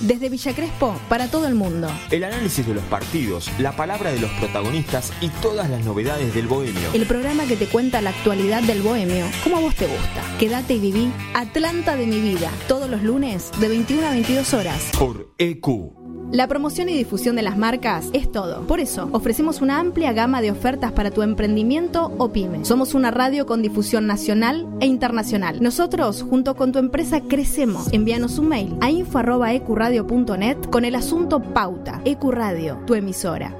Desde Villa Crespo para todo el mundo. El análisis de los partidos, la palabra de los protagonistas y todas las novedades del bohemio. El programa que te cuenta la actualidad del bohemio, como a vos te gusta. Quédate y viví Atlanta de mi vida, todos los lunes de 21 a 22 horas. Por EQ. La promoción y difusión de las marcas es todo. Por eso, ofrecemos una amplia gama de ofertas para tu emprendimiento o pyme. Somos una radio con difusión nacional e internacional. Nosotros, junto con tu empresa, crecemos. Envíanos un mail a info.ecuradio.net con el asunto Pauta. Ecuradio, tu emisora.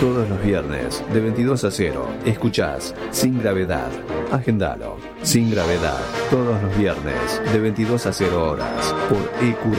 Todos los viernes, de 22 a 0, escuchás Sin Gravedad. Agendalo. Sin Gravedad. Todos los viernes, de 22 a 0 horas, por EQ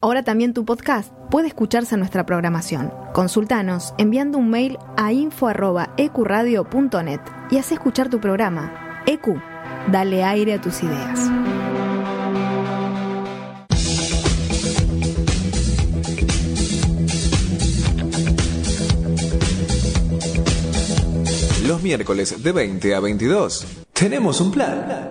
Ahora también tu podcast puede escucharse en nuestra programación. Consultanos enviando un mail a info.ecuradio.net y haz escuchar tu programa. EQ, dale aire a tus ideas. Los miércoles de 20 a 22 tenemos un plan.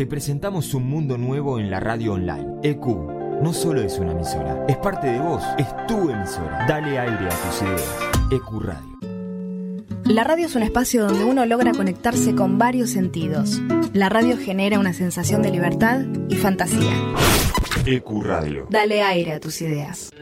Te presentamos un mundo nuevo en la radio online. EQ no solo es una emisora, es parte de vos, es tu emisora. Dale aire a tus ideas. EQ Radio. La radio es un espacio donde uno logra conectarse con varios sentidos. La radio genera una sensación de libertad y fantasía. EQ Radio. Dale aire a tus ideas.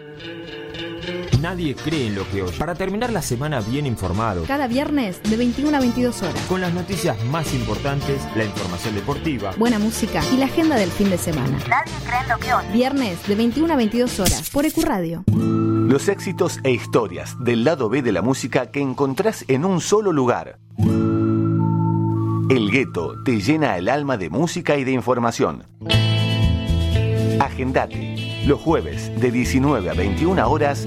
Nadie cree en lo que oye. Para terminar la semana bien informado, Cada viernes de 21 a 22 horas. con las noticias más importantes, la información deportiva, Buena música y la agenda del fin de semana. Nadie cree en lo que oye. Viernes de 21 a 22 horas por EQ Radio. Los éxitos e historias del lado B de la música que encontrás en un solo lugar. El gueto te llena el alma de música y de información. Agendate. Los jueves de 19 a 21 horas.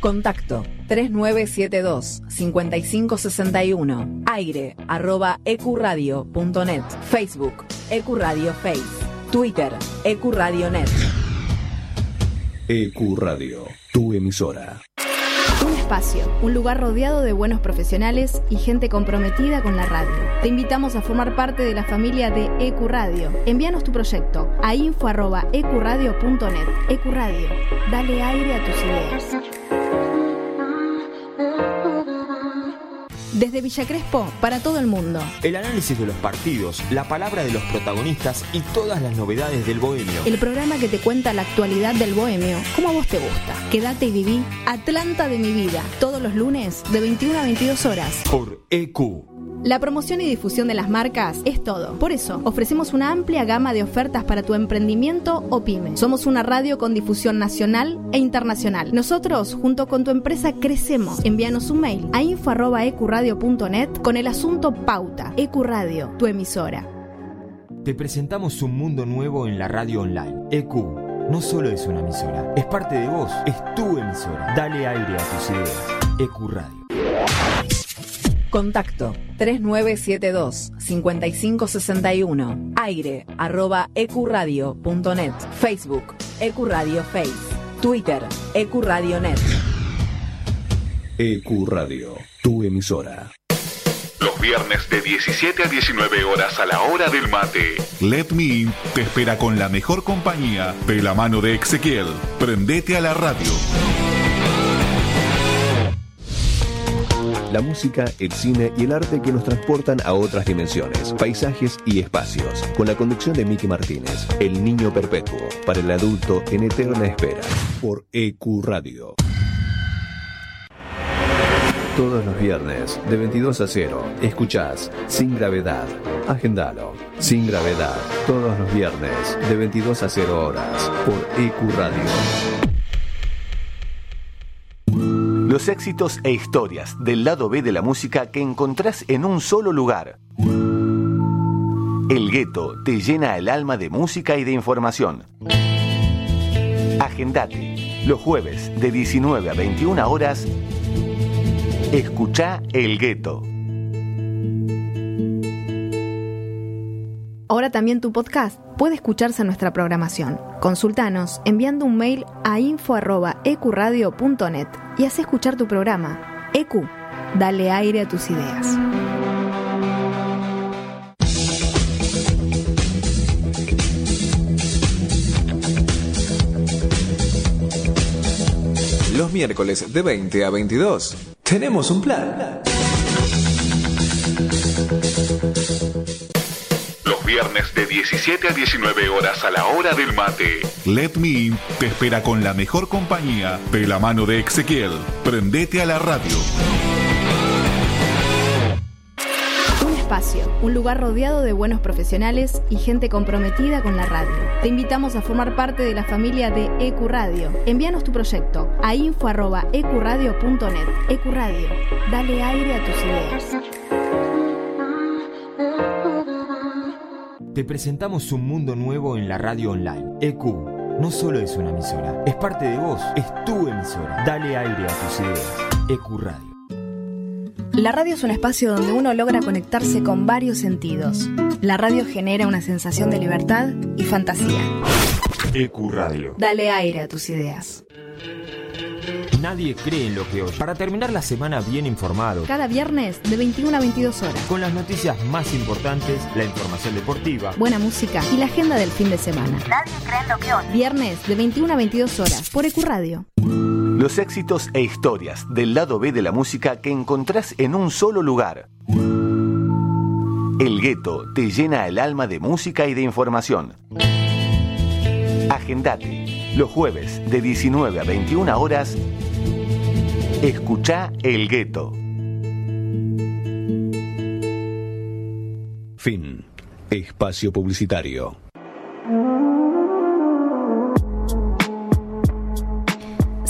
Contacto 3972 5561 aire arroba ecuradio.net Facebook Ecuradio Face Twitter Ecuradio.net EQ Radio, tu emisora. Un espacio, un lugar rodeado de buenos profesionales y gente comprometida con la radio. Te invitamos a formar parte de la familia de EQ Radio. Envíanos tu proyecto a info.ecuradio.net. EQ Radio, dale aire a tus ideas. Desde Villa Crespo para todo el mundo. El análisis de los partidos, la palabra de los protagonistas y todas las novedades del bohemio. El programa que te cuenta la actualidad del bohemio, como a vos te gusta. Quédate y viví Atlanta de mi vida, todos los lunes de 21 a 22 horas. Por EQ. La promoción y difusión de las marcas es todo. Por eso, ofrecemos una amplia gama de ofertas para tu emprendimiento o pyme. Somos una radio con difusión nacional e internacional. Nosotros, junto con tu empresa, crecemos. Envíanos un mail a info.ecuradio.net con el asunto Pauta. Ecuradio, tu emisora. Te presentamos un mundo nuevo en la radio online. EQ no solo es una emisora, es parte de vos, es tu emisora. Dale aire a tus ideas. EQ Radio. Contacto 3972-5561. Aire arroba ecuradio.net. Facebook Ecuradio Face. Twitter Ecuradio.net. EQ Radio, tu emisora. Los viernes de 17 a 19 horas a la hora del mate. Let Me In te espera con la mejor compañía de la mano de Ezequiel. Prendete a la radio. La música, el cine y el arte que nos transportan a otras dimensiones, paisajes y espacios. Con la conducción de Miki Martínez, El Niño Perpetuo, para el adulto en eterna espera. Por EQ Radio. Todos los viernes, de 22 a 0, escuchás Sin Gravedad. Agendalo. Sin Gravedad. Todos los viernes, de 22 a 0 horas, por EQ Radio. Los éxitos e historias del lado B de la música que encontrás en un solo lugar. El gueto te llena el alma de música y de información. Agendate. Los jueves de 19 a 21 horas. Escucha El Gueto. Ahora también tu podcast puede escucharse en nuestra programación. Consultanos enviando un mail a info.ecuradio.net y haz escuchar tu programa. EQ, dale aire a tus ideas. Los miércoles de 20 a 22 tenemos un plan. Los viernes de 17 a 19 horas a la hora del mate. Let Me In te espera con la mejor compañía de la mano de Ezequiel. Prendete a la radio. Un lugar rodeado de buenos profesionales y gente comprometida con la radio. Te invitamos a formar parte de la familia de EQ Radio. Envíanos tu proyecto a info.ecuradio.net. EQ Radio, dale aire a tus ideas. Te presentamos un mundo nuevo en la radio online. EQ no solo es una emisora, es parte de vos, es tu emisora. Dale aire a tus ideas. EQ Radio. La radio es un espacio donde uno logra conectarse con varios sentidos. La radio genera una sensación de libertad y fantasía. EQ Radio. Dale aire a tus ideas. Nadie cree en lo que oye. Para terminar la semana bien informado, Cada viernes de 21 a 22 horas. con las noticias más importantes, la información deportiva, Buena música y la agenda del fin de semana. Nadie cree en lo que oye. Viernes de 21 a 22 horas por EQ Radio. Los éxitos e historias del lado B de la música que encontrás en un solo lugar. El gueto te llena el alma de música y de información. Agendate. Los jueves de 19 a 21 horas. Escucha El Gueto. Fin. Espacio publicitario.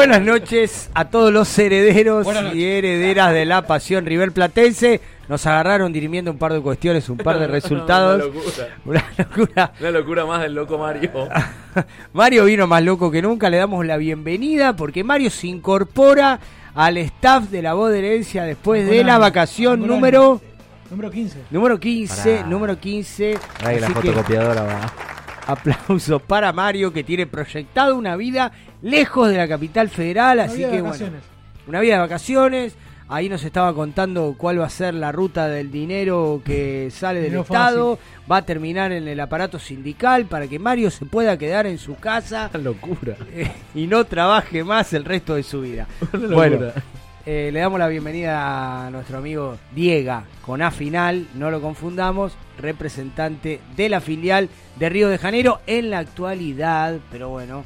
Buenas noches a todos los herederos y herederas de la pasión River Platense. Nos agarraron dirimiendo un par de cuestiones, un par de resultados. Una locura. Una locura. Una locura más del loco Mario. Mario vino más loco que nunca, le damos la bienvenida porque Mario se incorpora al staff de la voz de herencia después de la vacación número Número 15. número 15, Pará. número 15. Ahí la fotocopiadora va. Aplauso para Mario que tiene proyectado una vida lejos de la capital federal, Una así que bueno, una vida de vacaciones. Ahí nos estaba contando cuál va a ser la ruta del dinero que sale del Estado. Va a terminar en el aparato sindical para que Mario se pueda quedar en su casa locura. eh, y no trabaje más el resto de su vida. Bueno, eh, le damos la bienvenida a nuestro amigo Diega, con A final, no lo confundamos, representante de la filial de Río de Janeiro en la actualidad, pero bueno,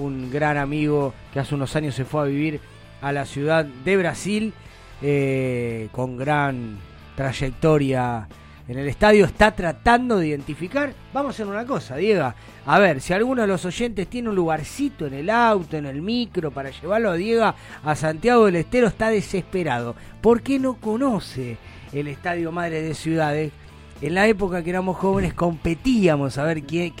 un gran amigo que hace unos años se fue a vivir a la ciudad de Brasil, eh, con gran trayectoria en el estadio, está tratando de identificar. Vamos a hacer una cosa, Diego. A ver, si alguno de los oyentes tiene un lugarcito en el auto, en el micro, para llevarlo a Diego a Santiago del Estero, está desesperado. ¿Por qué no conoce el Estadio Madre de Ciudades? En la época que éramos jóvenes competíamos a ver quién,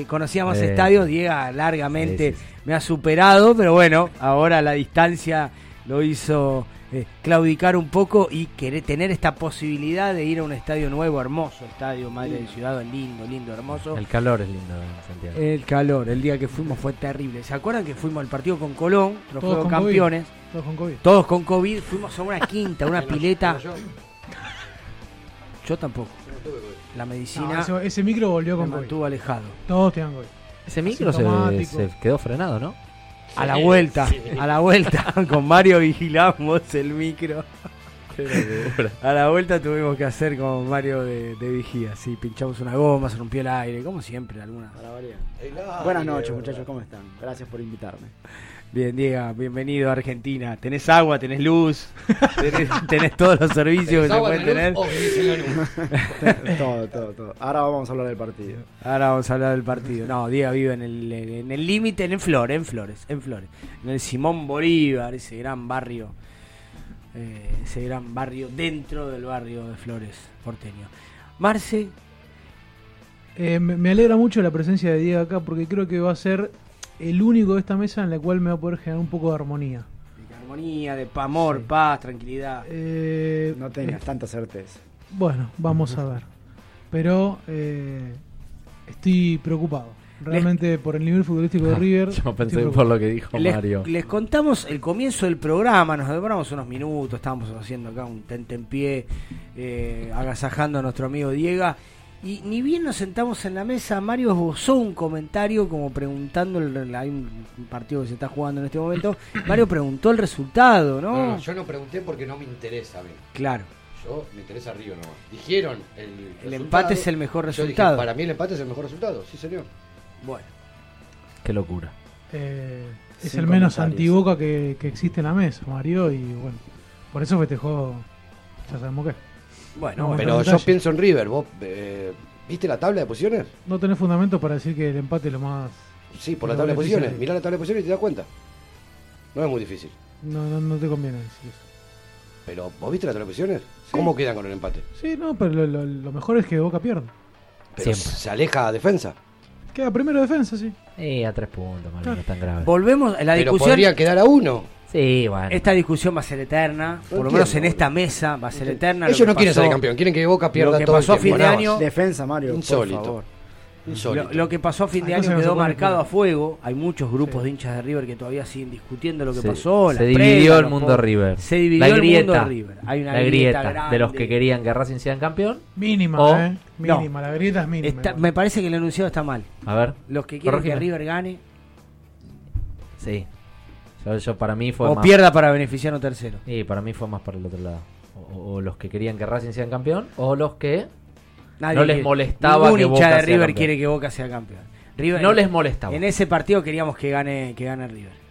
eh, conocía más Eh. estadios. Diego largamente Sí, sí, me ha superado, pero bueno, ahora la distancia lo hizo eh, claudicar un poco y querer tener esta posibilidad de ir a un estadio nuevo, hermoso, estadio Madre de Ciudad, lindo, lindo, hermoso. El calor es lindo en Santiago. El calor, el día que fuimos fue terrible. ¿Se acuerdan que fuimos al partido con Colón, trofeo campeones? COVID. Todos con COVID. Todos con COVID, fuimos a una quinta, una pileta. Yo tampoco. La medicina No, ese, ese micro volvió con COVID. mantuvo alejado. Todos tenían COVID. Ese micro se, se quedó frenado, ¿no? A la vuelta, a la vuelta, con Mario vigilamos el micro. A la vuelta tuvimos que hacer con Mario de, de vigía, sí, pinchamos una goma, se rompió el aire, como siempre, alguna. Buenas noches, muchachos, ¿cómo están? Gracias por invitarme. Bien, Diego, bienvenido a Argentina. Tenés agua, tenés luz, tenés, tenés todos los servicios que se pueden tener. todo, todo, todo. Ahora vamos a hablar del partido. Ahora vamos a hablar del partido. No, Diego vive en el en el límite, en Flores, en Flores, en Flores. En el Simón Bolívar, ese gran barrio, eh, ese gran barrio dentro del barrio de Flores porteño. Marce, Eh, me, me alegra mucho la presencia de Diego acá porque creo que va a ser el único de esta mesa en la cual me va a poder generar un poco de armonía. de armonía, de amor, paz, tranquilidad. Eh, No tenías tanta certeza. Bueno, vamos a ver. Pero eh, estoy preocupado. Realmente por el nivel futbolístico de River. Yo pensé por lo que dijo Les, Mario. les contamos el comienzo del programa, nos demoramos unos minutos, estábamos haciendo acá un tentempié, eh, agasajando a nuestro amigo Diego. Y ni bien nos sentamos en la mesa, Mario esbozó un comentario como preguntando, el- hay un partido que se está jugando en este momento, Mario preguntó el resultado, ¿no? No, no, yo no pregunté porque no me interesa a mí. Claro. Yo me interesa Río nomás. Dijeron el, El resultado. empate es el mejor Yo dije, resultado. para mí el empate es el mejor resultado, sí señor. Bueno. Qué locura. Eh, es Sin el menos antiboca que, que existe en la mesa, Mario. Y bueno, por eso festejó. Ya sabemos qué. Bueno, No, bueno. Pero yo pienso en River. ¿Vos eh, viste la tabla de posiciones? No tenés fundamento para decir que el empate es lo más. Sí, por la tabla de posiciones. a Mirá la tabla de posiciones y te das cuenta. No es muy difícil. No, no, no te conviene decir eso. Pero, ¿vos viste la tabla de posiciones? ¿Cómo quedan con el empate? Sí, no, pero lo, lo- lo mejor es que Boca pierda. Pero Siempre. se aleja a defensa. Queda primero defensa, sí. Eh, a tres puntos, Mario, no es tan grave. Volvemos a la Pero discusión. podría quedar a uno. Sí, bueno. Esta discusión va a ser eterna, por lo menos en esta mesa va a ser eterna. lo Ellos no quieren salir campeón, quieren que Boca pierda lo que todo el pasó a tiempo, fin de año-. Defensa, Mario, Insólito. por favor. Lo, lo que pasó a fin de año no quedó marcado a fuego. Hay muchos grupos de hinchas de River que todavía siguen discutiendo lo que pasó. se dividió el mundo po- River. Se dividió la el grieta, mundo River. Hay una la grieta, de los que querían que Racing sea campeón. Mínima, O- ¿eh? Mínima, la grieta es mínima. Está- me parece que el enunciado está mal. A ver. Los que quieren que. River gane Sí. Yo, yo para mí fue o más. pierda para beneficiar a un tercero. Sí, para mí fue más para el otro lado. O, o- los que querían que Racing sea campeón, o los que Nadie no les molestaba ningún que hincha Boca de River campeón. quiere que Boca sea campeón. River, no les molestaba. En ese partido queríamos que gane, que gane River.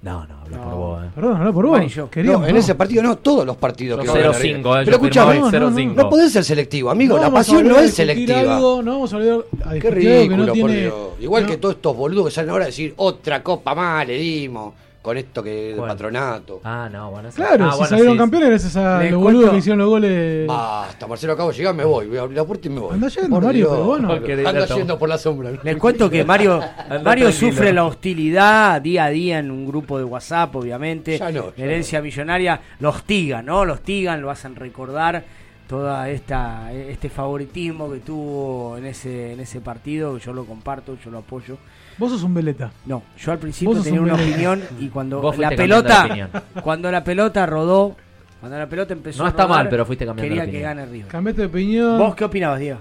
No, no, habla por vos, eh. Perdón, habla por vos. Mari, yo. Queríamos, No, en no. ese partido no, todos los partidos Yo que van a 0-5, River. eh, Pero escúchame, firmaba no, no, 0-5. no podés ser selectivo, amigo. No la pasión no es selectiva. algo, no vamos a volver a Qué que ridículo, no tiene. por Dios. Igual no- que todos estos boludos que salen ahora a decir otra copa más le dimos con esto que de ¿Cuál? patronato. Ah, no, bueno. sí. Claro, ah, si bueno, salieron sí, campeones gracias a Les los cuento- boludos que hicieron los goles. Basta, Marcelo, acabo de llegar, me voy. Voy a abrir la puerta y me voy. Anda yendo, Por Mario, Dios. pero bueno. Anda yendo por la sombra. Les cuento que Mario, Mario tranquilo. sufre la hostilidad día a día en un grupo de WhatsApp, obviamente. Ya no, ya Herencia millonaria lo hostigan, ¿no? Lo hostigan, lo hacen recordar toda esta este favoritismo que tuvo en ese en ese partido, que yo lo comparto, yo lo apoyo. Vos sos un veleta. No, yo al principio tenía un una veleta. opinión y cuando Vos la pelota cuando la pelota rodó, cuando la pelota empezó No a está rodar, mal, pero fuiste cambiando quería de que opinión. gane River. Cambiaste de opinión. ¿Vos qué opinabas, Diego?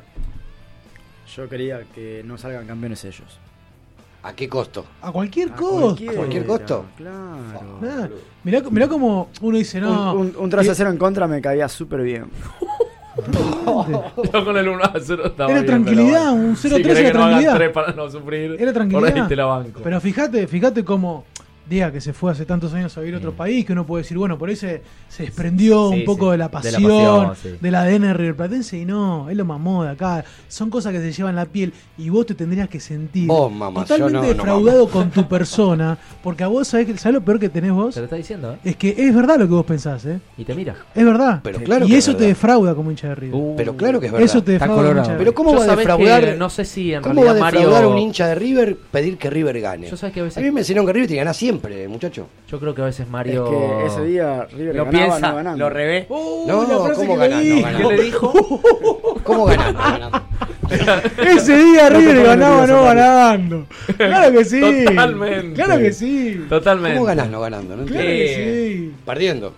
Yo quería que no salgan campeones ellos. ¿A qué costo? A cualquier A costo. ¿Cualquier costo? Claro. Nada. Mirá, mirá como uno dice, no. un, un, un 3 a 0 en contra me caía súper bien. Yo con el 1 a 0 estaba Era bien, tranquilidad, pero un 0-3 Si era no tranquilidad. 3 para no sufrir, Era tranquilidad. por ahí te la banco. Pero fíjate, fíjate cómo diga que se fue hace tantos años a vivir a otro país, que uno puede decir, bueno, por ahí se, se desprendió Sí, un poco sí, de la de la pasión, pasión, sí. del ADN riverplatense, y no, es lo mamó de acá. Son cosas que se llevan la piel y vos te tendrías que sentir Vos, mamá, yo totalmente no, no, defraudado con tu persona, porque a vos sabés, que, ¿sabés lo peor que tenés vos? Te lo está diciendo, ¿eh? Es que es verdad lo que vos pensás, ¿eh? Y te mira. Es verdad. Pero claro y que eso es te defrauda como hincha de River. Uh, Pero claro que es verdad. Eso te Está defrauda Pero. ¿cómo Yo va a defraudar? que no sé si en ¿Cómo va a realidad defraudar Mario- un hincha de River pedir que River gane? Yo sabés que a veces- A mí me enseñaron que River tiene que ganar siempre, muchacho. Yo creo que a veces Es Mario. que ese día River Lo ganaba piensa, no ganando. lo revé. Uh, No, ¿cómo ganás. ¿Qué le dijo? ¿Cómo ganando? ganando? Ese día River ganaba no ganando. Claro que sí. Totalmente. Claro que sí. Totalmente. ¿Cómo ganás no ganando? No Claro entiendo. que sí. Perdiendo.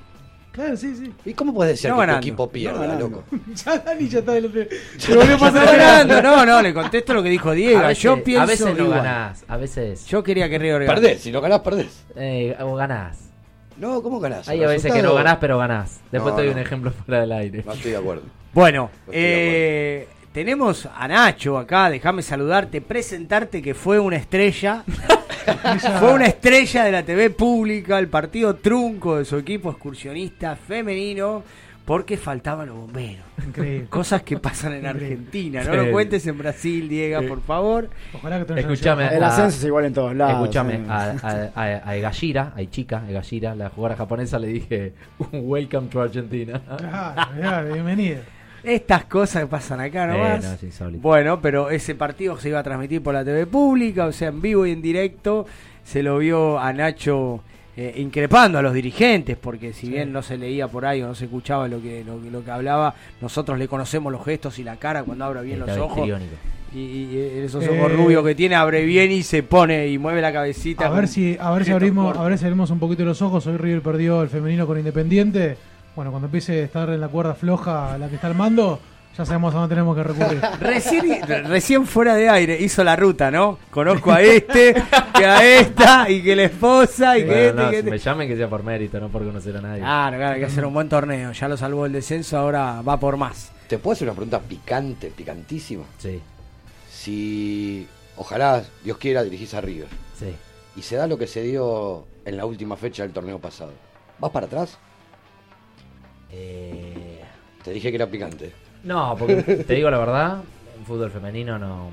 Claro, sí, sí. ¿Y cómo puede ser No que ganando. tu equipo pierda, ganando. loco? Ya Dani ya está del otro. Se volvió a Está pasar ganando, no, no, le contesto lo que dijo Diego. A veces, yo pienso a veces no igual. ganás. A veces. Yo quería que River gane. Perdés, si no ganás, perdés. Eh, o ganás. No, ¿cómo ganás? Hay a veces que no ganás, pero ganás. Después No, te doy no. un ejemplo fuera del aire. No estoy de acuerdo. Bueno, No estoy de eh, tenemos a Nacho acá, déjame saludarte, presentarte que fue una estrella. fue una estrella de la TV pública, el partido trunco de su equipo excursionista femenino, porque faltaban los bomberos. Increíble. Cosas que pasan en Increíble. Argentina. No Sí. lo cuentes en Brasil, Diego, por favor. Ojalá que te Escúchame. El a- ascenso es igual en todos lados. Escúchame, ¿eh? a, a, a, a Egashira, a Ichika, Egashira, la jugadora japonesa, le dije Welcome to Argentina. Claro, claro, bienvenido. Estas cosas que pasan acá nomás. Eh, no, es insólito. Bueno, pero ese partido se iba a transmitir por la TV pública, o sea, en vivo y en directo. Se lo vio a Nacho eh, increpando a los dirigentes, porque si bien no se leía por ahí o no se escuchaba lo que, lo, que- lo que hablaba, nosotros le conocemos los gestos y la cara cuando abre bien los ojos. histriónico. Y, y esos Eh, ojos rubios que tiene, abre bien y se pone y mueve la cabecita. A ver si, a ver si abrimos, cortos. a ver si abrimos un poquito los ojos. Hoy River perdió el femenino con Independiente. Bueno, cuando empiece a estar en la cuerda floja la que está al mando, ya sabemos a dónde tenemos que recurrir. Recién, recién fuera de aire hizo la ruta, ¿no? Conozco a este, que a esta, y que la esposa, y que Bueno, este, no, y que si este. me llamen que sea por mérito, no por conocer a nadie. Claro, claro, hay que hacer un buen torneo. Ya lo salvó el descenso, ahora va por más. ¿Te puedo hacer una pregunta picante, picantísima? Sí, Si, ojalá, Dios quiera, dirigís a River sí. y se da lo que se dio en la última fecha del torneo pasado, ¿vas para atrás? Eh, Te dije que era picante. no, porque te digo la verdad, en fútbol femenino no.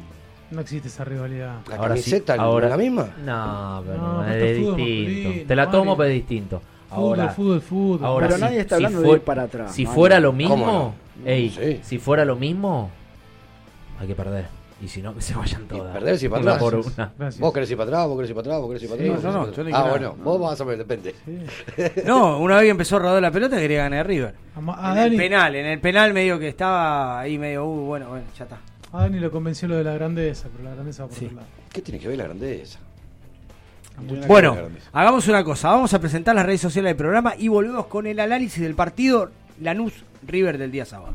No existe esa rivalidad. ¿La Ahora sí, camiseta no ahora- es la misma? No, pero No, es distinto. Te la tomo, pero es distinto. Ahora, fútbol, fútbol, fútbol. ahora Pero si- nadie está si hablando de ir para atrás, Si fuera lo ¿Cómo mismo, no? ey, Sí. si fuera lo mismo, hay que perder. Y si no, que se vayan Y todas. perder si para Una atrás. por una. Gracias. ¿Vos querés ir para atrás? ¿Vos querés ir para atrás? ¿Vos querés ir para Sí, atrás? no, no, ¿Vos querés yo no dije atrás? Ah, nada. bueno, vos vas a ver, depende. No, una vez que empezó a rodar la pelota quería ganar River. A, Ma- a En Dani, el penal, en el penal medio que estaba ahí medio, uh, bueno, bueno, ya está. a Dani lo convenció lo de la grandeza, pero la grandeza va por Sí. otro lado. ¿Qué tiene que ver la grandeza? Bueno, hagamos una cosa, vamos a presentar las redes sociales del programa y volvemos con el análisis del partido Lanús River del día sábado.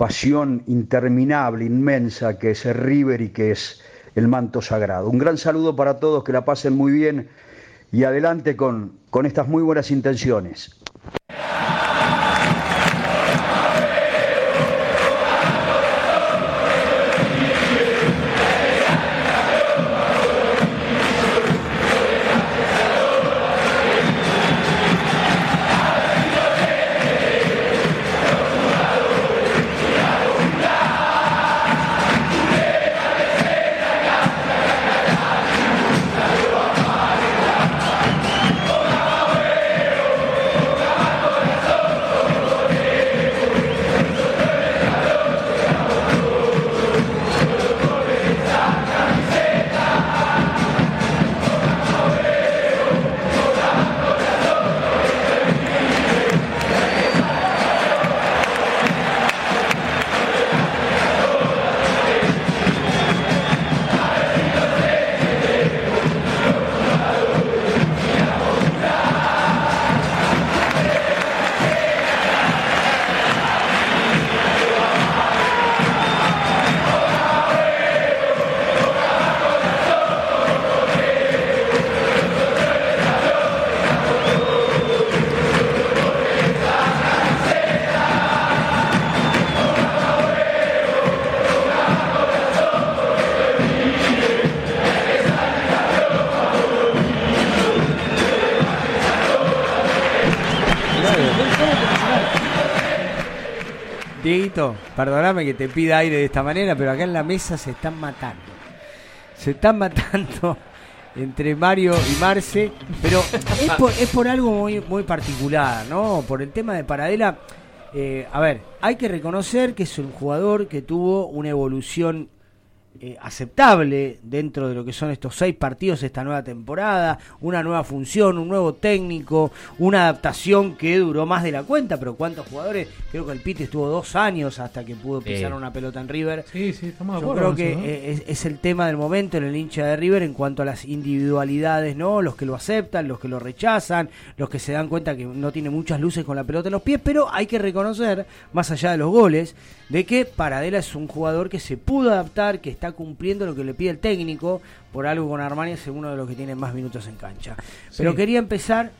pasión interminable, inmensa, que es el River y que es el manto sagrado. Un gran saludo para todos, que la pasen muy bien y adelante con, con estas muy buenas intenciones. Dieguito, perdóname que te pida aire de esta manera, pero acá en la mesa se están matando. Se están matando entre Mario y Marce, pero es por, es por algo muy, muy particular, ¿no? Por el tema de Paradela. Eh, a ver, hay que reconocer que es un jugador que tuvo una evolución eh, aceptable dentro de lo que son estos seis partidos esta nueva temporada, una nueva función, un nuevo técnico, una adaptación que duró más de la cuenta, pero ¿cuántos jugadores? Creo que el Piti estuvo dos años hasta que pudo pisar Eh. una pelota en River. Sí, sí, estamos de Yo creo que eso, ¿no? es, es el tema del momento en el hincha de River en cuanto a las individualidades, ¿no? Los que lo aceptan, los que lo rechazan, los que se dan cuenta que no tiene muchas luces con la pelota en los pies, pero hay que reconocer, más allá de los goles, de que Paradela es un jugador que se pudo adaptar, que está cumpliendo lo que le pide el técnico, por algo con Armani es uno de los que tiene más minutos en cancha. Pero quería empezar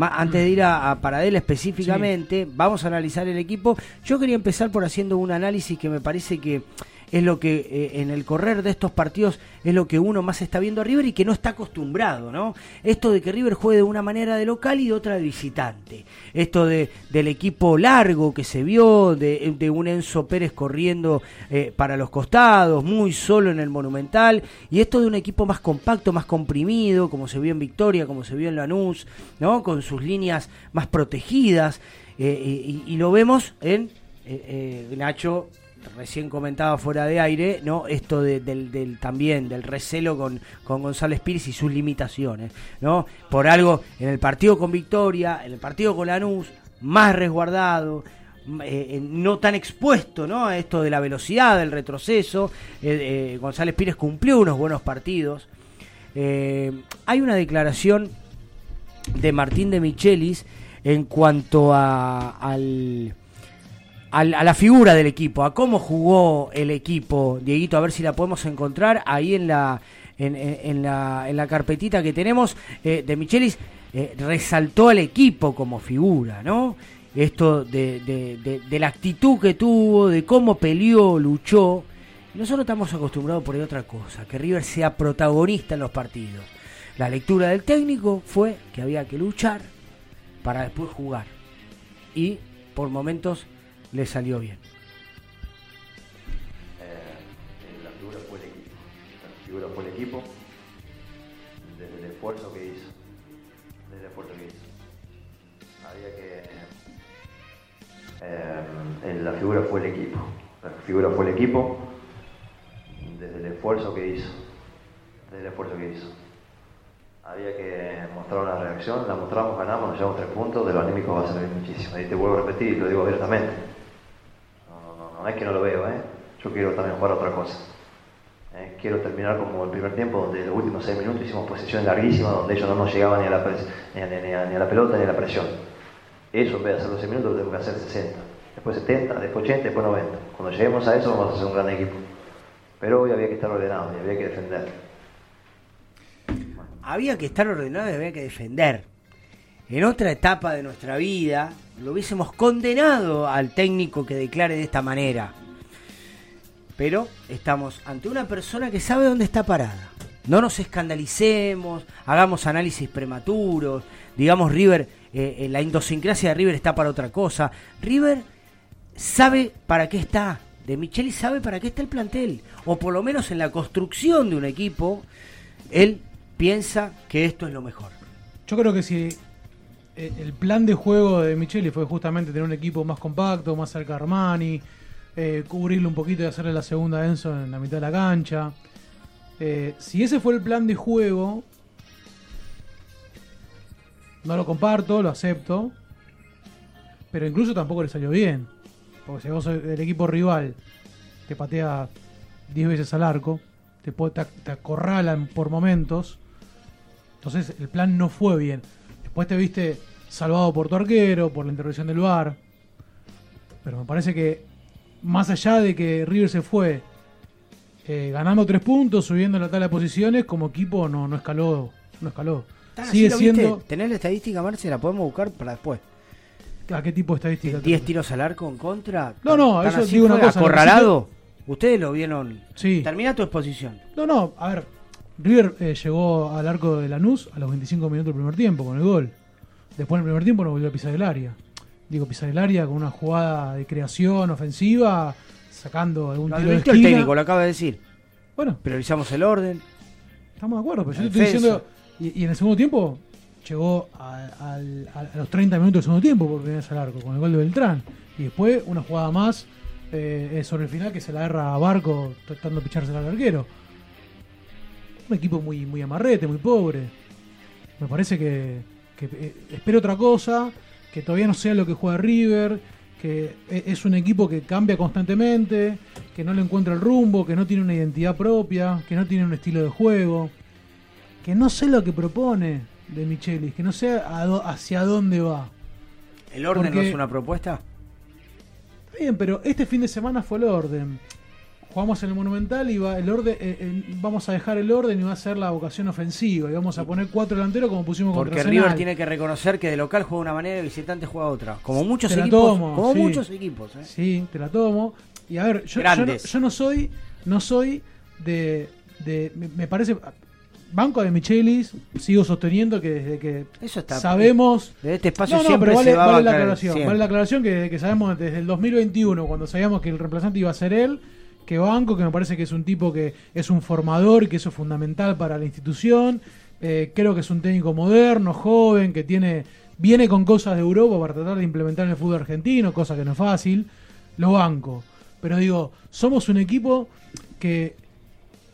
antes de ir a, a Paradela específicamente, vamos a analizar el equipo. Yo quería empezar por haciendo un análisis que me parece que es lo que eh, en el correr de estos partidos es lo que uno más está viendo a River y que no está acostumbrado, ¿no? Esto de que River juegue de una manera de local y de otra de visitante. Esto de, del equipo largo que se vio, de, de un Enzo Pérez corriendo eh, para los costados, muy solo en el Monumental, y esto de un equipo más compacto, más comprimido, como se vio en Victoria, como se vio en Lanús, ¿no? Con sus líneas más protegidas, eh, y, lo vemos en eh, eh, Nacho recién comentaba fuera de aire, ¿no? Esto de- del, del- también del recelo con, con González Pires y sus limitaciones, ¿no? Por algo, en el partido con Victoria, en el partido con Lanús, más resguardado, eh, eh, no tan expuesto, ¿no? A esto de la velocidad, del retroceso. Eh, González Pires cumplió unos buenos partidos. Hay una declaración de Martín de Michelis en cuanto a, al- a la figura del equipo, a cómo jugó el equipo. Dieguito, a ver si la podemos encontrar ahí en la, en, la, en la carpetita que tenemos. Eh, de Michelis eh, resaltó al equipo como figura, ¿no? Esto de, de- la actitud que tuvo, de cómo peleó, luchó. Nosotros estamos acostumbrados por otra cosa, que River sea protagonista en los partidos. La lectura del técnico fue que había que luchar para después jugar. Y por momentos le salió bien. Eh, la figura fue el equipo. La figura fue el equipo desde el esfuerzo que hizo. Desde el esfuerzo que hizo. Había que. eh, la figura fue el equipo. La figura fue el equipo desde el esfuerzo que hizo. Desde el esfuerzo que hizo. Había que mostrar una reacción, la mostramos, ganamos, nos llevamos tres puntos, de lo anímico va a servir muchísimo. Y te vuelvo a repetir, lo digo abiertamente. No, es que no lo veo, ¿eh? Yo quiero también jugar otra cosa. Eh, quiero terminar como el primer tiempo, donde los últimos seis minutos hicimos posiciones larguísimas, donde ellos no nos llegaban ni a la, ni ni ni la pelota ni a la presión. Eso, en vez hacer los seis minutos, lo tengo que hacer 60. Después 70, después 80, después 90. Cuando lleguemos a eso, vamos a hacer un gran equipo. Pero hoy había que estar ordenado y había que defender. Había que estar ordenado y había que defender. En otra etapa de nuestra vida lo hubiésemos condenado al técnico que declare de esta manera. Pero estamos ante una persona que sabe dónde está parada. No nos escandalicemos, hagamos análisis prematuros, digamos River, eh, eh, la idiosincrasia de River está para otra cosa. River sabe para qué está. De Micheli sabe para qué está el plantel. O por lo menos en la construcción de un equipo, él piensa que esto es lo mejor. Yo creo que si el plan de juego de Micheli fue justamente tener un equipo más compacto, más cerca de Armani, eh, cubrirle un poquito y hacerle la segunda a Enzo en la mitad de la cancha. Eh, si ese fue el plan de juego, no lo comparto, lo acepto, pero incluso tampoco le salió bien. Porque si vos el equipo rival te patea 10 veces al arco, te, te, te acorralan por momentos, entonces el plan no fue bien. Después te viste salvado por tu arquero, por la intervención del VAR. Pero me parece que más allá de que River se fue eh, ganando tres puntos, subiendo en la tabla de posiciones, como equipo no, no escaló. No escaló. Sigue lo viste. siendo. ¿Tenés la estadística, Marce? La podemos buscar para después. ¿A qué tipo de estadística? 10 tiros al arco en contra. No, no, ¿Tan eso digo una cosa, ¿Acorralado? Ustedes lo vieron. Sí. Termina tu exposición. No, no, a ver. River eh, llegó al arco de Lanús a los 25 minutos del primer tiempo con el gol. Después en el primer tiempo no volvió a pisar el área. Digo, pisar el área con una jugada de creación ofensiva, sacando algún Lo tiro de el técnico, lo acaba de decir. Bueno. Priorizamos el orden. Estamos de acuerdo, pero yo te estoy diciendo. Y, y en el segundo tiempo llegó a, a- a los 30 minutos del segundo tiempo por primera vez al arco, con el gol de Beltrán. Y después una jugada más eh, sobre el final que se la agarra a Barco tratando de picharse al arquero. Un equipo muy, muy amarrete, muy pobre. Me parece que, que, eh, espero otra cosa, que todavía no sea lo que juega River, que e- es un equipo que cambia constantemente, que no le encuentra el rumbo, que no tiene una identidad propia, que no tiene un estilo de juego, que no sé lo que propone de Michelis, que no sé hacia dónde va. ¿El orden no es una propuesta? Está bien, pero este fin de semana fue el orden. Jugamos en el Monumental y va el orden, eh, eh, vamos a dejar el orden y va a ser la vocación ofensiva y vamos a poner cuatro delanteros como pusimos Porque contra River tiene que reconocer que de local juega una manera y de visitante juega otra. Como muchos Te la equipos. tomo, como sí. muchos equipos. ¿eh? Sí, te la tomo. Y a ver, yo, yo no, yo no soy, no soy de, de me, me parece banco de Michelis, sigo sosteniendo que desde que Eso está- sabemos de este espacio no, no, siempre pero vale, se va a vale la aclaración, siempre. vale la aclaración que desde que sabemos desde el 2021 cuando sabíamos que el reemplazante iba a ser él, que banco, que me parece que es un tipo que es un formador que eso es fundamental para la institución. Eh, creo que es un técnico moderno, joven, que tiene viene con cosas de Europa para tratar de implementar en el fútbol argentino, cosa que no es fácil. Lo banco. Pero digo, somos un equipo que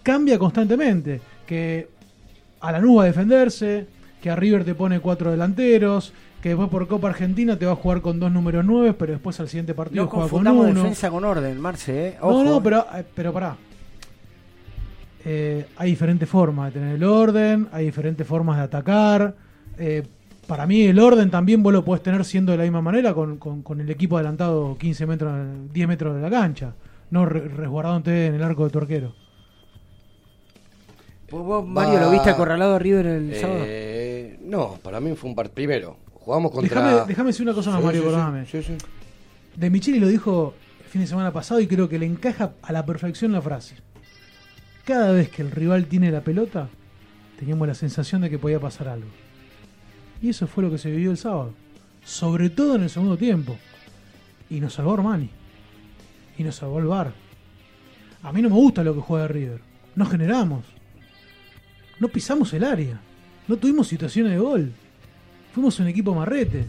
cambia constantemente, que a la nube a defenderse, que a River te pone cuatro delanteros, que después por Copa Argentina te va a jugar con dos números nueve, pero después al siguiente partido No juega con uno. defensa con orden, Marce, ¿eh? No, Ojo. no, pero, eh, pero pará. Eh, hay diferentes formas de tener el orden, hay diferentes formas de atacar. Eh, para mí el orden también vos lo podés tener siendo de la misma manera con, con- con el equipo adelantado 15 metros, 10 metros de la cancha, no re- resguardándote en el arco de tu arquero. ¿Vos, vos, Mario, lo viste acorralado a River el sábado? Eh, no, para mí fue un partido. Primero, jugamos contra. Déjame, déjame decir una cosa más, Sí, Mario, sí, perdóname. sí, sí. De Micheli lo dijo el fin de semana pasado y creo que le encaja a la perfección la frase. Cada vez que el rival tiene la pelota, teníamos la sensación de que podía pasar algo. Y eso fue lo que se vivió el sábado. Sobre todo en el segundo tiempo. Y nos salvó Armani. Y nos salvó el VAR. A mí no me gusta lo que juega River. No generamos. No pisamos el área. No tuvimos situaciones de gol. Fuimos un equipo marrete.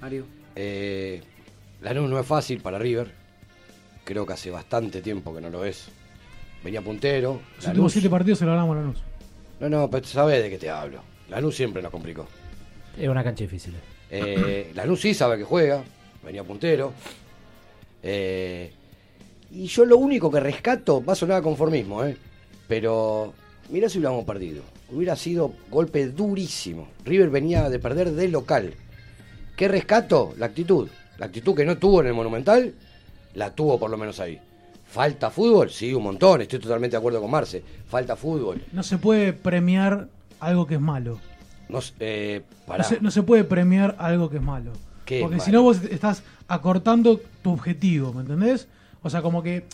Mario. Eh, Lanús no es fácil para River. Creo que hace bastante tiempo que no lo es. Venía puntero. Los últimos siete partidos se lo ganamos a Lanús. No, no, pero sabes de qué te hablo. Lanús siempre nos complicó. Es una cancha difícil. Eh, Lanús sí sabe que juega. Venía puntero. Eh, y yo lo único que rescato, va a sonar a conformismo, ¿eh? Pero mirá si hubiéramos perdido. Hubiera sido golpe durísimo. River venía de perder de local. ¿Qué rescato? La actitud. La actitud que no tuvo en el Monumental, la tuvo por lo menos ahí. ¿Falta fútbol? Sí, un montón. Estoy totalmente de acuerdo con Marce. Falta fútbol. No se puede premiar algo que es malo. No, eh, No se, no se puede premiar algo que es malo. ¿Qué es Porque si no vos estás acortando tu objetivo, ¿me entendés? O sea, como que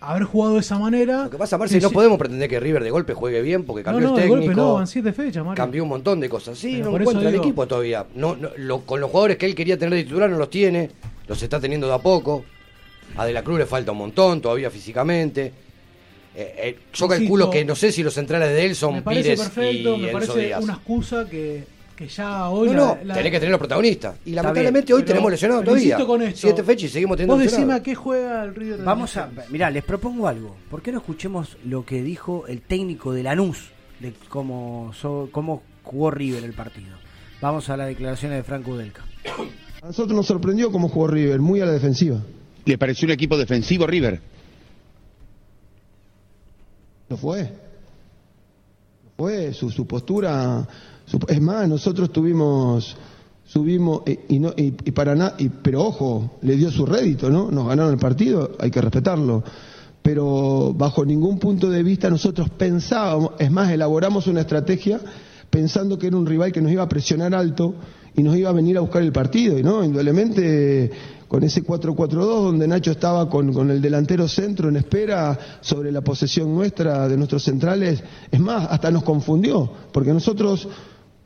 haber jugado de esa manera... Lo que pasa, Marce, no podemos pretender que River de golpe juegue bien porque cambió no, no, el de técnico. golpe no, van siete fechas, Mario. Cambió un montón de cosas. Sí, Pero no encuentra el digo- equipo todavía. No, no, lo- con los jugadores que él quería tener de titular no los tiene. Los está teniendo de a poco. A De la Cruz le falta un montón todavía físicamente. Eh, eh, yo Insisto, calculo que no sé si los centrales de él son me parece Pires perfecto, y me parece Díaz. una excusa que, que ya hoy... No, la- no, la- tenés que tener los protagonistas. Y Está lamentablemente bien, hoy pero- tenemos lesionados todavía. con esto. Siete fechas y seguimos teniendo Vos decime a qué juega el River. Vamos a. Mirá, les propongo algo. ¿Por qué no escuchemos lo que dijo el técnico de Lanús de cómo, so- cómo jugó River el partido? Vamos a las declaraciones de Franco Delca. A nosotros nos sorprendió cómo jugó River, muy a la defensiva. ¿Le pareció un equipo defensivo River? Lo fue. Lo fue, su, su postura. Es más, nosotros tuvimos. Subimos, y, y no, y, y para nada, pero ojo, le dio su rédito, ¿no? Nos ganaron el partido, hay que respetarlo. Pero bajo ningún punto de vista nosotros pensábamos, es más, elaboramos una estrategia pensando que era un rival que nos iba a presionar alto y nos iba a venir a buscar el partido. Y no, indudablemente con ese 4-4-2 donde Nacho estaba con, con el delantero centro en espera sobre la posesión nuestra de nuestros centrales, es más, hasta nos confundió, porque nosotros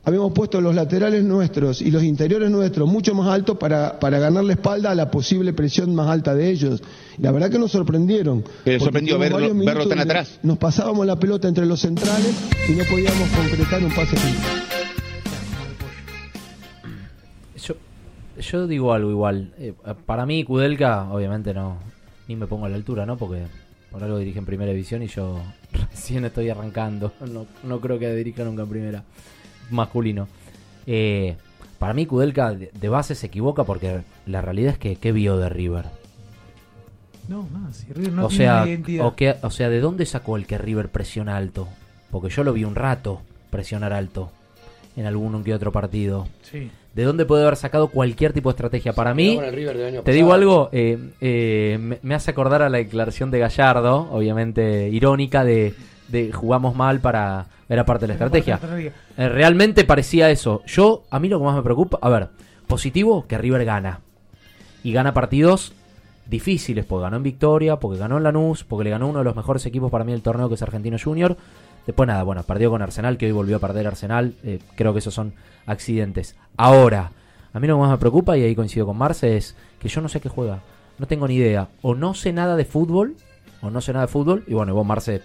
habíamos puesto los laterales nuestros y los interiores nuestros mucho más altos para, para ganar la espalda a la posible presión más alta de ellos. La verdad que nos sorprendieron. Pero sorprendió verlo- verlo tan atrás. Nos pasábamos la pelota entre los centrales y no podíamos concretar un pase. Yo, yo digo algo igual. Eh, para mí, Kudelka, obviamente no. Ni me pongo a la altura, ¿no? Porque por algo dirige en primera división y yo recién estoy arrancando. No, no creo que dirija nunca en primera. Masculino. Eh, para mí, Kudelka de, de base se equivoca porque la realidad es que ¿qué vio de River? No, nada, si River no o, tiene sea, identidad. o, que- o sea, ¿de dónde sacó el que River presiona alto? Porque yo lo vi un rato presionar alto en algún que otro partido. Sí. ¿De dónde puede haber sacado cualquier tipo de estrategia? Para mí, te digo algo, eh, eh, me, me hace acordar a la declaración de Gallardo, obviamente irónica, de, de jugamos mal para... Era parte de la estrategia. Eh, realmente parecía eso. Yo, a mí lo que más me preocupa, a ver, positivo, que River gana. y gana partidos difíciles, porque ganó en Victoria, porque ganó en Lanús, porque le ganó uno de los mejores equipos para mí del torneo que es Argentino Junior. Después nada, bueno, perdió con Arsenal, que hoy volvió a perder Arsenal. eh, creo que esos son accidentes. Ahora, a mí lo que más me preocupa, y ahí coincido con Marce, es que yo no sé qué juega. No tengo ni idea. O no sé nada de fútbol, o no sé nada de fútbol, y bueno, vos, Marce,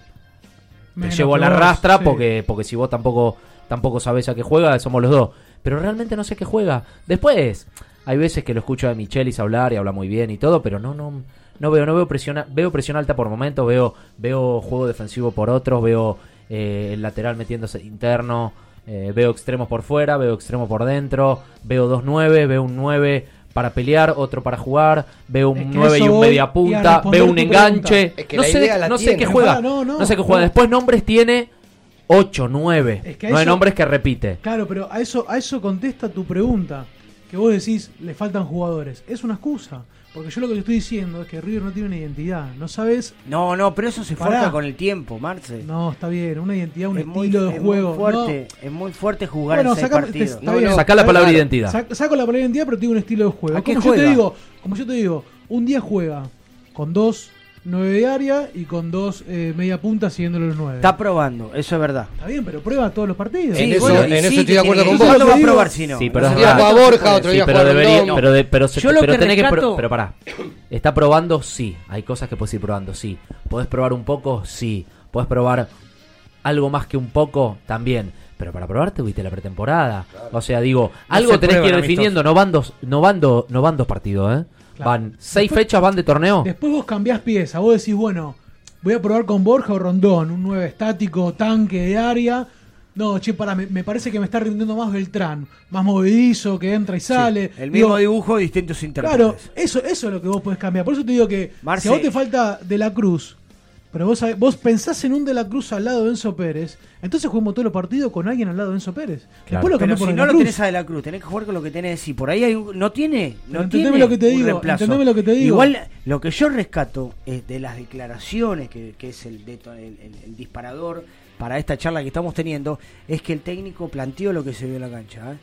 te Menos llevo a la vos, rastra sí. porque, porque si vos tampoco, tampoco sabés a qué juega, somos los dos. Pero realmente no sé qué juega. Después, hay veces que lo escucho a Michelis hablar y habla muy bien y todo, pero no, no, no veo, no veo presión, veo presión alta por momentos, veo, veo juego defensivo por otros, veo eh, el lateral metiéndose interno, eh, veo extremos por fuera, veo extremos por dentro, veo dos nueve, veo un 9 para pelear, otro para jugar, veo un Es que 9 y un media punta, veo un enganche. Es que no sé, no sé qué juega, Ah, no, no, no sé qué juega. no. Después nombres tiene 8, 9, Es que a 9 eso- nombres que repite. Claro, pero a eso, a eso contesta tu pregunta. Que vos decís, le faltan jugadores. Es una excusa. Porque yo lo que te estoy diciendo es que River no tiene una identidad. No sabes. No, no, pero eso se Pará. forja con el tiempo, Marce. No, está bien. Una identidad, un Es muy- estilo de es juego. Muy fuerte, es muy fuerte No. jugar Bueno, en seis partidos. está bien. Sacá la palabra Claro. identidad. Sac- saco la palabra identidad, pero tengo un estilo de juego. ¿A qué como yo juega? te digo, como yo te digo, un día juega con dos nueve de área y con dos eh, media punta siguiéndole los nueve. Está probando, eso es verdad. Está bien, pero prueba todos los partidos. En eso- en eso estoy de acuerdo con vos. ¿Cuándo va a probar si no? Sí, pero día juega Borja, otro Sí, día pero debería, pero, de- pero, se- Yo lo pero que tenés que rescato- pro- pero pará. Está probando, sí. Hay cosas que puedes ir probando, sí. Podés probar un poco, sí. Podés probar algo más que un poco, también. Pero para probar tuviste la pretemporada. O sea, digo, No algo se tenés que ir definiendo. No van dos, no van dos, no van dos partidos, ¿eh? Claro. Van seis Después- fechas, van de torneo. Después vos cambiás pieza, vos decís, bueno, voy a probar con Borja o Rondón, un 9 estático, tanque de área. No, che, para, me, me parece que me está rindiendo más Beltrán, más movedizo, que entra y sale. El Digo, mismo dibujo, distintos intérpretes. Claro, eso, eso es lo que vos podés cambiar. Por eso te digo que Marce- si a vos te falta De la Cruz, pero vos, sabés- vos pensás en un De la Cruz al lado de Enzo Pérez, entonces juguemos todos los partidos con alguien al lado de Enzo Pérez. Después lo Pero por si no lo tenés a De la Cruz, tenés que jugar con lo que tenés. Si por ahí hay un- no tiene, no tiene lo que te digo, reemplazo. entendeme lo que te digo. Igual lo que yo rescato es de las declaraciones, que, que es el, deto- el, el- el disparador para esta charla que estamos teniendo, es que el técnico planteó lo que se vio en la cancha. ¿eh?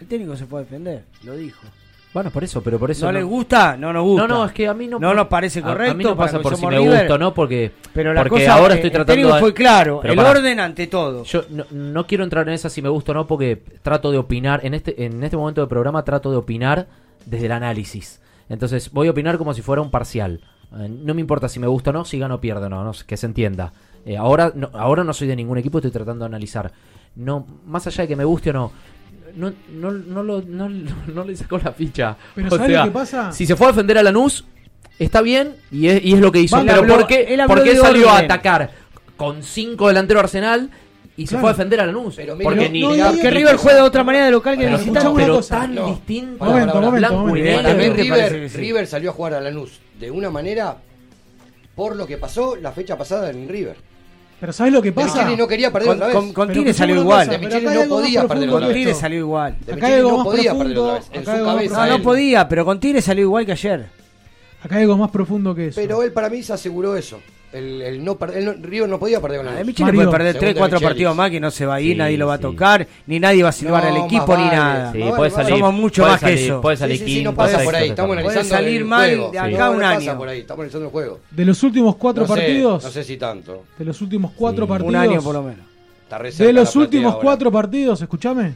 El técnico se fue a defender, lo dijo. Bueno, por eso, pero por eso. ¿No les gusta? No nos gusta. No, no, es que a mí no. No nos parece correcto. A, mí no pasa por si me River, gusta o no, porque. Pero la porque cosa, ahora estoy tratando fue claro, Pero el orden ante todo. Yo no, no quiero entrar en esa si me gusta o no, porque trato de opinar. En este, en este momento del programa trato de opinar desde el análisis. Entonces voy a opinar como si fuera un parcial. Eh, no me importa si me gusta o no, si gano o pierdo, no, no, que se entienda. Eh, ahora, no, ahora no soy de ningún equipo, estoy tratando de analizar. No, más allá de que me guste o no, no, no, no, lo- no, no le sacó la ficha. Pero O ¿sabés sea, lo que pasa? Si se fue a defender a Lanús, está bien y es, y es lo que hizo. Pero habló- ¿por qué, él por qué salió a orden. atacar con cinco delanteros Arsenal y se Claro. fue a defender a Lanús? Pero mira, porque no, ni no, Que River juega de otra manera de local que de visitante. pero cosa. tan No. distinto. Pará, pará. momento, blanco momento. Para mí River, sí. River salió a jugar a Lanús de una manera por lo que pasó la fecha pasada en River. Pero ¿sabés lo que pasa? No quería perder Con, otra vez. con, con Pero Tigre salió igual. De no podía perder Con. Tigre salió igual. De no más podía perder profundo, otra vez. En acá su hay algo más cabeza No, podía, pero con Tigre salió igual que ayer. Acá hay algo más profundo que eso. Pero él para mí se aseguró eso. El, el no, él no- River no podía perder con A Lanús. Micheli Mario, puede perder según 3, de 4 Michelis. partidos más que no se va a ir, Sí, nadie lo va a sí. tocar, ni nadie va a silbar No, al equipo ni vale. nada. Sí, Más puede vale, salir. Somos mucho puede más que salir- eso. Puede salir sí, no pasa por ahí. Estamos Puede analizando salir el mal juego. de acá un no año. pasa por ahí. Estamos analizando el juego. de los últimos cuatro No sé, partidos, No sé si tanto. de los últimos cuatro Sí. partidos, Un año por lo menos. De la los últimos ahora. cuatro partidos, escúchame,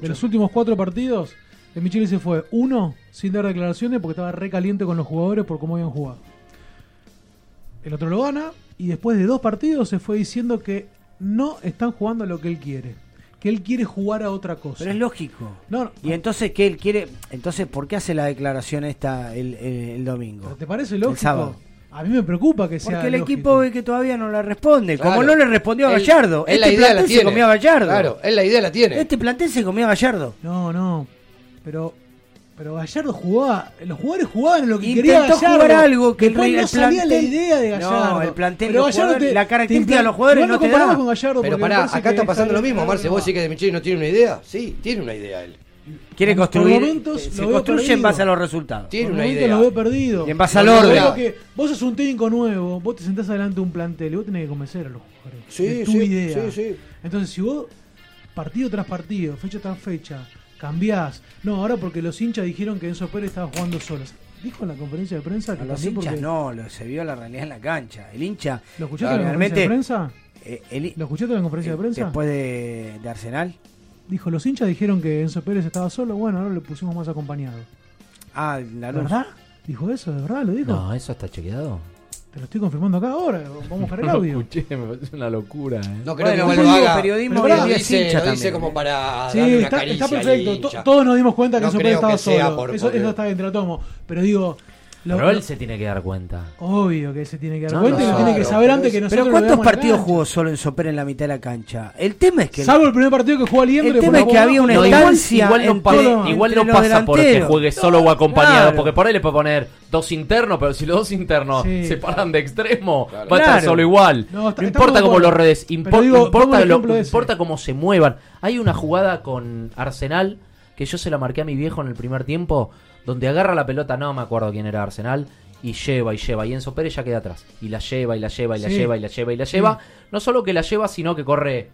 de los últimos cuatro partidos, de Micheli se fue uno sin dar declaraciones porque estaba re caliente con los jugadores por cómo habían jugado. El otro lo gana y después de dos partidos se fue diciendo que no están jugando a lo que él quiere, que él quiere jugar a otra cosa. Pero es lógico. No, no, Y entonces, ¿qué él quiere? Entonces, ¿por qué hace la declaración esta el, el- el domingo? ¿te parece El lógico? sábado. A mí me preocupa que sea Porque el lógico. equipo ve que todavía no la responde. Como no le respondió a Gallardo. él la este idea la plantel se comió a Gallardo. Claro, él la idea la tiene. Este plantel se comió a Gallardo. No, no. Pero pero Gallardo jugaba, los jugadores jugaban en lo que quería Intentó Gallardo. jugar algo que el, Después el no salía plantel- la idea de Gallardo. No, el plantel, Pero Gallardo te- la te característica de los jugadores no te da. con Gallardo Pero pará, acá está pasando lo mismo, Marce. ¿Vos decís que de Micheli no tiene una idea? Sí, tiene una idea él. Quiere construir. momentos se lo veo construye en perdido. base a los resultados. Tiene una idea. lo veo perdido. Y en base al orden. que vos sos un técnico nuevo, vos te sentás adelante de un plantel y vos tenés que convencer a los jugadores Sí, de tu sí, idea. sí, sí. Entonces, si vos partido tras partido, fecha tras fecha, cambiás. No, ahora porque los hinchas dijeron que Enzo Pérez estaba jugando solo. Dijo en la conferencia de prensa que no, los hinchas no, se vio la realidad en la cancha. El hincha. ¿Lo escuchaste en la conferencia de prensa? Eh, ¿Lo escuchaste en la conferencia de eh, prensa? Después de, Arsenal. Dijo, los hinchas dijeron que Enzo Pérez estaba solo, bueno, ahora lo pusimos más acompañado. Ah, la luz. ¿Verdad? ¿Dijo eso? ¿De verdad lo dijo? No, eso está chequeado. Te lo estoy confirmando acá ahora. Vamos a buscar el audio. No escuché, me parece una locura. ¿eh? No creo Bueno, que lo yo periodismo Pero hoy en pará, lo es hincha lo dice también. como eh. para Sí, darle una está, caricia está perfecto. Todos nos dimos cuenta que No Super creo estaba que solo. por- eso, porque- eso está bien, te lo tomo. Pero digo, lo, pero él se tiene que dar cuenta. Obvio que se tiene que dar no, cuenta no, y lo claro, tiene que saber antes que nosotros. Pero ¿cuántos partidos jugó solo en Sopera en la mitad de la cancha? El tema es que. Salvo el, el primer partido que jugó Liendre. El tema es que había una no, estancia. Igual, igual, entre, entre, igual no, pasa porque juegue solo o acompañado. Claro. Porque por ahí le puede poner dos internos, pero si los dos internos sí, se paran de extremo, claro. va a estar solo igual. No, está, importa cómo lo redes, import, digo, importa, lo, importa cómo se muevan. Hay una jugada con Arsenal que yo se la marqué a mi viejo en el primer tiempo donde agarra la pelota, no me acuerdo quién era Arsenal, y lleva y lleva. Y Enzo Pérez ya queda atrás. Y la lleva y la lleva y la lleva y la lleva y la lleva. No solo que la lleva, sino que corre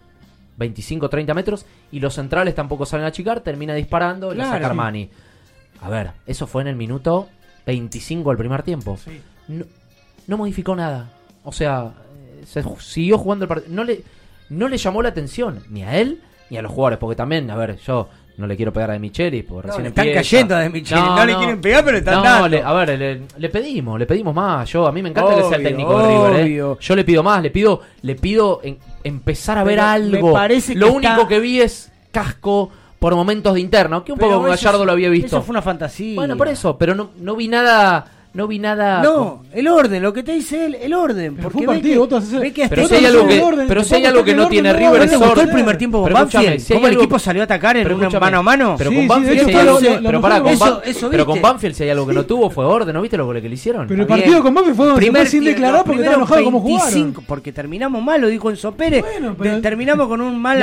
25, 30 metros y los centrales tampoco salen a achicar. Termina disparando claro, la saca Armani. A ver, eso fue en el minuto 25 del primer tiempo. No, no, modificó nada. O sea, eh, se siguió jugando el partido. No le, no le llamó la atención ni a él ni a los jugadores, porque también, a ver, yo no le quiero pegar a De Micheli. Porque le están empieza. cayendo a De No, le quieren pegar, pero le están no, dando. Le, a ver, le, pedimos, le pedimos más. Yo, a mí me encanta que sea el técnico de River. ¿eh? Yo le pido más, le pido, le pido empezar a ver algo. Parece Lo único que vi es casco por momentos de interno, que un poco Gallardo eso, lo había visto. Eso fue una fantasía. Bueno, por eso, pero no, no vi nada no vi nada. No, el orden, lo que te dice él, el orden. Porque partido, ve que, ve que pero si hay algo que, orden, pero si hay algo que no tiene no, River es orden. el primer tiempo con Banfield? ¿Cómo el equipo salió a atacar en una mano a mano? Pero con Banfield, pero con Banfield si hay algo que no tuvo fue orden, ¿no viste los goles que le hicieron? Pero el partido con Banfield fue primer sin declarar porque estaba enojado como. Porque terminamos mal, lo dijo Enzo Pérez. Terminamos con un mal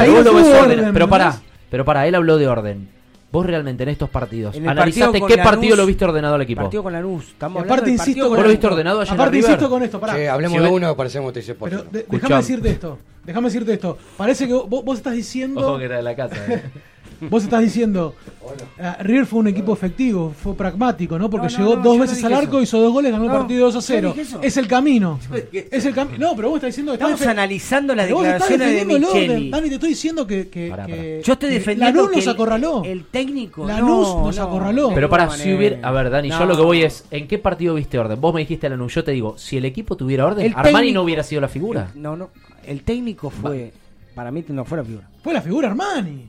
Pero pará, pero pará, él habló de orden. Vos realmente en estos partidos, en analizaste partido qué Lanús, partido lo viste ordenado al equipo. Partido con Lanús, estamos aparte hablando insisto, con lo viste ordenado ayer Aparte insisto con esto, pará. Hablemos si de uno, parecemos TC Pero déjame decirte esto, déjame decirte esto. Parece que vos, vos estás diciendo Ojo que era de la casa. ¿eh? Vos estás diciendo, uh, River fue un equipo efectivo, fue pragmático, ¿no? Porque llegó dos veces al arco, hizo dos goles, ganó el partido 2 a 0. Es el camino. Es el camino. No, pero vos estás diciendo que estamos analizando las declaraciones de Micheli. Dani, te estoy diciendo que, yo estoy defendiendo Lanús que nos acorraló. El, el técnico Lanús nos acorraló. Pero para si hubiera, a ver, Dani, yo lo que voy es ¿en qué partido viste orden? Vos me dijiste a Lanús, yo te digo, si el equipo tuviera orden, Armani no hubiera sido la figura. No, no, el técnico fue para mí no fue la figura. Fue la figura Armani.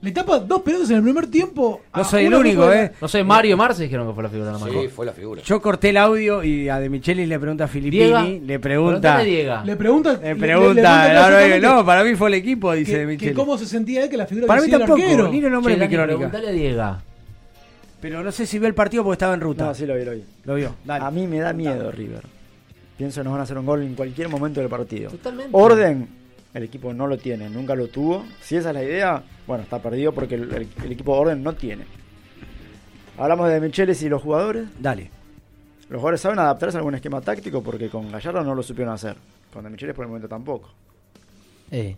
Le tapa dos pedazos en el primer tiempo. No soy el único, ¿eh? No soy Mario Marce, dijeron que fue la figura de la marca. Sí, fue la figura. Yo corté el audio y a De Michelis le pregunta a Filippini, le pregunta. Le pregunta. Le pregunta. No, para mí fue el equipo, dice que, De Michelis. ¿Cómo se sentía él que la figura Para mí tampoco. Arquero. Ni el nombre che, de mi a Diego. Pero no sé si vio el partido porque estaba en ruta. No, sí lo vio, lo vio. Lo vio. Dale. A mí me da miedo River. Pienso que nos van a hacer un gol en cualquier momento del partido. Totalmente. Orden, el equipo no lo tiene, nunca lo tuvo. Si esa es la idea, bueno, está perdido porque el, equipo de orden no tiene. Hablamos de Micheles y los jugadores. Dale. Los jugadores saben adaptarse a algún esquema táctico porque con Gallardo no lo supieron hacer. Con De Micheles por el momento tampoco. Eh.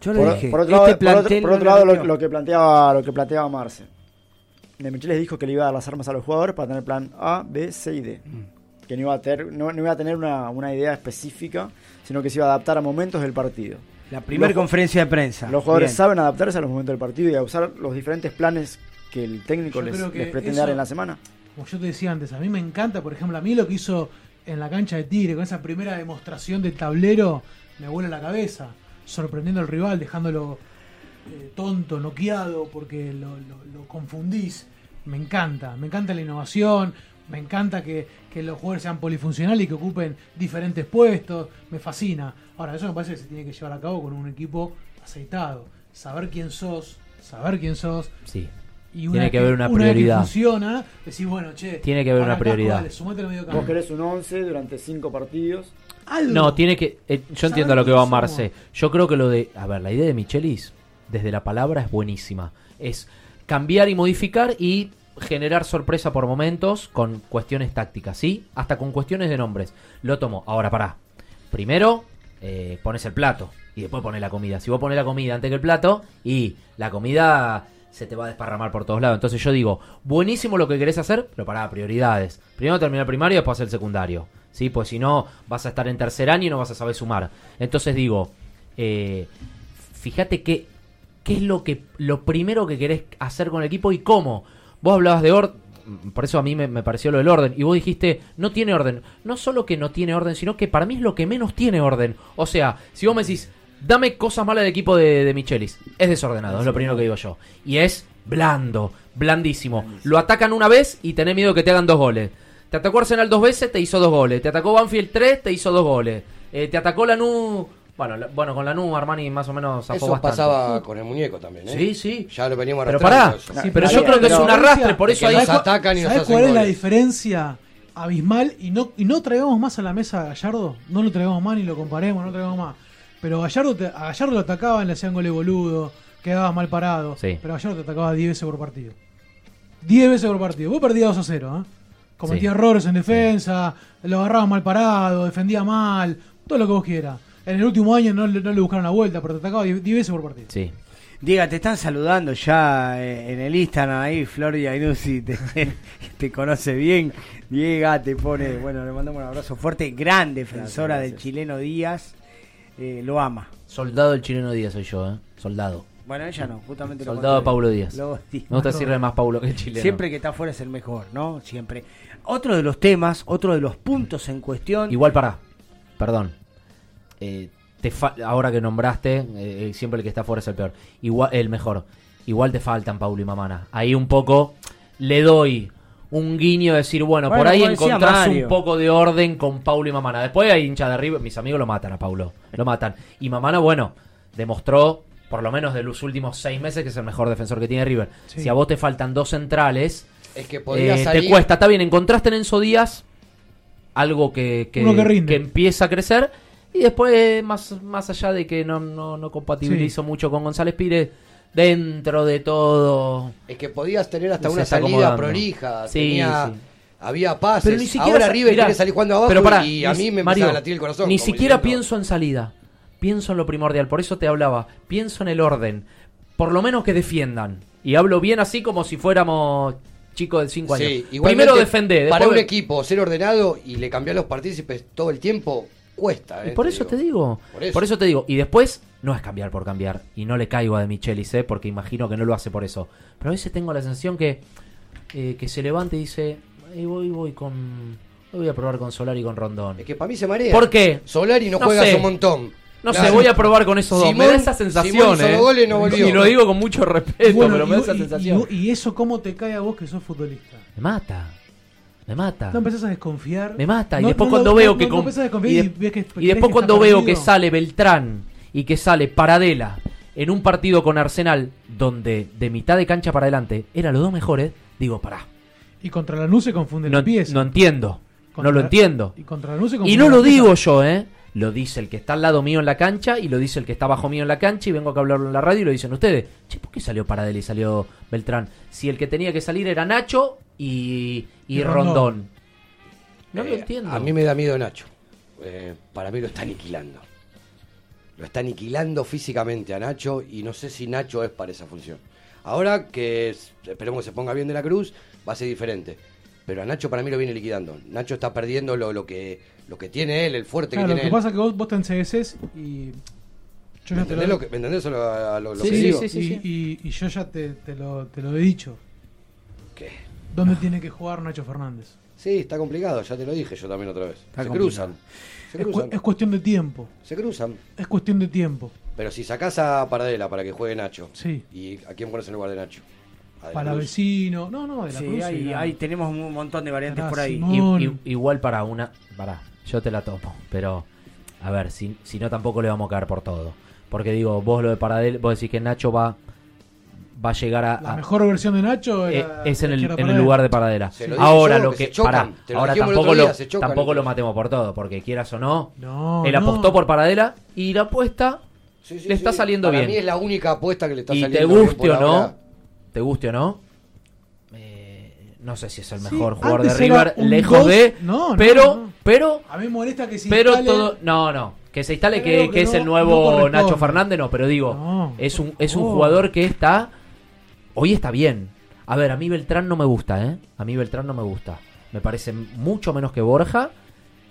Yo por, lo dije. Por otro este lado, por otro, lado lo, que planteaba, lo que planteaba Marce. De Micheles dijo que le iba a dar las armas a los jugadores para tener plan A, B, C y D. Mm que no iba a tener, no, iba a tener una, una, idea específica, sino que se iba a adaptar a momentos del partido. La primera conferencia de prensa. Los jugadores saben adaptarse a los momentos del partido y a usar los diferentes planes que el técnico les, pretende dar en la semana. Como yo te decía antes, a mí me encanta, por ejemplo, a mí lo que hizo en la cancha de Tigre, con esa primera demostración del tablero, me vuela la cabeza, sorprendiendo al rival, dejándolo eh, tonto, noqueado, porque lo, lo confundís. Me encanta, me encanta la innovación, me encanta que, que, los jugadores sean polifuncionales y que ocupen diferentes puestos. Me fascina. Ahora, eso me parece que se tiene que llevar a cabo con un equipo aceitado. Saber quién sos, saber quién sos. Sí. Y una tiene que, haber una, prioridad. Funciona, decís, bueno, che. Tiene que haber una acá, prioridad. Dale, medio Vos querés un 11 durante 5 partidos. ¿Algo? No, tiene que. Eh, yo entiendo lo que va Marce. Yo creo que lo de. A ver, la idea de Michelis, desde la palabra, es buenísima. Es cambiar y modificar y generar sorpresa por momentos con cuestiones tácticas, ¿sí? Hasta con cuestiones de nombres. Lo tomo. Ahora, pará. Primero, eh, pones el plato y después pones la comida. Si vos pones la comida antes que el plato y la comida se te va a desparramar por todos lados. Entonces yo digo, buenísimo lo que querés hacer, pero pará, prioridades. Primero terminar primario y después hacer secundario. ¿Sí? Pues si no, vas a estar en tercer año y no vas a saber sumar. Entonces digo, eh, fíjate qué, qué es lo, que, lo primero que querés hacer con el equipo y cómo. Vos hablabas de orden, por eso a mí me, me pareció lo del orden, y vos dijiste, no tiene orden. No solo que no tiene orden, sino que para mí es lo que menos tiene orden. O sea, si vos me decís, dame cosas malas del equipo de, de Michelis, es desordenado, es lo primero que digo yo. Y es blando, blandísimo. Lo atacan una vez y tenés miedo que te hagan dos goles. Te atacó Arsenal dos veces, te hizo dos goles. Te atacó Banfield tres, te hizo dos goles. Eh, te atacó Lanús... Bueno, la- bueno, con Lanús Armani más o menos zafó Eso bastante. pasaba con el muñeco también, ¿eh? Sí, sí. Ya lo veníamos Pero pará, eso. sí, pero yo creo que es un arrastre, por eso ahí nos atacan y nos ¿Sabes hacen cuál es la diferencia abismal? Y no, y no traigamos más a la mesa a Gallardo. No lo traigamos más ni lo comparemos, no lo traigamos más. Pero Gallardo te- a Gallardo lo atacaban, le hacían goles boludo, quedaba mal parado. Sí. Pero Gallardo te atacaba 10 veces por partido. 10 veces por partido. Vos perdías 2 a 0, ¿eh? Cometía Sí. errores en defensa, lo agarrabas mal parado, defendía mal, todo lo que vos quieras. En el último año no, le- no le buscaron la vuelta, pero te atacaba 10 10 veces por partido. Sí. Diga, te están saludando ya eh, en el Instagram ahí, Flor Iannuzzi te, te conoce bien. Diega te pone, bueno, le mandamos un abrazo fuerte, gran defensora del chileno Díaz, eh, lo ama. Soldado del chileno Díaz soy yo, ¿eh? Soldado. Bueno, ella no, justamente lo Soldado de contrario. Paulo Díaz. Lo- Me gusta decirle más Paulo que el chileno. Siempre que está afuera es el mejor, ¿no? Siempre. Otro de los temas, otro de los puntos en cuestión. Igual para, perdón. Eh, te fa- ahora que nombraste, eh, siempre el que está afuera es el peor. Igual, el mejor. Igual te faltan Paulo y Mamana. Ahí un poco le doy un guiño de decir, bueno, Bueno, por ahí encontrás Mario. un poco de orden con Paulo y Mamana. Después hay hincha de arriba, mis amigos lo matan a Paulo. Lo matan. Y Mamana, bueno, demostró, por lo menos de los últimos seis meses, que es el mejor defensor que tiene River. Sí. Si a vos te faltan dos centrales, Es que eh, salir. te cuesta. Está bien, encontraste en Enzo Díaz algo que, que, que empieza a crecer. Y después, más, más allá de que no, no, no compatibilizo mucho con González Pires, dentro de todo. Es que podías tener hasta una salida prolija. Sí, tenía, sí. Había pases. Pero ni siquiera Ahora River mirá, quiere salir jugando abajo pero pará, y a ni- mí me Mario, empezaba a latir el corazón. Ni siquiera diciendo, pienso en salida. Pienso en lo primordial. Por eso te hablaba. Pienso en el orden. Por lo menos que defiendan. Y hablo bien así como si fuéramos chicos de 5 años. Sí, Primero defender. Para un equipo ser ordenado y le cambiar los partícipes todo el tiempo cuesta. Y eh, por te eso digo. te digo. Por Por eso. te digo. Y después, no es cambiar por cambiar. Y no le caigo a De Michelis, ¿eh? porque imagino que no lo hace por eso. Pero a veces tengo la sensación que, eh, que se levanta y dice: "Ahí voy, voy con. hoy Voy a probar con Solar y con Rondón. Es que para mí se marea. ¿Por qué? Solari no, No juega sé. un montón. No Claro. sé, voy a probar con esos dos. me da esa sensación, ¿eh? goles y no volvió. Y lo digo con mucho respeto, Bueno, pero me da y- esa y- sensación. Y, y eso cómo te cae a vos que sos futbolista. Me mata. Me mata. No empezás a desconfiar. Me mata. Y después no cuando veo que. con- y, de- que- después que cuando veo que sale Beltrán y que sale Paradela en un partido con Arsenal donde de mitad de cancha para adelante eran los dos mejores, digo, pará. Y contra la se confunde No, pieza. no entiendo. Contra- no lo entiendo. Y contra la se Y no lo digo yo, ¿eh? Lo dice el que está al lado mío en la cancha y lo dice el que está abajo mío en la cancha y vengo acá a hablarlo en la radio y lo dicen ustedes. Che, ¿por qué salió Paradela y salió Beltrán? Si el que tenía que salir era Nacho y, y Y Rondón. Rondón. No lo Eh, entiendo. A mí me da miedo Nacho. Eh, para mí lo está aniquilando. Lo está aniquilando físicamente a Nacho y no sé si Nacho es para esa función. Ahora que es- esperemos que se ponga bien de la cruz, va a ser diferente. Pero a Nacho para mí lo viene liquidando. Nacho está perdiendo lo, lo que lo que tiene él, el fuerte Claro, lo que que tiene pasa es que vos, vos te ensegueces y. Yo ¿Me ya te entendés lo, lo que- me entendés lo- a lo- lo Sí, que sí, digo? sí, sí, y, y- y yo ya te, te lo, te lo he dicho. ¿Dónde tiene que jugar Nacho Fernández? Sí, está complicado, ya te lo dije yo también otra vez. Está se complicado. cruzan. Se Es, cu- cruzan. es cuestión de tiempo. Se cruzan. Es cuestión de tiempo. Pero si sacás a Paradela para que juegue Nacho. Sí. ¿Y a quién pones en lugar de Nacho? De Para vecino. No, no, de la Sí, Cruz. ahí, y la- ahí tenemos un montón de variantes Ah, por ahí. Simón. I- i- igual para una. Para, yo te la tomo. Pero, a ver, si, si no, tampoco le vamos a caer por todo. Porque digo, vos lo de Paradel, vos decís que Nacho va, va a llegar a. La a- mejor versión de Nacho eh, era es en el, en lugar de lo dije Ahora yo, lo que que. Te ahora tampoco, lo, tampoco lo matemos por todo. Porque quieras o no, No, él no. apostó por Paradela y la apuesta Sí, sí, le está sí. saliendo Para bien. mí es la única apuesta que le está y te saliendo bien guste por o no, te guste o no, eh, no sé si es el Sí, mejor jugador de River, lejos dos- de, No, no, pero, no. pero, A mí me molesta que se pero instale- todo, no, no, que se instale que, Creo que que es no- el nuevo. Nacho Fernández, no, pero digo, No, es un, es un jugador que está hoy está bien. A ver, a mí Beltrán no me gusta, ¿eh? A mí Beltrán no me gusta. Me parece mucho menos que Borja.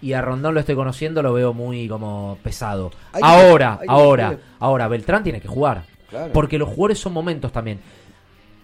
Y a Rondón lo estoy conociendo, lo veo muy como pesado. Hay que- ahora, que- ahora, ahora, Beltrán tiene que jugar. Claro. Porque los jugadores son momentos también.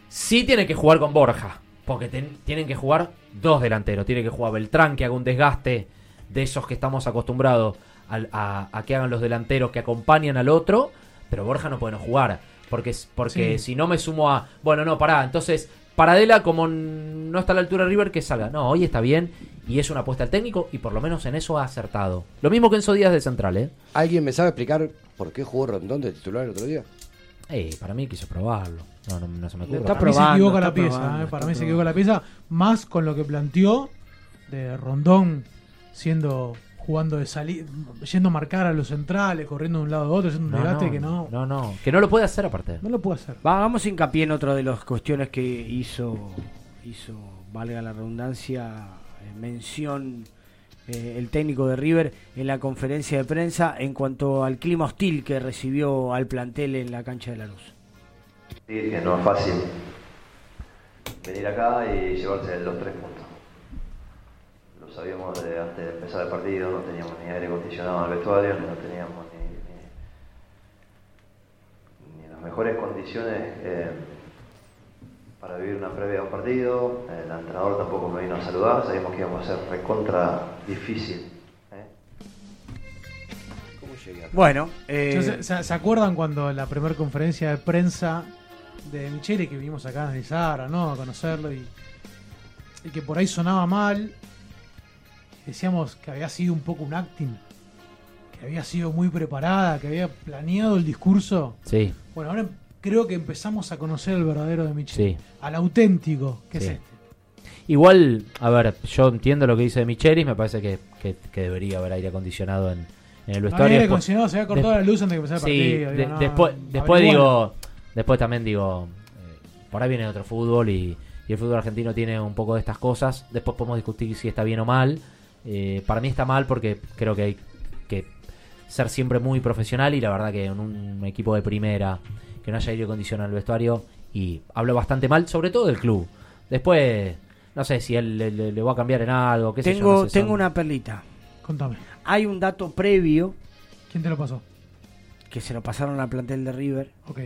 Sí tiene que jugar con Borja. Porque ten- tienen que jugar dos delanteros. Tiene que jugar Beltrán, que haga un desgaste de esos que estamos acostumbrados a, a que hagan los delanteros que acompañan al otro. Pero Borja no puede no jugar. Porque, es- porque Sí. si no me sumo a. Bueno, no, pará. Entonces, Paradela, como no está a la altura de River, que salga. No, hoy está bien. Y es una apuesta al técnico. Y por lo menos en eso ha acertado. Lo mismo que en esos días de central, ¿eh? ¿Alguien me sabe explicar por qué jugó Rondón de titular el otro día? Eh, para mí quiso probarlo. No, no, no se me ocurre. Para mí se equivoca la pieza, ¿eh? para mí se equivoca la pieza, más con lo que planteó de Rondón siendo jugando de salir, yendo a marcar a los centrales, corriendo de un lado a otro, haciendo un No, debate no, que no, no, no, que no lo puede hacer aparte. no lo puede hacer. Va, hagamos hincapié en otra de las cuestiones que hizo, hizo valga la redundancia, eh, mención eh, el técnico de River en la conferencia de prensa en cuanto al clima hostil que recibió al plantel en la cancha de la luz. que no es fácil venir acá y llevarse los tres puntos. Sabíamos de antes de empezar el partido, no teníamos ni aire acondicionado en el vestuario, no teníamos ni, ni- ni las mejores condiciones eh, para vivir una previa a un partido. El entrenador tampoco me vino a saludar, sabíamos que íbamos a ser recontra difícil. ¿Cómo llegué acá? Bueno, eh, ¿se, se acuerdan cuando la primera conferencia de prensa de Michele que vinimos acá a analizar, ¿no? a conocerlo y, y que por ahí sonaba mal? Decíamos que había sido un poco un acting, que había sido muy preparada, que había planeado el discurso. Sí. Bueno, ahora creo que empezamos a conocer el verdadero de Michele, Sí. al auténtico, que Sí. es este. Igual, a ver, yo entiendo lo que dice de Michelis, me parece que, que- que debería haber aire acondicionado en, en el No vestuario. había aire acondicionado, se había cortado la luz antes de empezar el Sí, partido, digo, no, después, después digo, después también digo, eh, por ahí viene otro fútbol y, y el fútbol argentino tiene un poco de estas cosas. Después podemos discutir si está bien o mal. Eh, para mí está mal porque creo que hay que ser siempre muy profesional y la verdad que en un equipo de primera que no haya aire acondicionado en el vestuario y hablo bastante mal, sobre todo del club. Después, no sé si él le, le- le va a cambiar en algo. Qué sé yo, tengo, no sé, tengo son- una perlita. Contame. Hay un dato previo ¿Quién te lo pasó? que se lo pasaron al plantel de River. Ok.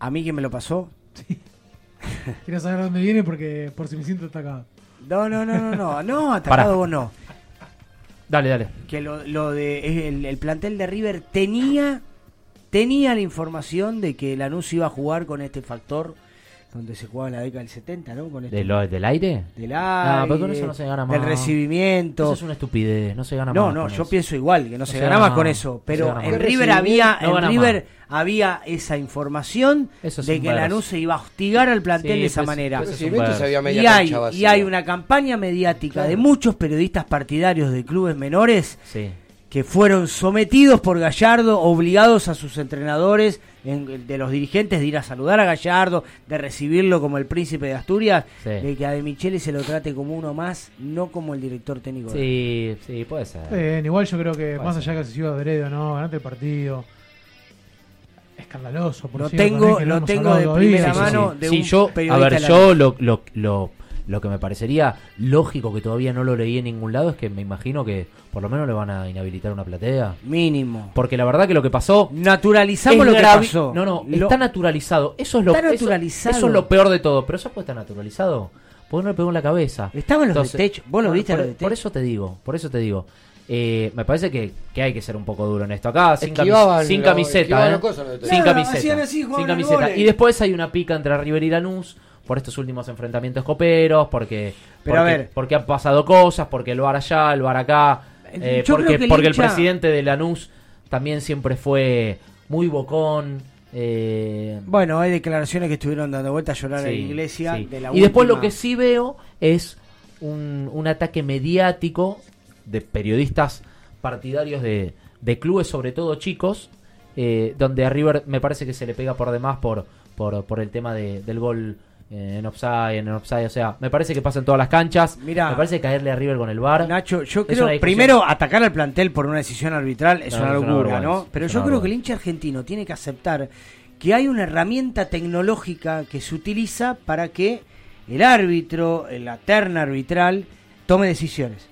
A mí que me lo pasó. Quiero saber dónde viene porque por si me siento atacado. No, no, no, no, no, no, atacado Pará. vos no. Dale, dale. Que lo, lo de el, el plantel de River tenía tenía la información de que Lanús iba a jugar con este factor donde se jugaba en la década del 70, ¿no? Con este- ¿De lo- ¿Del aire? Del No, pero con aire, eso no se gana más. del recibimiento. Eso es una estupidez, no se gana No, más. no, con yo eso. pienso igual, que no, se, se gana gana más con no eso. Pero en. River había, No en River había esa información Eso es de que. Lanús se iba a hostigar al plantel Sí, de esa pues, manera. pues es había media y, hay, y hay una campaña mediática de muchos periodistas partidarios de clubes menores Sí. Que fueron sometidos por Gallardo, obligados a sus entrenadores, en- de los dirigentes, de ir a saludar a Gallardo, de recibirlo como el príncipe de Asturias, Sí. de que a De Michele se lo trate como uno más, no como el director técnico. Sí, sí, puede ser. Bien, igual yo creo que Puede más ser. allá que se siga adrede o no, ganate el partido. Escandaloso, por Lo cierto, tengo- lo hemos tengo de todavía. primera mano sí. de Sí, un yo, a ver, yo lo, lo, lo, lo que me parecería lógico que todavía no lo leí en ningún lado es que me imagino que por lo menos le van a inhabilitar una platea. Mínimo. Porque la verdad que lo que pasó. Naturalizamos es lo que pasó. No, no, Lo- está naturalizado. Eso es lo Está eso- naturalizado. Eso, es lo peor de todo. Pero eso puede estar naturalizado. Porque no le pegó en la cabeza. Estaban los de Tech. ¿Vos lo bueno, viste a por, los de por eso te digo. Por eso te digo. Eh, me parece que, que hay que ser un poco duro en esto. Acá sin, camiseta. ¿eh? Sin camiseta. sin camiseta. Y después hay una pica entre River y Lanús por estos últimos enfrentamientos coperos, porque, Pero porque, a ver. porque han pasado cosas, porque el bar allá, el bar acá, eh, Yo porque, el porque el presidente de Lanús también siempre fue muy bocón. eh, Bueno, hay declaraciones que estuvieron dando vuelta a llorar en la Sí, iglesia. sí. de la y después lo que sí veo es un, un ataque mediático de periodistas partidarios de, de clubes, sobre todo chicos, eh, donde a River me parece que se le pega por demás por, por, por el tema de- del gol eh, en offside, en offside, o sea, me parece que pasa en todas las canchas. Mirá. me parece caerle a River con el bar. Nacho, yo creo, primero, atacar al plantel por una decisión arbitral es No, una es una locura, ¿no? Pero yo creo que el hincha argentino tiene que aceptar que hay una herramienta tecnológica que se utiliza para que el árbitro, la terna arbitral, tome decisiones.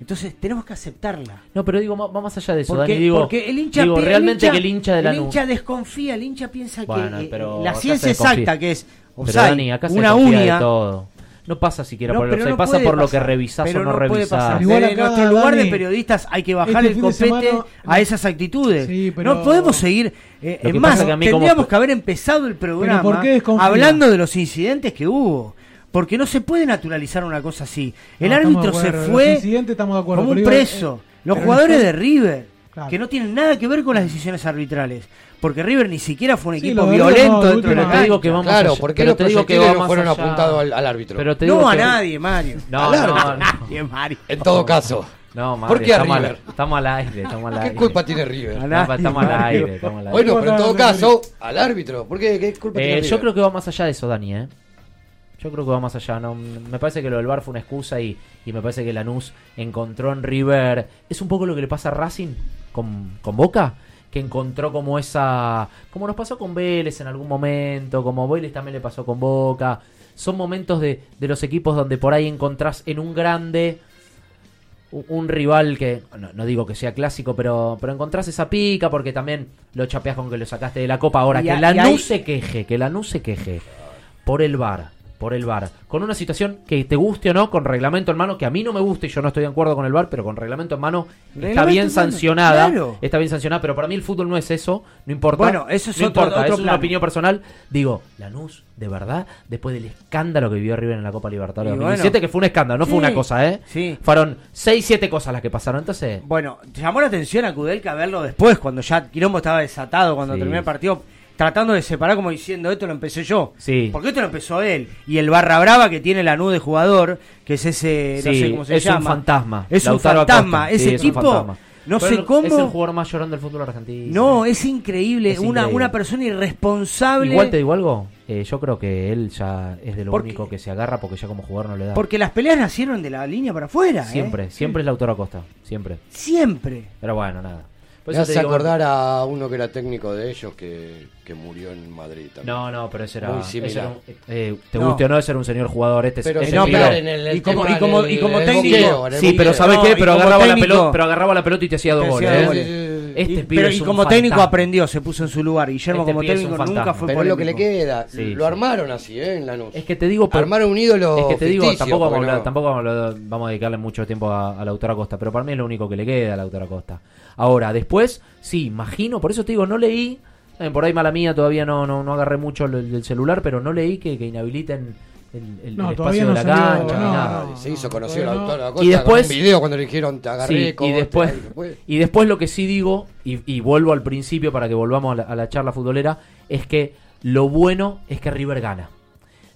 Entonces tenemos que aceptarla. No, pero digo, va más allá de eso, porque, Dani, digo, porque el hincha, digo, el realmente hincha- que el hincha de la el hincha desconfía, el hincha piensa Bueno, que eh, la ciencia exacta que es Pero offside, Dani, acá se una desconfía de uña, todo. No pasa siquiera No, por el pero offside, no pasa puede por lo que pasar, revisás pero o no, no puede revisás. Igual Desde acá, nuestro lugar Dani, de periodistas hay que bajar este el fin de copete semana- a esas actitudes. Sí, pero- No podemos seguir. eh, Lo es más, pasa que a mí como- tendríamos que haber empezado el programa ¿por qué desconfía? hablando de los incidentes que hubo. Porque no se puede naturalizar una cosa así. El No, árbitro de se acuerdo. fue Los incidentes estamos de acuerdo, como un preso. eh, Los pero jugadores el- de River, Claro. que no tienen nada que ver con las decisiones arbitrales. Porque River ni siquiera fue un Sí, equipo River violento no, de dentro de la Te digo que vamos Claro, allá- ¿por qué pero los te digo que proyectiles va no más fueron allá. apuntados al, al árbitro? Pero te digo No a que- nadie, Mario. No, Al no, no. Nadie, Mario. En todo caso. No, Mario, ¿Por qué a estamos, al, estamos al aire, estamos al ¿Qué aire. culpa tiene River? A nadie, Estamos, al aire, estamos al aire. Bueno, pero en todo caso, al árbitro. ¿Por qué? ¿Qué culpa Eh, tiene yo River? creo que va más allá de eso, Dani, ¿eh? Yo creo que va más allá. No, me parece que lo del VAR fue una excusa y, y me parece que Lanús encontró en River... Es un poco lo que le pasa a Racing con, con Boca, que encontró como esa... Como nos pasó con Vélez en algún momento, como Vélez también le pasó con Boca. Son momentos de, de los equipos donde por ahí encontrás en un grande un, rival que, no, no digo que sea clásico, pero, pero encontrás esa pica porque también lo chapeás con que lo sacaste de la copa. Ahora, Y que a- la ahí- se queje, que la se queje por el VAR, por el VAR, con una situación que te guste o no, con reglamento en mano, que a mí no me gusta y yo no estoy de acuerdo con el VAR, pero con reglamento en mano está bien sancionada, claro. está bien sancionada, pero para mí el fútbol no es eso, no importa. Bueno, eso es no otro- importa, otro es una opinión personal. Digo, Lanús, de verdad, después del escándalo que vivió River en la Copa Libertadores Y 2017, bueno. que fue un escándalo, no fue una cosa, ¿eh? sí. Fueron 6, 7 cosas las que pasaron, entonces... Bueno, llamó la atención a Kudelka verlo después, cuando ya Quilombo estaba desatado, cuando Sí. terminó el partido, tratando de separar como diciendo, esto lo empecé yo. Sí. Porque esto lo empezó él. Y el barra brava que tiene la nube de jugador, que es ese, no sé cómo se es llama. un fantasma. Es un Lautaro fantasma. Acosta. Ese Sí, es tipo, fantasma. no Pero sé cómo... Es el jugador más llorón del fútbol argentino. No, es increíble. Es una, increíble. una persona irresponsable. Igual te digo algo, eh, yo creo que él ya es de lo Porque- único que se agarra porque ya como jugador no le da. Porque las peleas nacieron de la línea para afuera. ¿eh? siempre, siempre es Lautaro Acosta, siempre. Siempre. Pero bueno, nada. Por Me hace digo- acordar a uno que era técnico de ellos que, que murió en Madrid también. No, no, pero ese era, Muy ese era un- eh, te No. guste o no, ese era un señor jugador, este Pero ese no, pero en el- y como, y como, y técnico. Sí, pero. ¿sabes No, qué? Pero agarraba la, pelota, pero agarraba la pelota y te hacía dos goles. Este pibe pero es y un como técnico aprendió, se puso en su lugar. Guillermo Este como técnico nunca fantasma. fue Pero es lo que le queda. Sí, lo sí. armaron así, ¿eh? En Lanús. Es que te digo, pero- Armaron un ídolo. Es que te digo, tampoco, vamos, a porque hablar- no- tampoco vamos a, vamos a dedicarle mucho tiempo a, a Lautaro Acosta, pero para mí es lo único que le queda a Lautaro Acosta. Ahora, después, sí, imagino, por eso te digo, no leí, eh, por ahí mala mía, todavía no, no, no agarré mucho el, el celular, pero no leí que, que inhabiliten el, el- No, el espacio no de la salió, cancha, ni no, nada. no. Se hizo conocido la Y después- con un video cuando le dijeron te agarré Sí, y después, y después lo que sí digo, y, y vuelvo al principio para que volvamos a la, a la charla futbolera, es que lo bueno es que River gana.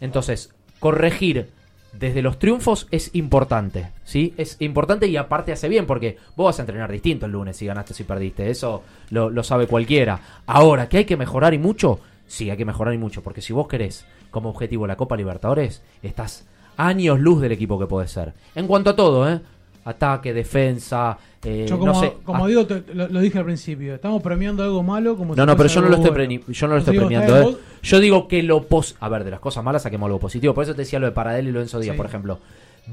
Entonces, corregir desde los triunfos es importante, ¿sí? Es importante y aparte hace bien, porque vos vas a entrenar distinto el lunes si ganaste o si perdiste, eso lo, lo sabe cualquiera. Ahora, que hay que mejorar y mucho, sí, hay que mejorar y mucho, porque si vos querés como objetivo la Copa Libertadores, estás años luz del equipo que podés ser. En cuanto a todo, ¿eh? Ataque, defensa, eh, Yo como, no sé. como ah, digo, te- lo, lo dije al principio, estamos premiando algo malo como no, si no, pero yo no lo estoy, bueno. yo no lo estoy Digo, premiando, ¿eh? Yo digo que lo pos... A ver, de las cosas malas saquemos algo positivo. Por eso te decía lo de Paradel y lo de Enzo Díaz, Sí. por ejemplo.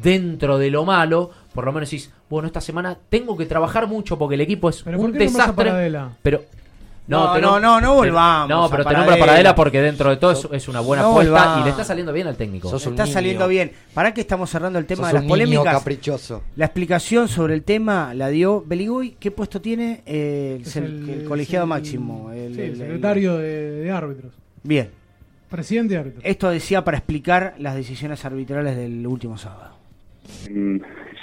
Dentro de lo malo, por lo menos decís, bueno, esta semana tengo que trabajar mucho porque el equipo es ¿Pero un por qué desastre. Pero... No, no, no, no te- volvamos No, a pero te Paradela. nombra Paradela porque dentro de todo es, es una buena No apuesta y le está saliendo bien al técnico. Sos Está saliendo bien. ¿Para qué estamos cerrando el tema Sos de las un niño polémicas? caprichoso. La explicación sobre el tema la dio Beligoy. ¿Qué puesto tiene eh, el, colegiado el- máximo? El- sí, el el- el- secretario de, de árbitros. Bien. Presidente de árbitros. Esto decía para explicar las decisiones arbitrales del último sábado. Mm,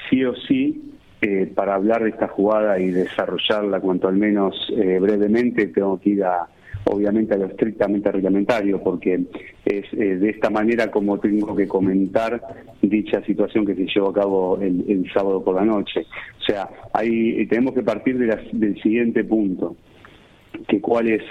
sí o sí, eh, para hablar de esta jugada y desarrollarla cuanto al menos eh, brevemente, tengo que ir a, obviamente a lo estrictamente reglamentario, porque es eh, de esta manera como tengo que comentar dicha situación que se llevó a cabo el, sábado por la noche. O sea, ahí tenemos que partir del siguiente punto que cuál es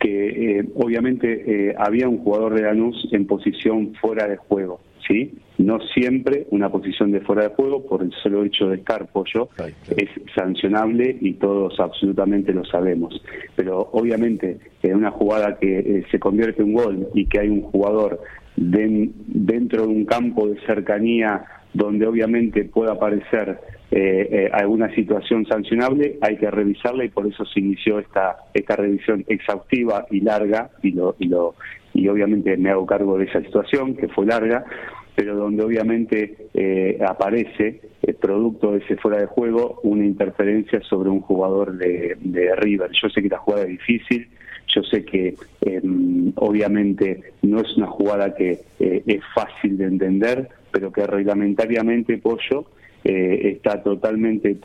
que obviamente había un jugador de Lanús en posición fuera de juego, ¿sí? No siempre una posición de fuera de juego, por el solo hecho de estar pollo, es sancionable y todos absolutamente lo sabemos. Pero obviamente en una jugada que eh, se convierte en gol y que hay un jugador den- dentro de un campo de cercanía donde obviamente pueda aparecer eh, eh, alguna situación sancionable, hay que revisarla y por eso se inició esta esta revisión exhaustiva y larga y lo y lo y obviamente me hago cargo de esa situación que fue larga, pero donde obviamente eh, aparece eh, producto de ese fuera de juego una interferencia sobre un jugador de, River. Yo sé que la jugada es difícil, yo sé que eh, obviamente no es una jugada que eh, es fácil de entender, pero que reglamentariamente Pollo eh, está totalmente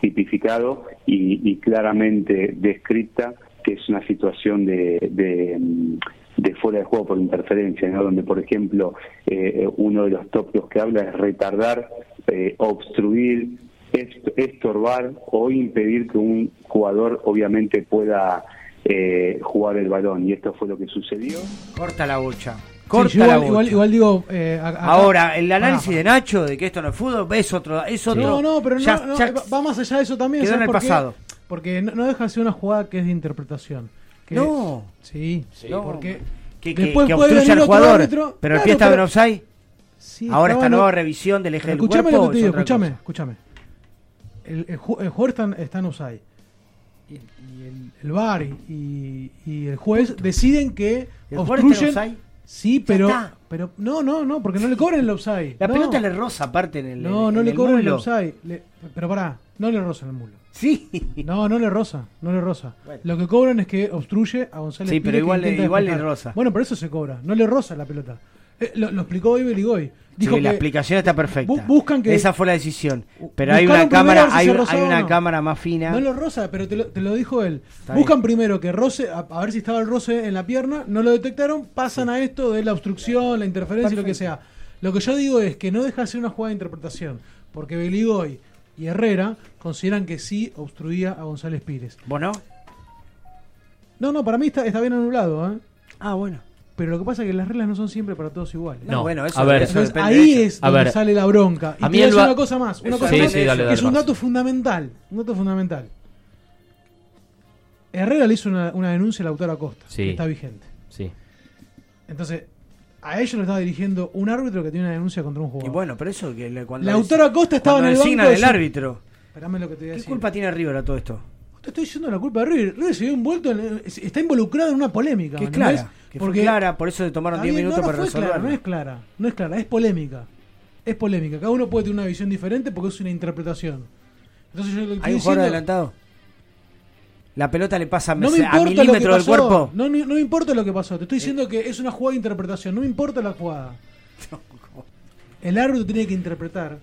tipificado y, claramente descrita que es una situación de, mm, de fuera de juego por interferencia, ¿no? donde por ejemplo eh, uno de los tópicos que habla es retardar, eh, obstruir, est- estorbar o impedir que un jugador obviamente pueda eh, jugar el balón y esto fue lo que sucedió. Corta la bocha. Sí, Corta yo la igual, igual, bocha. igual digo. eh, acá- Ahora, el análisis de Nacho de que esto no es fútbol es otro. Es otro No, no, pero no, ya- no, ya- va- va más allá de eso también. quedó en ¿sabes el por qué? pasado. Porque no, no deja de ser una jugada que es de interpretación. Que- No. Sí, No. porque que, que- después que puede obstruye venir al otro jugador. árbitro. pero el pie estaba en offside. Sí, Ahora esta en- nueva revisión del eje del Escuchame cuerpo. lo que te digo. El, el el jugador está, está en offside. Y, y el, el VAR y, y el juez deciden que ¿El jugador está en obstruyen. Sí, pero, pero no, no, no, porque no le cobran el offside. La no. pelota le roza aparte en el. No, en no le el cobran el muslo. offside. Le- pero pará, no le roza en el mulo. Sí. No, no le roza, no le roza. Bueno. Lo que cobran es que obstruye a González Sí, Pires pero igual le- igual le roza. Bueno, por eso se cobra, no le roza la pelota. Eh, lo, lo explicó hoy Beligoy. Dijo Sí, la explicación está perfecta. bu- buscan que Esa fue la decisión. Pero hay una cámara, si hay, una no. cámara más fina. No lo roza, pero te lo, te lo dijo él. Está Buscan primero que roce, a, a ver si estaba el roce en la pierna, no lo detectaron, pasan a esto de la obstrucción, la interferencia y lo que sea. Lo que yo digo es que no deja de ser una jugada de interpretación, porque Beligoy y Herrera consideran que sí obstruía a González Pires. ¿Bueno? No, no, para mí está, está bien anulado. ¿eh? Ah, bueno. Pero lo que pasa es que las reglas no son siempre para todos iguales. No, bueno, eso- a ver, eso Entonces, de ahí ellos. es A donde ver, sale la bronca. Y a te mí voy a el una cosa más, una cosa sí, más sí, dale, que dale, es un dato fundamental, un dato fundamental. Herrera le hizo una, una denuncia a Lautaro Acosta, Sí. que está vigente. Sí. Entonces, a ellos lo estaba dirigiendo un árbitro que tiene una denuncia contra un Y jugador. bueno, pero eso que le- cuando. Lautaro Acosta estaba en el banco designan de el su- árbitro. Esperame lo que te voy a ¿Qué decir. culpa tiene River a todo esto? Te estoy diciendo la culpa de River. River se vio envuelto, en- está involucrado en una polémica. Que es clara, que fue clara, por eso le tomaron Está 10 bien, minutos no, no para fue clara, no es clara, no es clara, es polémica. Es polémica. Cada uno puede tener una visión diferente porque es una interpretación. Entonces yo que ¿Hay un jugador diciendo- adelantado? La pelota le pasa No me a importa que milímetro del cuerpo. No, no, no me importa lo que pasó. Te estoy diciendo que es una jugada de interpretación. No me importa la jugada. El árbitro tiene que interpretar.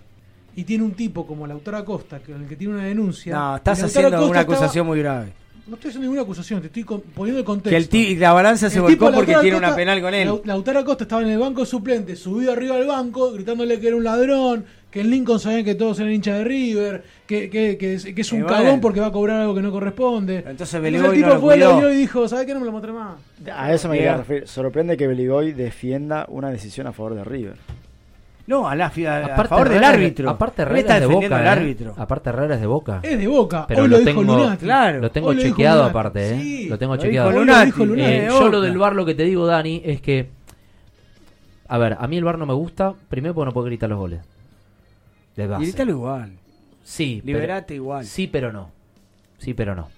Y tiene un tipo como Lautaro Acosta, que el que tiene una denuncia. No, estás haciendo Acosta una estaba- acusación muy grave. No estoy haciendo ninguna acusación, te estoy con- poniendo el contexto. Que el la balanza se El volcó tipo, porque Lautaro tiene una Acosta- penal con él. Lau- Lautaro Acosta estaba en el banco suplente, subido arriba del banco, gritándole que era un ladrón, que en Lincoln sabían que todos eran hinchas de River, que, que, que es, que es un bueno. cagón porque va a cobrar algo que no corresponde. Entonces el Beligoy tipo no lo fue, lo cuidó. vio y dijo, ¿sabes qué? No me lo mostré más. A eso me quería referir. Sorprende que Beligoy defienda una decisión a favor de River. No, a, la, a, a Aparte, favor del árbitro. Aparte, Él Herrera está es de boca. al ¿eh? árbitro. Aparte, Herrera es de boca. Es de Boca. Pero Hoy lo, lo dijo tengo, Lunati. Claro. lo tengo chequeado Lunati. aparte, ¿eh? Sí. Lo tengo Lo chequeado. dijo lo. Eh, yo lo del bar lo que te digo, Dani, es que. A ver, a mí el bar no me gusta. Primero porque no puedo gritar los goles. De base. Grítalo igual. Sí, pero- Liberate igual. Sí, pero no. Sí, pero no.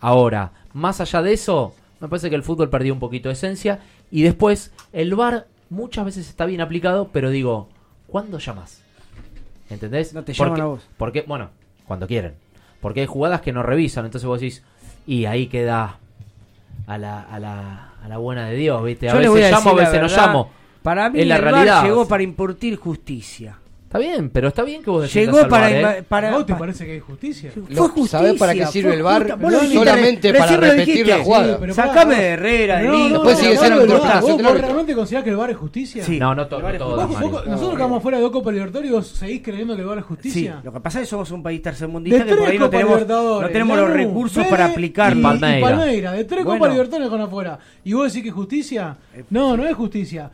Ahora, más allá de eso, me parece que el fútbol perdió un poquito de esencia. Y después, el VAR muchas veces está bien aplicado, pero digo, ¿cuándo llamas? ¿Entendés? No te Porque- llaman a vos. Porque, bueno, cuando quieren. Porque hay jugadas que no revisan, entonces vos decís, y ahí queda a la, a la, a la buena de Dios, ¿viste? A Yo veces voy a llamo, a veces no verdad, llamo. Para mí Es la el realidad. llegó para impartir justicia. Está bien, pero está bien que vos Llegó para, ¿eh? para- ¿A vos te pa- parece que hay justicia? Fue justicia. ¿sabés para qué sirve fue el VAR? justa- vos lo dijiste, Solamente recién para lo repetir dijiste. la jugada. Pero Sacame pará, de Herrera, de Después sigue no, siendo no, un tortazo, ¿Vos, realmente considerás que el VAR es justicia? Sí. No, no, to- no Vos- nosotros que vamos fuera de Copa Libertadores, ¿vos seguís creyendo que el VAR es Sí, justicia? lo que pasa es que somos un país tercermundista que por ahí no tenemos, Libertadores, no tenemos los Lanús, recursos Vélez para aplicar. y, y Palmeira. Palmeira, de tres Bueno. Copas Libertadores con afuera. ¿Y vos decís que es justicia? No, no es justicia.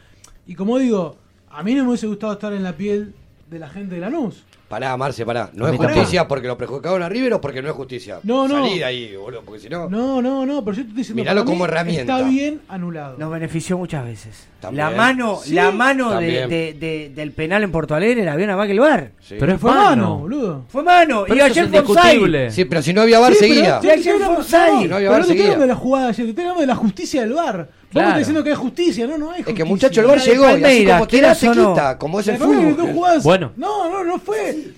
Y como digo, A mí no me hubiese gustado estar en la piel de la gente de Lanús. Pará, Marce, pará. No es justicia porque lo perjudicaron a River o porque no es justicia. No, no. Salí de ahí, boludo, porque si no. No, no, no, pero yo te estoy diciendo Miralo como herramienta. Está bien anulado. Nos benefició muchas veces. También. La mano, Sí, la mano de, también. de- de- del penal en Porto Alegre la vio nada más que el bar. Sí. Pero Fue mano. mano, boludo. Fue mano. Pero y eso ayer fue indiscutible. Sí, pero si no había bar, Sí, seguía. Y ayer fue no, no, No había pero no te estoy seguía. hablando de la jugada ayer, te estoy hablando de la justicia del VAR. Vos me Claro. estás diciendo que es justicia, no, no es Es justicia. que muchacho, el de llegó y así como quiera se no. quita, como es el fútbol. Bueno. No, no, no fue.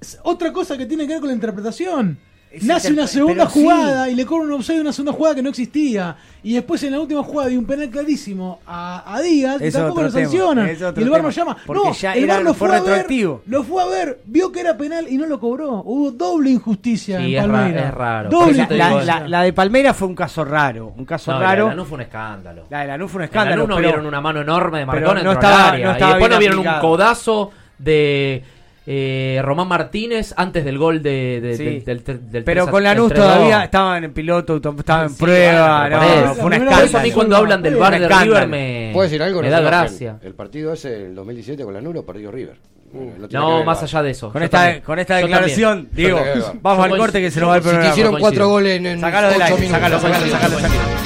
Es otra cosa que tiene que ver con la interpretación. Nace una segunda pero sí. jugada y le cobra un offside una segunda jugada que no existía. Y después en la última jugada hay un penal clarísimo a, a Díaz y Es tampoco lo sancionan. Y el tema. lo llama. Porque no, ya el VAR lo fue a ver, lo fue a ver, vio que era penal y no lo cobró. Hubo doble injusticia Sí, en Palmeiras. es raro. Doble La, la- la de Palmeiras fue un caso raro. Un caso No, y la raro. de Lanús fue un escándalo. La de Lanús fue un escándalo. Lanús no pero- vieron una mano enorme de Marcón no estaba- no y después no vieron un codazo de eh, Román Martínez antes del gol de, de- Sí. del, del, del- del Pero 3 a- con Lanús 3 a 2. todavía estaban en piloto, estaban en Sí, prueba. bueno, no, eso- fue un Por eso Por eso a mí escándalo. cuando hablan del bar de escándalo. River me, ¿Puedo decir algo? me No da gracia. El partido ese, el 2017 con la Nuro, perdió River. Lo que ver No, más allá de eso. Con esta, también. con esta declaración, digo, vamos Yo al corte que se nos va el Si te programa. hicieron coincido. cuatro goles en, en Sacalo del aire, minutos. sacalo, sacalo, sacalo, sacalo.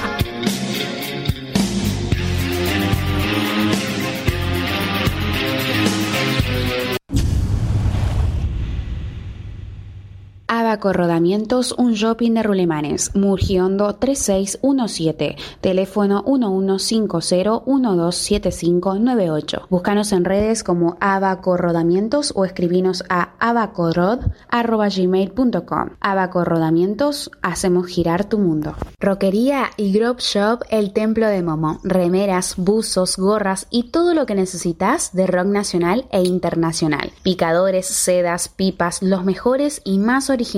Abaco Rodamientos, un shopping de Rulemanes, Murgiondo 3617, teléfono 1150-127598. Búscanos en redes como Abaco Rodamientos o escribinos a abacorod.gmail.com. Abaco Rodamientos, hacemos girar tu mundo. Roquería y Grove Shop, el templo de Momo. Remeras, buzos, gorras y todo lo que necesitas de rock nacional e internacional. Picadores, sedas, pipas, los mejores y más originales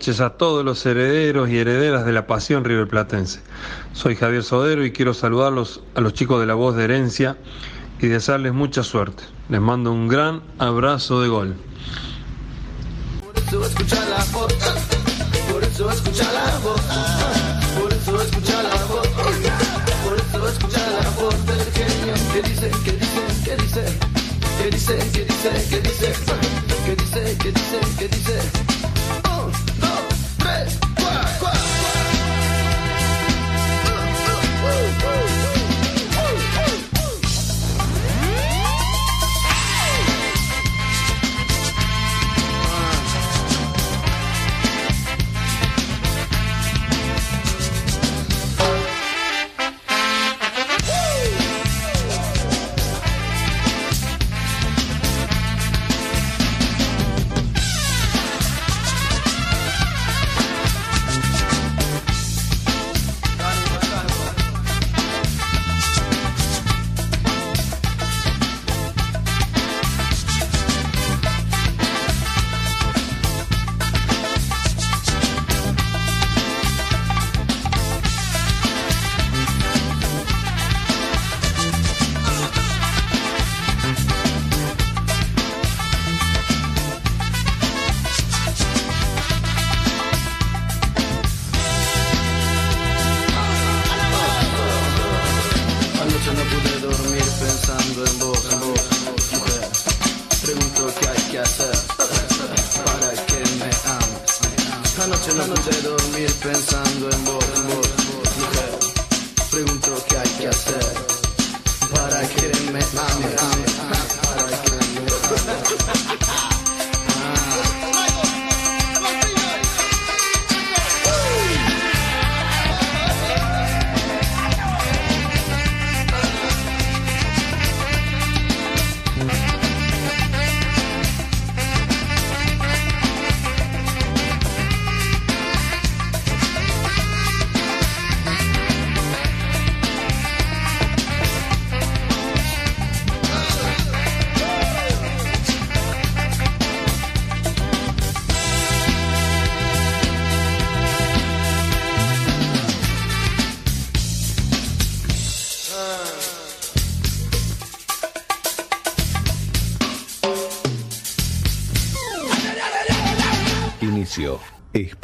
Noches a todos los herederos y herederas de la pasión riverplatense. Soy Javier Sodero y quiero saludarlos a los chicos de la voz de herencia y desearles mucha suerte. Les mando un gran abrazo de gol.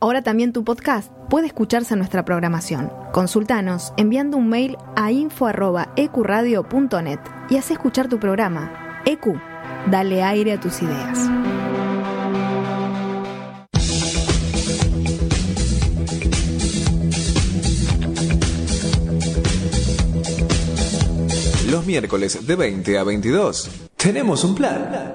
Ahora también tu podcast puede escucharse en nuestra programación. Consultanos enviando un mail a info.ecuradio.net y haz escuchar tu programa. EQ, dale aire a tus ideas. Los miércoles de 20 a 22 tenemos un plan.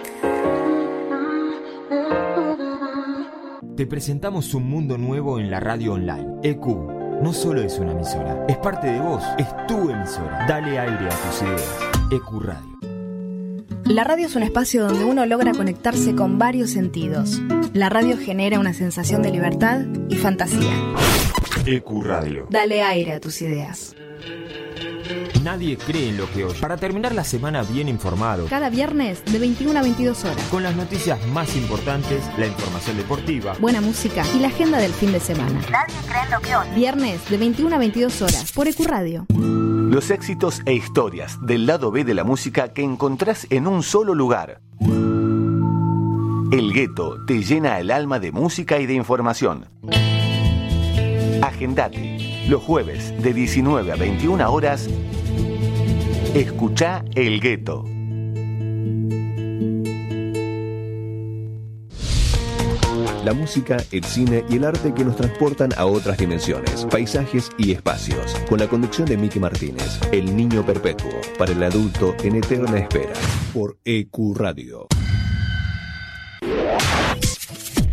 Te presentamos un mundo nuevo en la radio online. EQ no solo es una emisora, es parte de vos, es tu emisora. Dale aire a tus ideas. EQ Radio. La radio es un espacio donde uno logra conectarse con varios sentidos. La radio genera una sensación de libertad y fantasía. EQ Radio. Dale aire a tus ideas. Nadie cree en lo que oye. Para terminar la semana bien informado, Cada viernes de 21 a 22 horas. con las noticias más importantes, la información deportiva, Buena música y la agenda del fin de semana. Nadie cree en lo que oye. Viernes de 21 a 22 horas por Ecuradio. Los éxitos e historias del lado B de la música que encontrás en un solo lugar. El gueto te llena el alma de música y de información. Agendate los jueves de 19 a 21 horas Escucha El Gueto. La música, el cine y el arte que nos transportan a otras dimensiones, paisajes y espacios. Con la conducción de Miki Martínez, El Niño Perpetuo, para el adulto en eterna espera, por EQ Radio.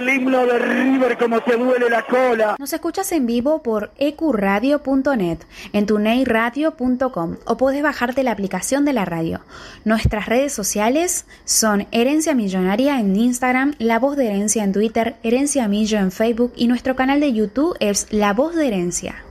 El himno de River como te duele la cola. Nos escuchas en vivo por ecuradio.net, en tuneiradio.com o podés bajarte la aplicación de la radio. Nuestras redes sociales son Herencia Millonaria en Instagram, La Voz de Herencia en Twitter, Herencia Millo en Facebook y nuestro canal de YouTube es La Voz de Herencia.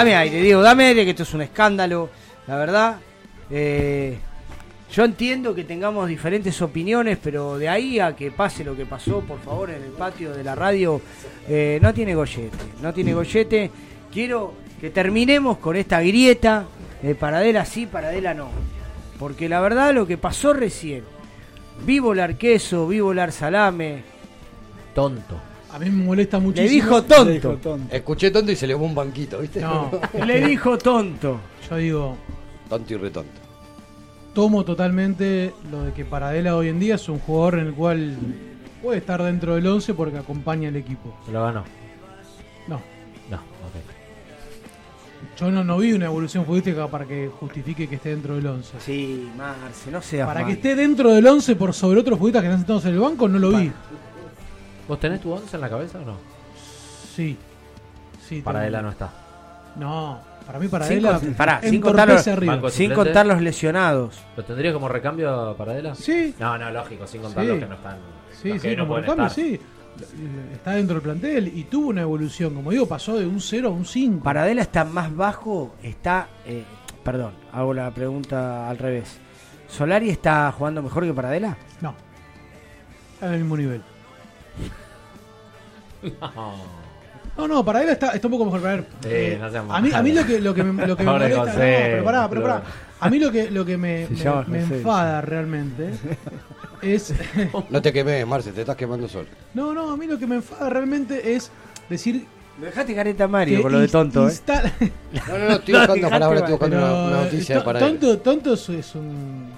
Dame aire, Diego, dame aire, que esto es un escándalo, la verdad. Eh, yo entiendo que tengamos diferentes opiniones, pero de ahí a que pase lo que pasó, por favor, en el patio de la radio, eh, no tiene gollete, no tiene gollete. Quiero que terminemos con esta grieta de Paradela sí, Paradela no. Porque la verdad lo que pasó recién, vi volar queso, vi volar salame. Tonto. A mí me molesta muchísimo. Le dijo tonto. Escuché tonto y se le fue un banquito, ¿viste? No. Le dijo tonto. Yo digo, Tonto y retonto. tomo totalmente lo de que Paradela hoy en día es un jugador en el cual puede estar dentro del 11 porque acompaña al equipo. Se lo ganó. No. No, ok. Yo no, no vi una evolución futbolística para que justifique que esté dentro del 11. Sí, Marce, no seas Para mal. que esté dentro del 11 por sobre otros futbolistas que están sentados en el banco, no lo vi. ¿Vos tenés tu 11 en la cabeza o no? Sí. sí Paradela tengo. no está. No, para mí Sin, Paradela con- pará, sin contar, los, entorpece arriba. Banco sin suplente. contar los lesionados. ¿Lo tendría como recambio para Adela? Sí. No, no, lógico, sin contar Sí. los que no están. Sí, los que sí, no como pueden cambio, estar. sí. Está dentro del plantel y tuvo una evolución. Como digo, pasó de un 0 a un 5. Paradela está más bajo, está... eh, perdón, hago la pregunta al revés. ¿Solari está jugando mejor que Paradela? No. Está en el mismo nivel. No, no, para él está, está un poco mejor. Para él. Sí, Eh, no seas a, mí, a mí lo que, lo que me, lo que me molesta. José, no, pero pará, pero pará. A mí lo que, lo que me, Se me- me José. enfada realmente es. No te quemes, Marce, te estás quemando solo. No, no, a mí lo que me enfada realmente es decir. Dejate careta Mario que con lo de tonto, ¿eh? No, no, no, estoy buscando palabras, estoy buscando una, una noticia para él. tonto, tonto es, es un.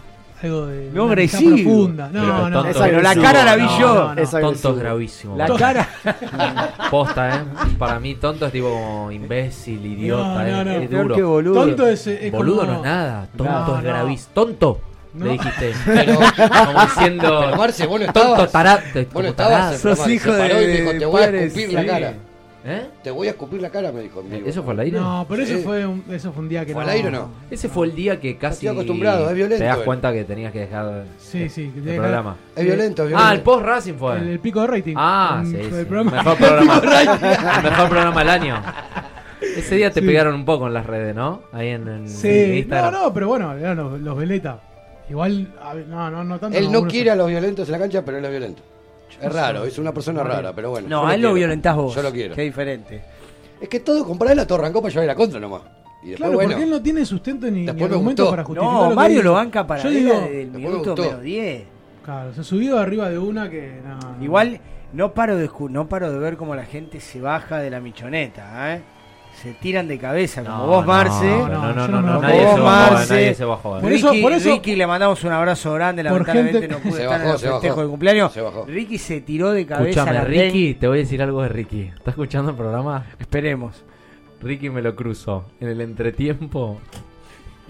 Algo de. No, agresivo. profunda. No, Pero no, tonto Pero la cara la vi No, yo. no, no. Es Tonto es gravísimo. La cara. Posta, ¿eh? Para mí, tonto es tipo como imbécil, idiota. No, no, es, no. es duro. que boludo. Tonto es- es boludo como- no es nada. Tonto No, es no. gravísimo. Tonto. No. Le dijiste. Pero- como diciendo. Pero, Marce, vos no tonto, estabas. tarate, Vos no como estabas. Sos hijo de- te voy a escupir sí. la cara. ¿Eh? Te voy a escupir la cara, me dijo. ¿Eso fue al aire? No, pero eso Sí. fue un, eso fue un día que ¿Fue no. al aire o no? Ese fue el día que casi. Estoy acostumbrado, es violento Te das cuenta que tenías que dejar Sí, sí. el programa. Es violento, es violento. Ah, el post Racing fue. El, el pico de rating. Ah, sí, el programa- Mejor programa. el mejor programa del año. Ese día te Sí. pegaron un poco en las redes, ¿no? Ahí en, en Sí, no, Instagram. no, pero bueno, eran los, los Veleta. Igual, no, no, no tanto. Él no quiere a los violentos en la cancha, pero él es violento. Es raro, es una persona rara, pero bueno. No, a él lo violentás vos. Yo lo quiero. Qué diferente. Es que todo con Paradela todo arrancó para llevar la contra nomás. Y después, Claro, bueno. porque él no tiene sustento ni, ni argumento para justificar. No, que Mario lo banca para Yo digo, desde el minuto menos 10. Claro, se subió arriba de una que. no. Igual no paro de escu- no paro de ver cómo la gente se baja de la michoneta, ¿eh? Se tiran de cabeza como No, vos, no, Marce. No, No, no, no, no, nadie, se bajó, Marce. nadie se bajó. Por Ricky, eso- por eso- Ricky le mandamos un abrazo grande, lamentablemente gente- no pudo estar bajó, en el festejo bajó. de cumpleaños. Se bajó. Ricky se tiró de cabeza. Andén. Ricky, te voy a decir algo de Ricky. ¿Estás escuchando el programa? Esperemos. Ricky me lo cruzó en el entretiempo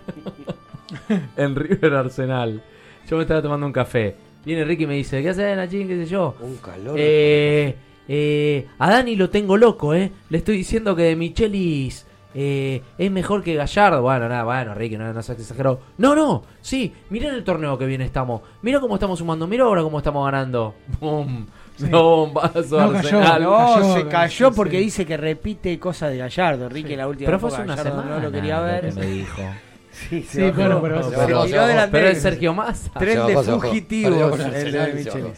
en River Arsenal. Yo me estaba tomando un café. Viene Ricky y me dice, ¿qué haces, Nachín? ¿Qué sé yo? Un calor. Eh, eh, a Dani lo tengo loco, ¿eh? Le estoy diciendo que de Michelis eh, es mejor que Gallardo. Bueno, nada, bueno, Ricky, no, no seas exagerado. No, no, sí, mirá en el torneo que viene estamos. Mirá cómo estamos sumando, mirá ahora cómo estamos ganando. ¡Bum! Sí. No, bombazo, No, cayó, Arsenal. No, cayó, se cayó sí, porque sí. dice que repite cosas de Gallardo. Ricky la última Pero fue hace una Gallardo semana. no lo quería lo ver. que me dijo. Sí, Sí, bueno, pero- andén. Pero es Sergio Massa. Tren de fugitivos el el de Michelis. bajó.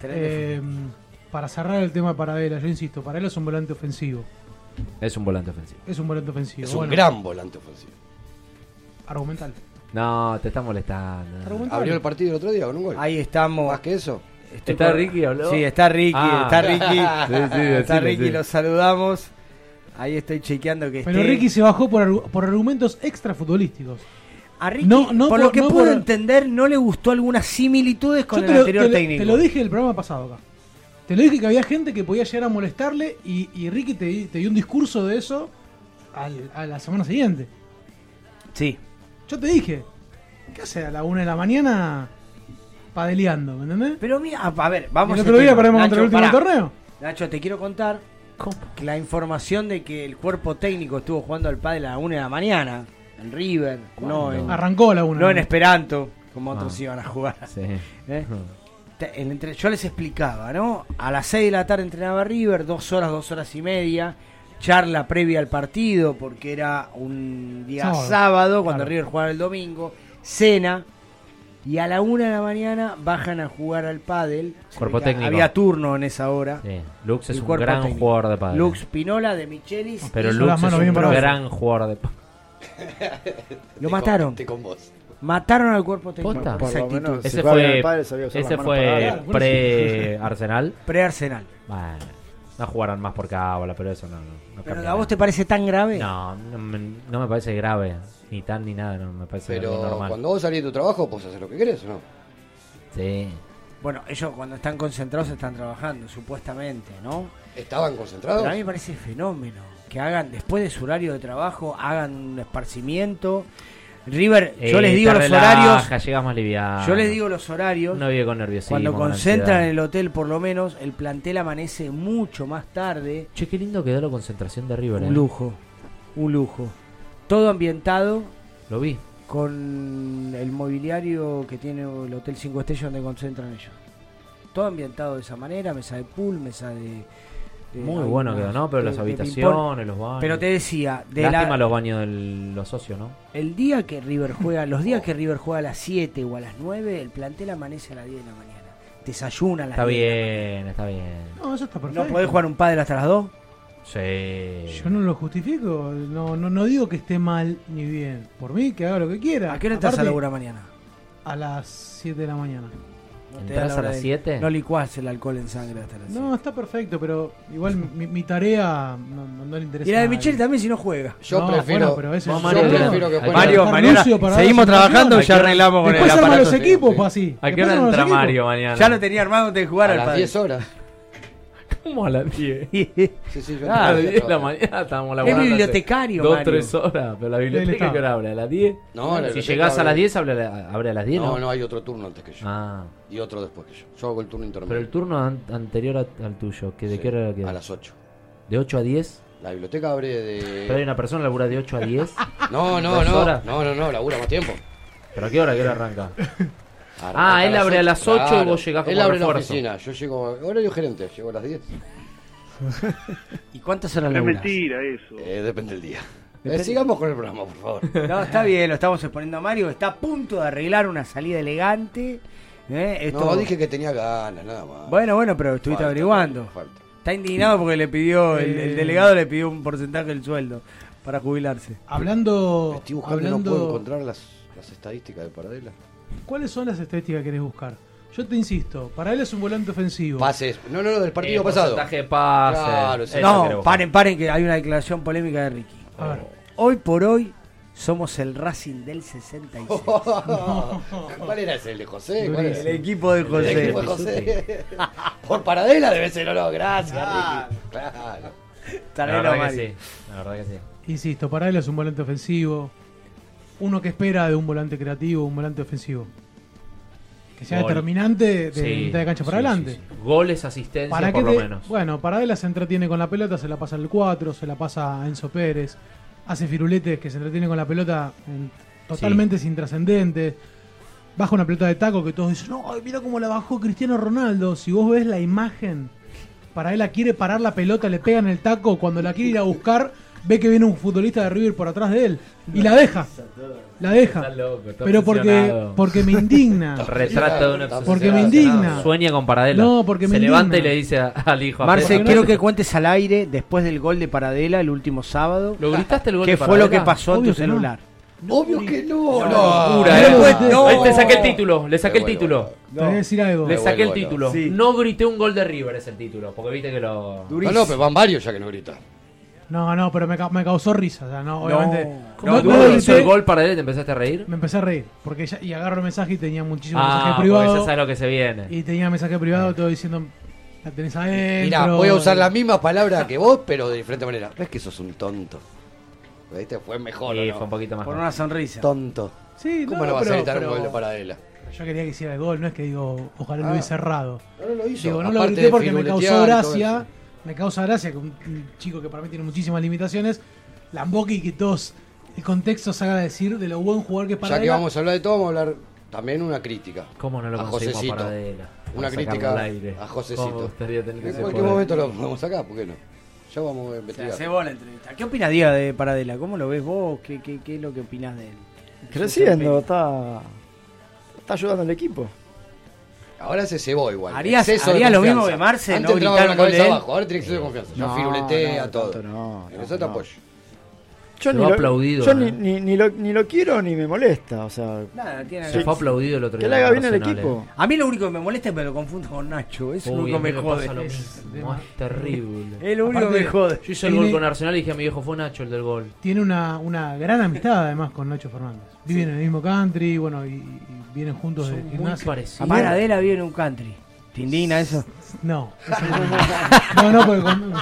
Tren de Eh, para cerrar el tema de Paradela, yo insisto, Paradela es un volante ofensivo. Es un volante ofensivo. Es un volante ofensivo. Es un gran volante ofensivo. Argumental. No, te está molestando. Argumental. Abrió el partido el otro día con un gol. Ahí estamos. Más que eso. Estoy ¿Está Ricky, habló? Sí, está Ricky, Ah. está Ricky. Sí, sí, está Ricky, sí. lo saludamos. Ahí estoy chequeando que Pero esté. Ricky se bajó por, por argumentos extra futbolísticos. A Ricky, No, no por, por- lo que no puedo por- entender, no le gustó algunas similitudes con Yo el lo, anterior te lo- técnico. te lo dije el programa pasado acá. Te lo dije que había gente que podía llegar a molestarle y, y Ricky te, di- te dio un discurso de eso al- a la semana siguiente. Sí. Yo te dije, ¿qué hace a la una de la mañana padeleando? ¿Me entendés? Pero mira, a, ver, vamos ¿Y el a otro día contra el último pará. torneo? Nacho, te quiero contar que la información de que el cuerpo técnico estuvo jugando al pádel a la una de la mañana en River, no en, Arrancó a la una. no en Esperanto, como otros Ah. iban a jugar. Sí. ¿Eh? El entre- yo les explicaba, ¿no? A las 6 de la tarde entrenaba River, dos horas, dos horas y media. charla previa al partido, porque era un día sábado, Sábado, cuando claro. River jugaba el domingo, cena, y a la una de la mañana bajan a jugar al pádel. Cuerpo técnico. Había turno en esa hora. Sí, Lux es un gran técnico. jugador de pádel. Lux Pinola de Michelis. Pero Lux es un gran jugador de pádel. Lo mataron. Con vos. Mataron al cuerpo técnico. Por lo actitud. menos, Ese si fue, el sabía ese fue pre-Arsenal. Pre-Arsenal. Bueno, no jugarán más por cábala, pero eso no. no, no ¿Pero cambia a vos te parece tan grave? No, no me, no me parece grave. Ni tan ni nada, no me parece Pero normal. cuando vos salís de tu trabajo, ¿puedes hacer lo que querés o no? Sí. Bueno, ellos cuando están concentrados están trabajando, supuestamente, ¿no? ¿Estaban concentrados? Pero a mí me parece fenómeno que hagan, después de su horario de trabajo, hagan un esparcimiento. River, yo Eh, les digo los relaja, horarios. llegas más liviano. Yo les digo los horarios. No vive con nerviosismo. Cuando con concentran en el hotel, por lo menos, el plantel amanece mucho más tarde. Che, qué lindo quedó la concentración de River. Un eh. lujo, un lujo. Todo ambientado Lo vi. con el mobiliario que tiene el Hotel 5 Estrellas donde concentran ellos. Todo ambientado de esa manera, mesa de pool, mesa de... de- Muy bueno quedó, ¿no? Pero de- las habitaciones, los baños. Pero te decía, de Lástima la- los baños de los socios, ¿no? el día que River juega, los días que River juega a las 7 o a las 9, el plantel amanece a las 10 de la mañana. Desayuna a las Está 10 de la bien, está bien. No, eso está perfecto. ¿No podés jugar un padre hasta las 2? Sí. Yo no lo justifico, no, no, no digo que esté mal ni bien. Por mí, que haga lo que quiera. ¿A qué hora estás a Aparte, laburar mañana? A las 7 de la mañana. No te ¿Entrás da la a las de- 7? No licuás el alcohol en sangre hasta las 7. No, está perfecto, pero igual mi, mi tarea no, no- no le interesa. Y la de. Michelle también si no juega. Yo No, prefiero. bueno, pero ese yo es- Mario, prefiero que juegue. Mario, mañana seguimos trabajando y ya arreglamos con el aparato. los equipos, pues así. ¿A qué hora entra. Mario mañana? Ya lo tenía armado antes de jugar A al las padre. 10 horas. ¿Cómo a las 10? Sí, sí, yo Ah, a las entiendo 10 de la mañana estábamos Es laburando. hace bibliotecario, Dos, Mario. tres horas. Pero la biblioteca. ¿qué hora abre? ¿A las 10? No, la Si llegás a abre- las 10, abre a, la- abre a las 10, ¿no? No, no, hay otro turno antes que yo. Ah, Y otro después que yo. Yo hago el turno intermedio. pero el turno an- anterior a- al tuyo, ¿que ¿de Sí, qué hora queda? A las 8. ¿De 8 a 10? La biblioteca abre de. Pero hay una persona que labura de 8 a 10. No, no, ¿Dos no. horas? No, no, no, labura más tiempo. ¿Pero a qué hora? ¿Qué hora arranca? Ah, él abre a las 8 y vos llegás Él como abre la refuerzo. oficina. Yo llego. Horario gerente, llego a las 10. ¿Y cuántas horas Es laburás? mentira eso. Eh, depende del día. Depende- Eh, sigamos con el programa, por favor. No, está bien, lo estamos exponiendo a Mario. Está a punto de arreglar una salida elegante. ¿eh? Esto- No, dije que tenía ganas, nada más. Bueno, bueno, pero estuviste Falta, averiguando. falta. Está indignado porque le pidió, el, el Eh. delegado le pidió un porcentaje del sueldo para jubilarse. Hablando. Estoy buscando no hablando puedo encontrar las, las estadísticas de Paradela. ¿Cuáles son las estadísticas que querés buscar? Yo te insisto, para él es un volante ofensivo. Pases. No, no, no, del partido Eh, pasado. porcentaje de pases. Claro, sí. Eso No, paren, paren, que hay una declaración polémica de Ricky. A ver. Hoy por hoy somos el Racing del 66. ¿Cuál era ese? ¿El de José? ¿Cuál era? el equipo de El José. equipo de José. Por Paradela debe ser, o no, gracias, Ah. Ricky. Claro. La verdad que sí. La verdad que sí. Insisto, para él es un volante ofensivo. Uno que espera de un volante creativo, un volante ofensivo. Que sea Gol. determinante de Sí, mitad de cancha para sí, adelante. sí, sí. Goles, asistencias, ¿Para por qué lo te- menos. Bueno, Paradela se entretiene con la pelota, se la pasa al 4, se la pasa a Enzo Pérez, hace firuletes que se entretiene con la pelota en- totalmente sin trascendente. Baja una pelota de taco que todos dicen, no, mira cómo la bajó Cristiano Ronaldo. Si vos ves la imagen, Paradela quiere parar la pelota, le pegan el taco, cuando la quiere ir a buscar, ve que viene un futbolista de River por atrás de él y la deja. La deja. Está loco, está Pero porque, porque me indigna. Retrato de una Porque me indigna. Sueña con Paradela. No, porque me Se levanta y le dice a- al hijo. Marce, quiero que cuentes al aire después del gol de Paradela el último sábado. ¿Lo gritaste el gol ¿Qué de fue lo que pasó en Obvio tu que no. celular? Obvio que no. No. locura, No, eh. no, no. Ahí te saqué el título, le saqué el título. Decir algo. Le saqué el título. Sí. No grité un gol de River es el título, porque viste que lo... No, no, pero van varios ya que no gritan. No, no, pero me, ca- me causó risa. O sea, no, obviamente. No, no- cuando hizo el gol para él y te empezaste a reír. Me empecé a reír. Porque ya, y agarro el mensaje y tenía muchísimos Ah, mensajes porque ya privados. sabes lo que se viene. Y tenía mensaje privado todo diciendo. La tenés adentro. Mira, voy a usar la misma palabra que vos, pero de diferente manera. ¿Ves que sos un tonto? ¿Viste? Fue mejor. Sí, ¿o no? fue un poquito más. Por una sonrisa. Tonto. Sí, ¿Cómo no, no, vas pero- a gritar pero- un gol de Paradela? Yo quería que hiciera el gol, no es que digo, ojalá Ah. lo hubiese cerrado. No, no lo hizo. Digo, no lo Aparte grité de porque me firuletear causó y todo gracia. eso. Me causa gracia que un, un chico que para mí tiene muchísimas limitaciones, Lamboki que todos el contexto se haga decir de lo buen jugador que es para Ya que vamos a hablar de todo, vamos a hablar también una crítica. ¿Cómo no lo a conseguimos Josecito. Paradela? Una crítica a ¿Cómo Josecito. En cualquier poder? momento lo podemos sacar, ¿por qué no? Ya vamos a Se investigar. hace vos la entrevista. ¿Qué opinas, Diego, de Paradela? ¿Cómo lo ves vos? ¿Qué, qué, qué es lo que opinás de él? Creciendo, está, está ayudando al equipo. Ahora se cebó igual. Harías- harías lo mismo que Marce, Antes no entraba gritar con la cabeza abajo, ahora tiene exceso de confianza. Ya No, firuletea no, todo. tanto no, eso te apoyo. Yo, ni fue lo, aplaudido, yo ¿no? ni, ni, ni lo, ni lo quiero ni me molesta. O sea, Nada, tiene Se fue aplaudido el otro que día. le haga en bien al equipo. eh. A mí lo único que me molesta es que me lo confundo con Nacho. Eso es lo único a que me jode. Es- terrible. Es lo único que me jode. Yo hice el gol con Arsenal y dije a mi viejo, fue Nacho el del gol. Tiene una, una gran amistad además con Nacho Fernández. Viven en el mismo country, bueno, y, y vienen juntos Son de gimnasia. parecidos. A Paradela vive en un country. ¿Te indigna eso? No, eso no, no, no, porque con-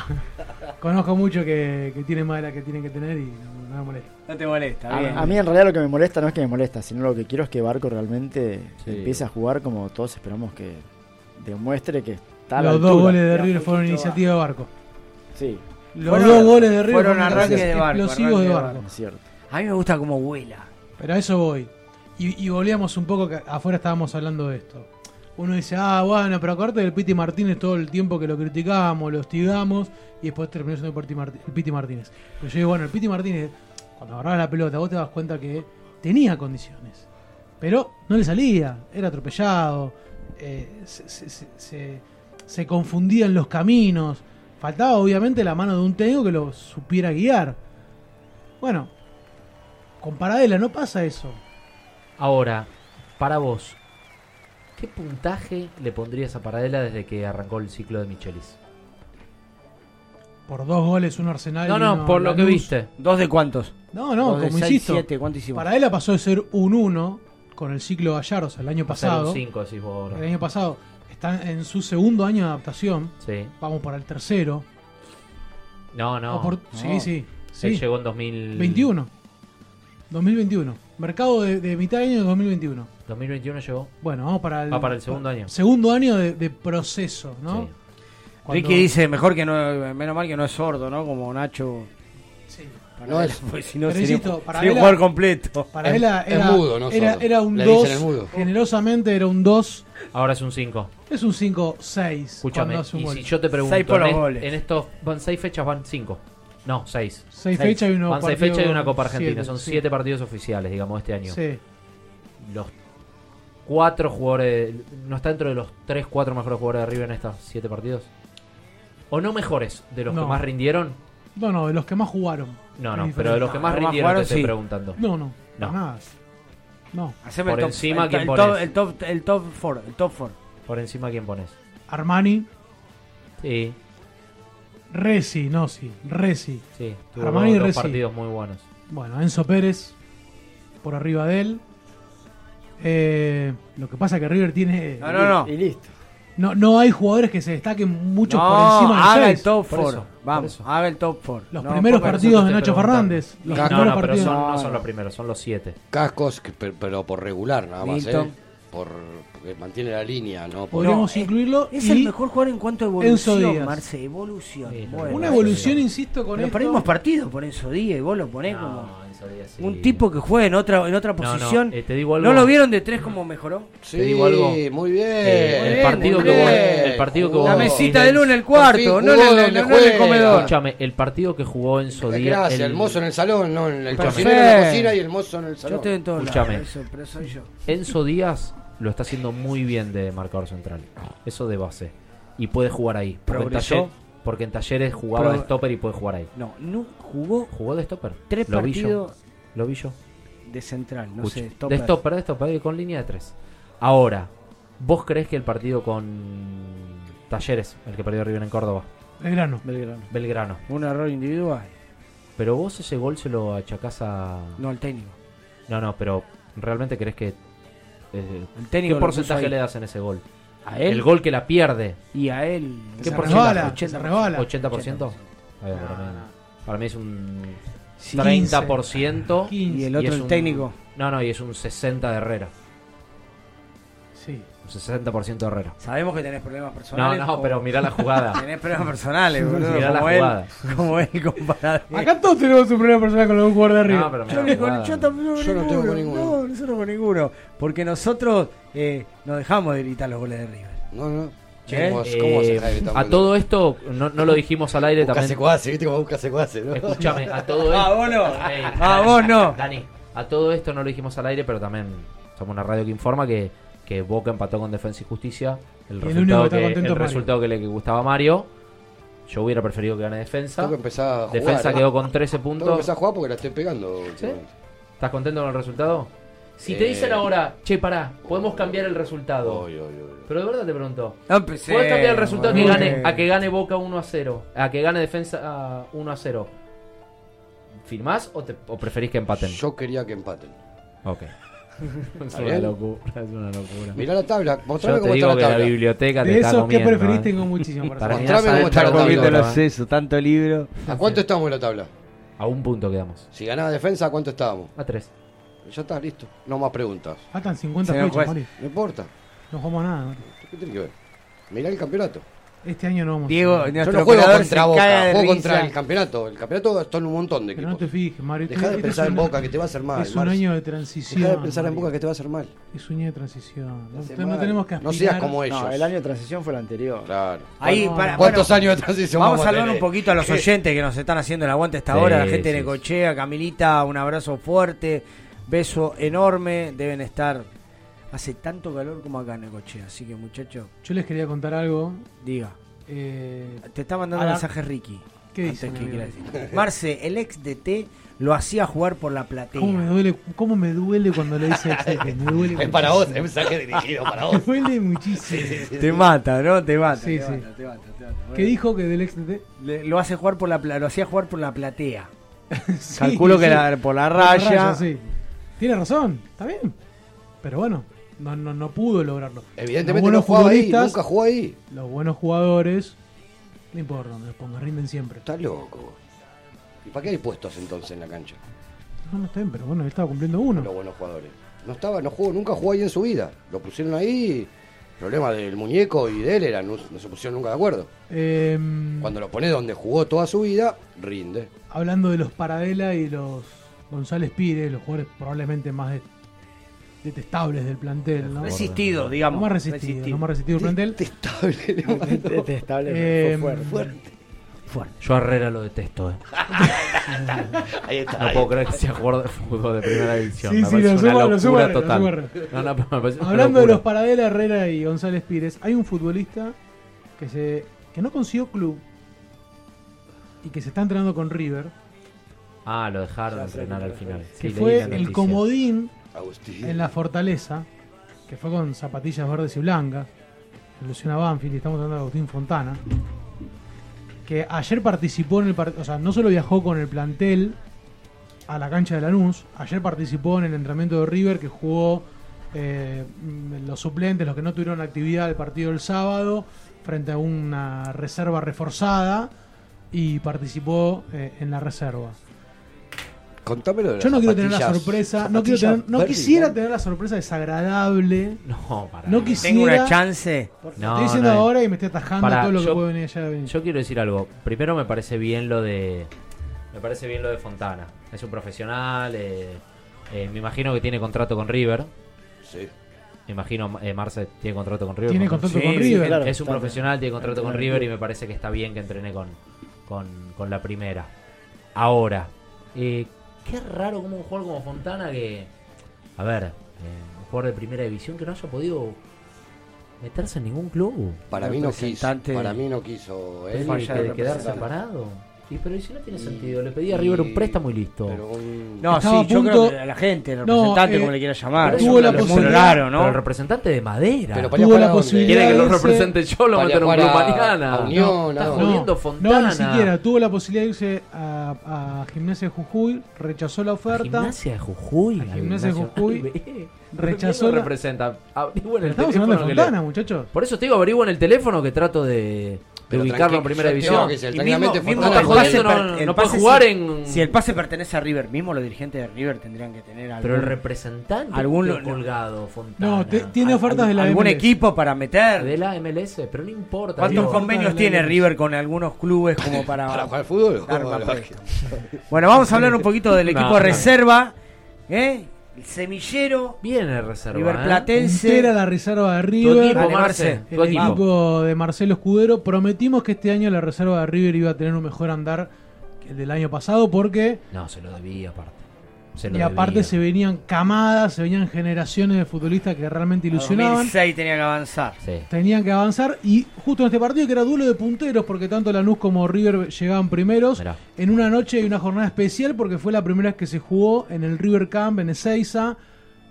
conozco mucho que, que tienen más de la que tienen que tener y no, no me molesta. No te molesta, a, bien. a mí en realidad lo que me molesta no es que me molesta, sino lo que quiero es que Barco realmente Sí. empiece a jugar como todos esperamos que demuestre que está a la Los dos goles de River fueron iniciativa de Barco. Sí, Los Fueron- dos goles de River fueron fueron arranque gracias de Barco, explosivos de de Barco. es cierto. A mí me gusta cómo vuela. Pero a eso voy. Y, y volvíamos un poco, que afuera estábamos hablando de esto. Uno dice, ah, bueno, pero acuérdate del Piti Martínez todo el tiempo que lo criticábamos, lo hostigamos, y después terminó siendo el Piti, Martínez. Pero yo digo, bueno, el Piti Martínez, cuando agarraba la pelota, vos te das cuenta que tenía condiciones. Pero no le salía, era atropellado, eh, se- se- se- se confundían los caminos. Faltaba obviamente la mano de un técnico que lo supiera guiar. Bueno, con Paradela no pasa eso. Ahora, para vos, ¿qué puntaje le pondrías a Paradela desde que arrancó el ciclo de Michelis? Por dos goles, un Arsenal. No, y no, uno por lo que viste. ¿Dos de cuántos? No, no, Dos de como seis, insisto. siete, ¿cuánto hicimos? Paradela pasó de ser un 1 con el ciclo Gallardo, o sea, el año pasado. un 5, decís vos ahora. El año pasado. Está en su segundo año de adaptación. Sí. Vamos para el tercero. No, no. O por- no. Sí, sí. sí. Él llegó en 2000... 21. 2021. Mercado de, de mitad de año de 2021. 2021 llegó. Bueno, vamos para el, Va para el segundo año. Segundo año de, de proceso, ¿no? Sí. Cuando- Ricky dice, mejor que no, menos mal que no es sordo, ¿no? Como Nacho. Sí. No es- Pues si no sería, insisto, para sería un él- jugador completo. Para él era, era- mudo, no era, era un Le dicen 2. el mudo. Generosamente era un 2. Ahora es un 5. Es un 5-6. Escúchame, un y gol. si yo te pregunto, Seis por en, los es- goles. en estos van 6 fechas, van 5. No, 6. Seis fechas y uno Van 6 partido- fechas y una Copa Argentina. siete, Son sí. 7 partidos oficiales, digamos, este año. Sí. Los 4 jugadores. ¿No está dentro de los 3, 4 mejores jugadores de River en estos 7 partidos? ¿O no mejores? ¿De los No. que más rindieron? No, no, de los que más jugaron. No, no, pero de los que más los más rindieron te jugaron, estoy sí. preguntando. No, no, No. nada. No. Haceme Por el top, encima, el, ¿quién el pones? top, el top, el top four, el top four. Por encima, ¿quién pones? Armani, Sí, Resi, no, sí. Resi. sí. Tuvo Armani dos Resi. partidos muy buenos. Bueno, Enzo Pérez por arriba de él. Eh, lo que pasa es que River tiene. No, no, no. Y listo. No, no hay jugadores que se destaquen mucho no, por encima de haga seis. el top Por four. eso, por Vamos, eso. haga el top four. Los No, primeros partidos de Nacho. Fernández. Los No, primeros no, pero partidos. son, no No, son los primeros, son los 7. Cascos, pero por regular nada más, Milton. ¿eh? Por, porque mantiene la línea, ¿no? Podríamos No, incluirlo. Es y el mejor jugador en cuanto a evolución, Díaz. Marce, evolución. Sí, Bueno, Una sí. evolución, insisto, con Pero esto. perdimos partido por Enzo Díaz y vos lo ponés como No, Enzo Díaz sí. un tipo que juega en otra en otra No, no, posición. eh, te digo algo. ¿No lo vieron de tres como mejoró? Sí, Te digo algo. muy bien. Eh, el muy partido bien, que muy vos- bien. el partido que Jugó. vos- La mesita de luna en el por fin cuarto, no en el, no en el comedor. Escúchame, el partido que jugó Enzo Díaz. Gracias, el, mozo en el salón, no en el cocinero en la cocina y el mozo en el Yo salón. estoy en todos Escúchame. yo. Enzo Díaz lo está haciendo muy bien de marcador central. Eso de base. Y puede jugar ahí. Porque, en, ¿Progresó? taller- porque en talleres jugaba Pro- de stopper y puede jugar ahí. No, no jugó ¿Jugó de stopper? tres Lo vi yo. partidos Lo vi yo. de central, no sé, stopper. De stopper, de stopper, con línea de tres. Ahora, ¿vos crees que el partido con Talleres, el que perdió River en Córdoba, Belgrano. Belgrano. Belgrano, Un error individual. pero vos ese gol se lo achacás a... No, el técnico. No, no, pero ¿realmente crees que... eh, ¿Qué porcentaje le das en ese gol? ¿A él? El gol que la pierde. Y a él. ¿Qué Se porcentaje? resbala, se resbala. ¿80%? A ver, para, mí, para mí es un Sí. 30%. 15. Y el otro, es el un- técnico. No, no, y es un 60% de Herrera. Sí. Un 60% de Herrera. Sabemos que tenés problemas No, personales. no, como- pero mirá la jugada. Tenés problemas personales, boludo. Mirá la como él, jugada. como él comparado. Acá todos tenemos un problema personal con los jugadores de River. No, pero Yo, la ni con- jugada. yo tampoco Yo no tengo con ninguno. No, nosotros con ninguno. Porque nosotros eh, nos dejamos de gritar los goles de River. No, no. ¿Eh? ¿Cómo, cómo tan a todo esto, no, no lo dijimos al aire Busca también. secuace, ¿viste cómo busca secuace, no? Escúchame, a todo esto. Ah, vos no. Ey, Ah, Dani, vos no. Dani, a todo esto no lo dijimos al aire, pero también somos una radio que informa que, que Boca empató con Defensa y Justicia. El, Y el único resultado, que que, el Mario. resultado que le gustaba a Mario. Yo hubiera preferido que gane Defensa. Tengo que empezar a jugar, Defensa quedó con 13 Tengo que puntos. empezar a jugar porque la estoy pegando. ¿Estás contento con el resultado? Si te Eh. dicen ahora, che, pará, podemos cambiar el resultado. Pero de verdad te pregunto. No empecé, ¿Puedes cambiar el resultado que gane, a que gane Boca 1 a 0? A que gane Defensa ah, 1 a 0. ¿Firmás o, te- o preferís que empaten? Yo quería que empaten. Ok. es ¿Está una locura, es una locura. Mirá la tabla, mostrame Yo te cómo digo está que la la tabla. biblioteca te De está esos, ¿qué comiendo. preferís? ¿eh? Tengo muchísimo para Para saber. Mostrame cómo está la tabla. comiendo los sesos, tanto libro. ¿A cuánto estamos en la tabla? A un punto quedamos. Si ganaba defensa, ¿a cuánto estábamos? A 3. Ya está, listo. No más preguntas. Faltan 50 Señor fechas, juez. No importa. No jugamos nada. ¿Qué tiene que ver? Mirá el campeonato. Este año no vamos. Diego, Yo nuestro no juego contra Boca, de juego risa. contra el campeonato. El campeonato está en un montón de Pero no equipos. te fijes, Mario. Deja de Este pensar es en Boca, que te va a hacer mal. Es un año de transición. Deja de pensar en. Boca, que te va a hacer mal. Es un año de transición. No, tenemos que No seas como ellos. No, el año de transición fue el anterior. Claro. Ahí, para, ¿Cuántos bueno, años de transición Vamos vamos a hablar un poquito a los oyentes que nos están haciendo el aguante a esta Sí, hora. La gente de Necochea, Camilita, un abrazo fuerte, beso enorme. Deben estar. Hace tanto calor como acá en Necochea. Así que, muchachos, Yo les quería contar algo. diga. Eh, Te está mandando un la- mensaje Ricky. ¿Qué dice. Marce, el ex de T lo hacía jugar por la platea. ¿Cómo me duele, cómo me duele cuando le dice excelente? Me duele Es para vos, es mensaje dirigido para Me vos. duele muchísimo. Te mata, ¿no? Te mata. Sí, te sí. mata, te mata, te mata. ¿Qué dijo que del ex de Le- lo hace jugar por la lo hacía jugar por la platea. Sí, Calculo que sí. la- por la Por raya. sí. Tiene razón, está bien. Pero bueno, no, no, no pudo lograrlo. Evidentemente no jugaba ahí, nunca jugó ahí. Los buenos jugadores, no importa donde los ponga, rinden siempre. Estás loco. ¿Y para qué hay puestos entonces en la cancha? No, no está bien, pero bueno, él estaba cumpliendo uno. Los buenos jugadores. No estaba, no jugó, nunca jugó ahí en su vida. Lo pusieron ahí. El problema del muñeco y de él era, no, no se pusieron nunca de acuerdo. Em, Cuando lo pones donde jugó toda su vida, rinde. hablando de los Paradela y los González Pires, los jugadores probablemente más de- detestables del plantel, ¿no? Resistido, digamos. Más resistido, más resistido el plantel. Detestable, Eh, fue fuerte. Fuerte. Yo a Herrera lo detesto, eh. Ahí está. No puedo creer que sea jugador de fútbol de primera división. Sí, me sí, lo una locura lo total. No, no, Hablando de los Paradela, Herrera y González Pires, hay un futbolista que se que no consiguió club y que se está entrenando con River, Ah, lo dejaron entrenar al final. que Sí, fue el comodín En la Fortaleza, que fue con zapatillas verdes y blancas, Luciana Banfield, y estamos hablando de Agustín Fontana, que ayer participó en el partido, o sea, no solo viajó con el plantel a la cancha de Lanús, ayer participó en el entrenamiento de River que jugó eh, los suplentes, los que no tuvieron actividad del partido del sábado, frente a una reserva reforzada y participó eh, en la reserva. Contámelo de Yo no quiero tener la sorpresa, no, quiero tener- no quisiera tener la sorpresa desagradable. No, para. No quisiera. Tengo una chance. No, estoy diciendo no, ahora y me estoy atajando todo lo que puede venir allá venir. Yo quiero decir algo. Primero me parece bien lo de. Me parece bien lo de Fontana. Es un profesional. eh, eh, me imagino que tiene contrato con River. Sí. Me imagino eh, Marce tiene contrato con River. Tiene Con- contrato Sí, con sí, River. claro. es un profesional, tiene contrato con River y me parece que está bien que entrene con, con, con la primera. Ahora, eh, qué raro como un jugador como Fontana que, a ver, eh, un jugador de primera división que no haya podido meterse en ningún club. Para mí no quiso. Para mí no quiso. Él falla que de de quedar representante. separado. Y pero ¿y si no tiene Y- sentido, le pedí a River un préstamo y listo. pero un- No, Estaba sí, yo a creo punto- que la gente, el No, representante, eh, como le quiera llamar. tuvo la posibilidad- raro, Pero el ¿no? representante de madera. Pero para Tuvo la posibilidad Quiere que lo represente yo, lo meto en un club a- mañana. a Unión, no. jodiendo No, Fontana. ni siquiera. Tuvo la posibilidad de irse a, a Gimnasia de Jujuy, rechazó la oferta. Gimnasia de Jujuy. A Gimnasia de Jujuy. Rechazó ¿Quién lo la- representa? Averigüen el Estamos teléfono hablando de que le- Fontana, muchachos. Por eso te digo, averigüen el teléfono que trato de Pero ubicarlo en primera división. que mismo- mismo Fontana el pase no- el no puede pase jugar si- en- Si el pase pertenece a River, mismo los dirigentes de River tendrían que tener algún, Pero el representante algún- colgado, Fontana. No, te- tiene ofertas de la algún MLS. equipo para meter. De la MLS, pero no importa. ¿Cuántos digo. convenios tiene River con algunos clubes como para, ¿Para jugar fútbol? Bueno, vamos a hablar un poquito del equipo no. reserva. ¿eh? El semillero. Viene reserva. River ¿eh? Entera la reserva de River. equipo, Dale, Marce, tu el equipo. equipo de Marcelo Escudero. Prometimos que este año la reserva de River iba a tener un mejor andar que el del año pasado porque No, se lo debía aparte. Se lo y aparte debía. se venían camadas, se venían generaciones de futbolistas que realmente ilusionaban. 2006 tenía que avanzar. Sí. Tenían que avanzar y justo en este partido que era duelo de punteros porque tanto Lanús como River llegaban primeros Mirá. en una noche y una jornada especial porque fue la primera vez que se jugó en el River Camp en Ezeiza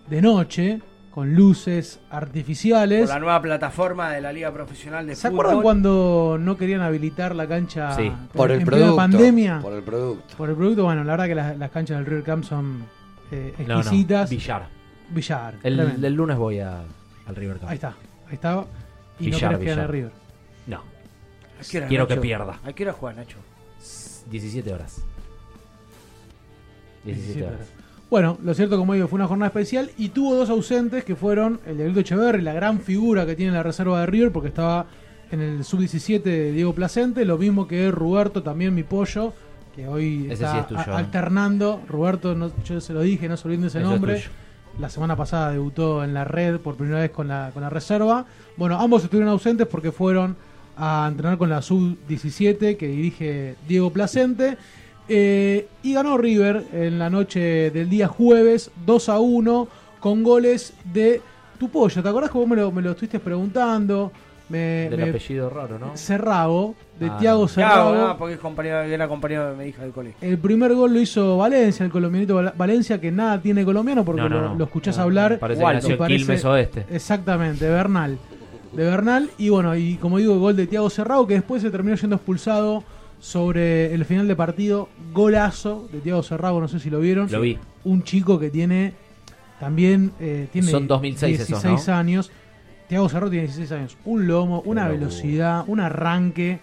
de noche con luces Por artificiales. la nueva plataforma de la Liga Profesional de ¿Se Fútbol. acuerdan cuando no querían habilitar la cancha Sí. Por el en producto. pandemia? Por el producto. Por el producto, bueno, la verdad que las, las canchas del River Camp son eh, No, no, exquisitas. Villar. Villar. El, el lunes voy a, al River Cup. Ahí está, ahí está. Y Villar, no querés que. River. No. ¿A qué hora, Quiero Nacho? que pierda. ¿A qué hora juega, Nacho? 17 horas. 17 horas. Bueno, lo cierto, como digo, fue una jornada especial y tuvo dos ausentes que fueron el de Grito Echeverri, la gran figura que tiene la reserva de River, porque estaba en el sub-17 de Diego Placente, lo mismo que Roberto, también mi pollo, que hoy Ese está sí es tuyo, ¿eh? alternando. Roberto, no- yo se lo dije, no se olviden ese es nombre. La semana pasada debutó en la red por primera vez con la, con la reserva. Bueno, ambos estuvieron ausentes porque fueron a entrenar con la sub-17 que dirige Diego Placente. Eh, y ganó River en la noche del día jueves 2 a 1 con goles de tu pollo. ¿Te acordás que vos me lo, me lo estuviste preguntando? Me, Del me- apellido raro, ¿no? Cerrago, de Ah, Tiago. Claro, no, porque es compañero, era compañero de mi hija del colegio. El primer gol lo hizo Valencia, el colombianito Val- Valencia, que nada tiene colombiano porque No, no, lo, no. lo escuchás No, hablar. parece Igual, que nació Quilmes Oeste. Exactamente, de Bernal. De Bernal. Y bueno, y como digo, el gol de Tiago Cerrado, que después se terminó siendo expulsado sobre el final de partido. Golazo de Tiago Cerrado, no sé si lo vieron. Lo vi. Un chico que tiene también eh, tiene Son 2006 esos, 16 ¿no? años. Tiago Cerrado tiene 16 años. Un lomo, una locura. velocidad, un arranque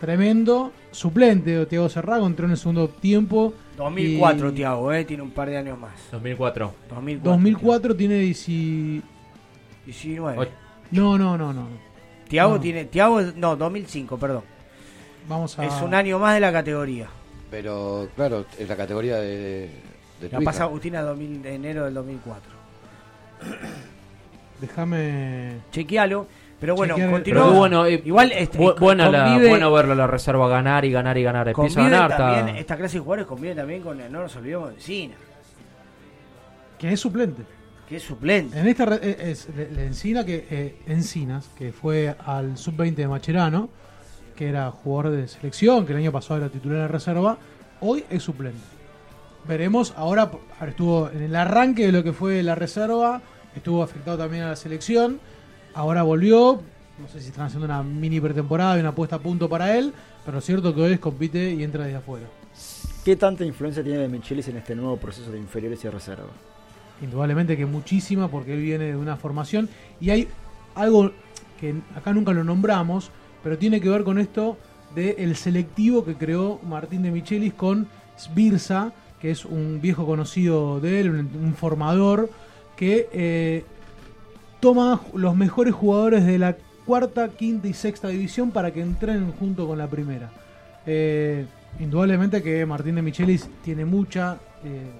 tremendo. Suplente de Tiago Cerrado, entró en el segundo tiempo. 2004, y Tiago, eh, tiene un par de años más. 2004. 2004. 2004 tiene 10 19. No, no, no, no. Tiago No. tiene. Tiago, no, 2005, perdón. Vamos a. Es un año más de la categoría. Pero claro, es la categoría de, La pasa Agustina 2000, de enero del 2004. Déjame. Chequealo. Pero bueno, continuamos. Bueno, eh, Igual este, bu- buena la, convive- bueno verlo la reserva ganar y ganar y ganar. Empieza a ganar. también, esta clase de jugadores convive también con, no nos olvidemos de Sina, Que es suplente. que es suplente. En esta re- eh, es Le- Le Encina que eh, Encinas, que fue al sub-20 de Macherano, que era jugador de selección, que el año pasado era titular de reserva, hoy es suplente. Veremos, ahora, ahora estuvo en el arranque de lo que fue la reserva, estuvo afectado también a la selección, ahora volvió, no sé si están haciendo una mini pretemporada y una puesta a punto para él, pero lo cierto que hoy compite y entra desde afuera. ¿Qué tanta influencia tiene de Michelis en este nuevo proceso de inferiores y reserva? Indudablemente que muchísima, porque él viene de una formación. Y hay algo que acá nunca lo nombramos, pero tiene que ver con esto del selectivo que creó Martín de Michelis con Sbirsa, que es un viejo conocido de él, un, formador, que eh, toma los mejores jugadores de la cuarta, quinta y sexta división para que entrenen junto con la primera. Eh, indudablemente que Martín de Michelis tiene mucha eh,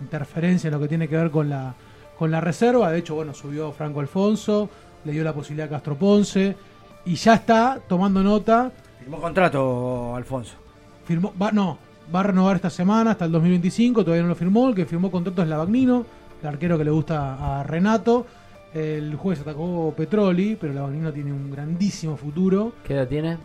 interferencia en lo que tiene que ver con la, con la reserva. De hecho, bueno, subió Franco Alfonso, le dio la posibilidad a Castro Ponce y ya está tomando nota. Firmó contrato, Alfonso. Firmó, va, no, va a renovar esta semana hasta el 2025, todavía no lo firmó. El que firmó contrato es Lavagnino, el arquero que le gusta a Renato. El jueves atacó Petroli, pero Lavagnino tiene un grandísimo futuro. ¿Qué edad tiene?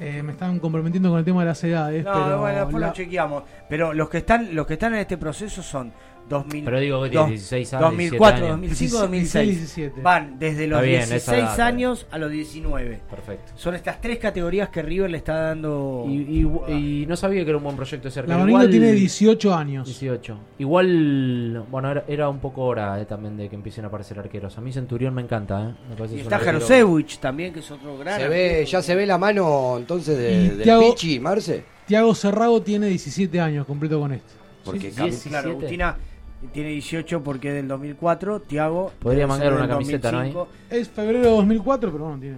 Eh, me están comprometiendo con el tema de las edades, No, pero bueno, después la- lo chequeamos. Pero los que están los que están en este proceso son 2000, Pero digo que tiene 16 años, 2004, 17 años. 2005, 16, 2006. 17. Van desde los bien, esa 16 edad, años a los 19. Perfecto. Son estas tres categorías que River le está dando. Y, y- y no sabía que era un buen proyecto ese arquero. Lavagnino Igual- tiene 18 años. 18. Igual, bueno, era, era un poco hora eh, también de que empiecen a aparecer arqueros. A mí Centurión me encanta, ¿eh? Me parece y está Jarosevich también, que es otro gran. Se ve, ya se ve la mano entonces de, del Thiago- Pichi, Marce. Tiago Cerrago tiene 17 años completo con este. Porque Sí, cam- claro, Agustina tiene 18 porque es del 2004. Tiago. Podría mangar una camiseta, ¿no? 2005. Es febrero de 2004, pero bueno, tiene.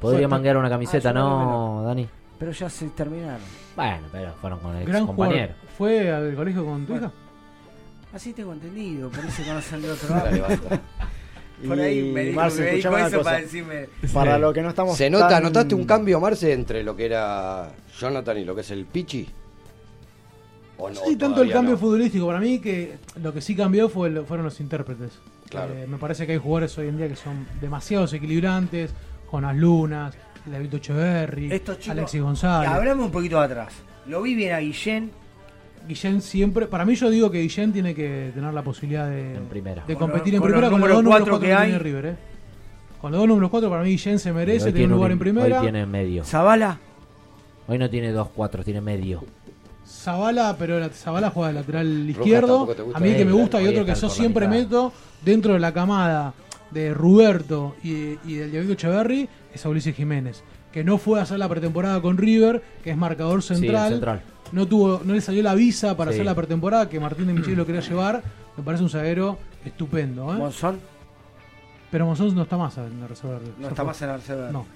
Podría mangar una camiseta, Ah, ¿no, Dani? Pero ya se terminaron. Bueno, pero fueron con ex Gran compañeros. jugador. ¿Fue al colegio con tu hija? Así tengo entendido, por eso conocen de otro Dale, lado. basta. Por ahí Y, me dijo, Marce, me dijo escuchame una eso cosa. para decirme. Para lo que no estamos ¿Se nota, tan- notaste un cambio, Marce, entre lo que era Jonathan y lo que es el Pichi? ¿O no? Sí, tanto el cambio no? futbolístico. Para mí que lo que sí cambió fue el- fueron los intérpretes. Claro. Eh, me parece que hay jugadores hoy en día que son demasiado equilibrantes, Jonas Lunas, David Echeverry, Estos chicos- Alexis González. hablamos un poquito de atrás. Lo vi bien a Guillén. Guillén siempre, para mí yo digo que Guillén tiene que tener la posibilidad de, primera. de competir en con primera los con los dos números cuatro cuatro que que hay. tiene River. eh. Con los dos números cuatro para mí Guillén se merece, tiene un lugar un- en primera. Hoy tiene medio. ¿Zabala? Hoy no tiene dos cuatro, tiene medio. Zabala, pero la- Zabala juega de lateral izquierdo. A mí el que me gusta y otro que yo siempre meto dentro de la camada de Ruberto y, y del Diego Echeverry es a Ulises Jiménez, que no fue a hacer la pretemporada con River, que es marcador Sí, central. No tuvo, no le salió la visa para Sí. hacer la pretemporada, que Martín de Micheli lo quería llevar. Me parece un zaguero estupendo. ¿eh? Monzón. Pero Monzón no está más en la reserva. No está fue. más en la reserva. No.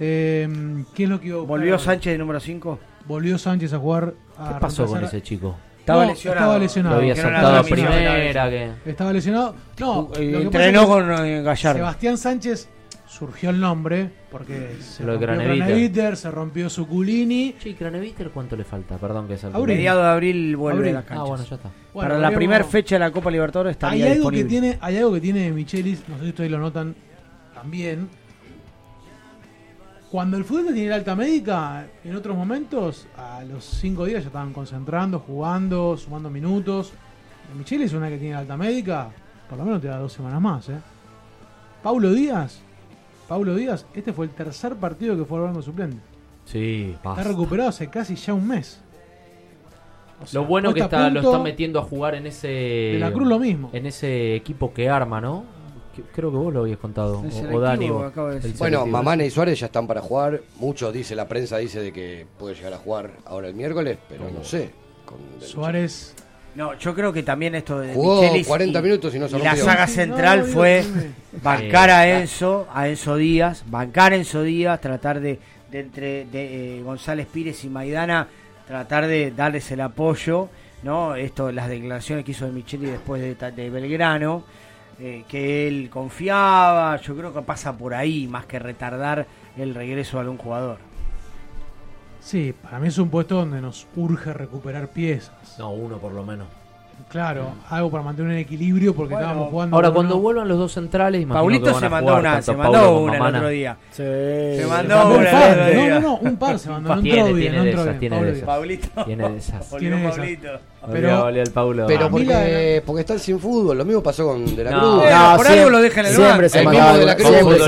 Eh, ¿Qué es lo que iba a buscar? ¿Volvió Sánchez de número 5? Volvió Sánchez a jugar. a ¿Qué pasó con ese chico? Estaba No, lesionado. Estaba lesionado. Lo había Que no soltado era a la primera. Que... Estaba lesionado. No, Eh, lo que entrenó pasa es que con, eh, Gallardo. Sebastián Sánchez surgió el nombre porque se Lo de rompió se rompió Suculini. Che, ¿y Craneviter cuánto le falta? Perdón que salga. Abril. Mediado de abril vuelve Abril. a las canchas. Ah, bueno, ya está. Bueno, Para la veremos- primera fecha de la Copa Libertadores estaría Hay algo, que disponible. tiene, hay algo que tiene Michelis, no sé si ustedes lo notan también. Cuando el fútbol tiene alta médica, en otros momentos, a los cinco días ya estaban concentrando, jugando, sumando minutos. Michelis, una que tiene alta médica, por lo menos te da dos semanas más. ¿eh? Paulo Díaz, Paulo Díaz, este fue el tercer partido que fue al banco suplente. Sí, Está basta. recuperado hace casi ya un mes. O sea, Lo bueno que está, lo están metiendo a jugar en ese. De la Cruz lo mismo. En ese equipo que arma, ¿no? Creo que vos lo habías contado. El O, Dani. de Bueno. Mamana y Suárez ya están para jugar. Muchos dice, la prensa dice de que puede llegar a jugar ahora el miércoles, pero no sé. Con- Suárez. No, yo creo que también esto de Jugó Michelis 40 minutos y no se la saga central no, fue bancar a Enzo, a Enzo Díaz, bancar a Enzo Díaz, tratar de, de entre de, eh, González Pires y Maidana, tratar de darles el apoyo, ¿no? Esto, las declaraciones que hizo de Micheli después de Belgrano, eh, que él confiaba, yo creo que pasa por ahí, más que retardar el regreso de algún jugador. Sí, para mí es un puesto donde nos urge recuperar piezas. No, uno por lo menos. Claro, algo para mantener un equilibrio porque Bueno, estábamos jugando. Ahora, cuando uno- vuelvan los dos centrales, Paulito se a mandó jugar una, se mandó una el otro día. Sí. Se Se mandó mandó un una par. No, no, no, un par se mandó. No entró bien, tiene no entró bien. tiene de esas. Tiene de esas. Volvió Tiene esas. Paulito. Pero- volvió el Paulo. Pero A mí la porque, porque están sin fútbol. Lo mismo pasó con De la No. Cruz. No, por siempre- algo lo dejan en el siempre se El manda mismo de la Cruz siempre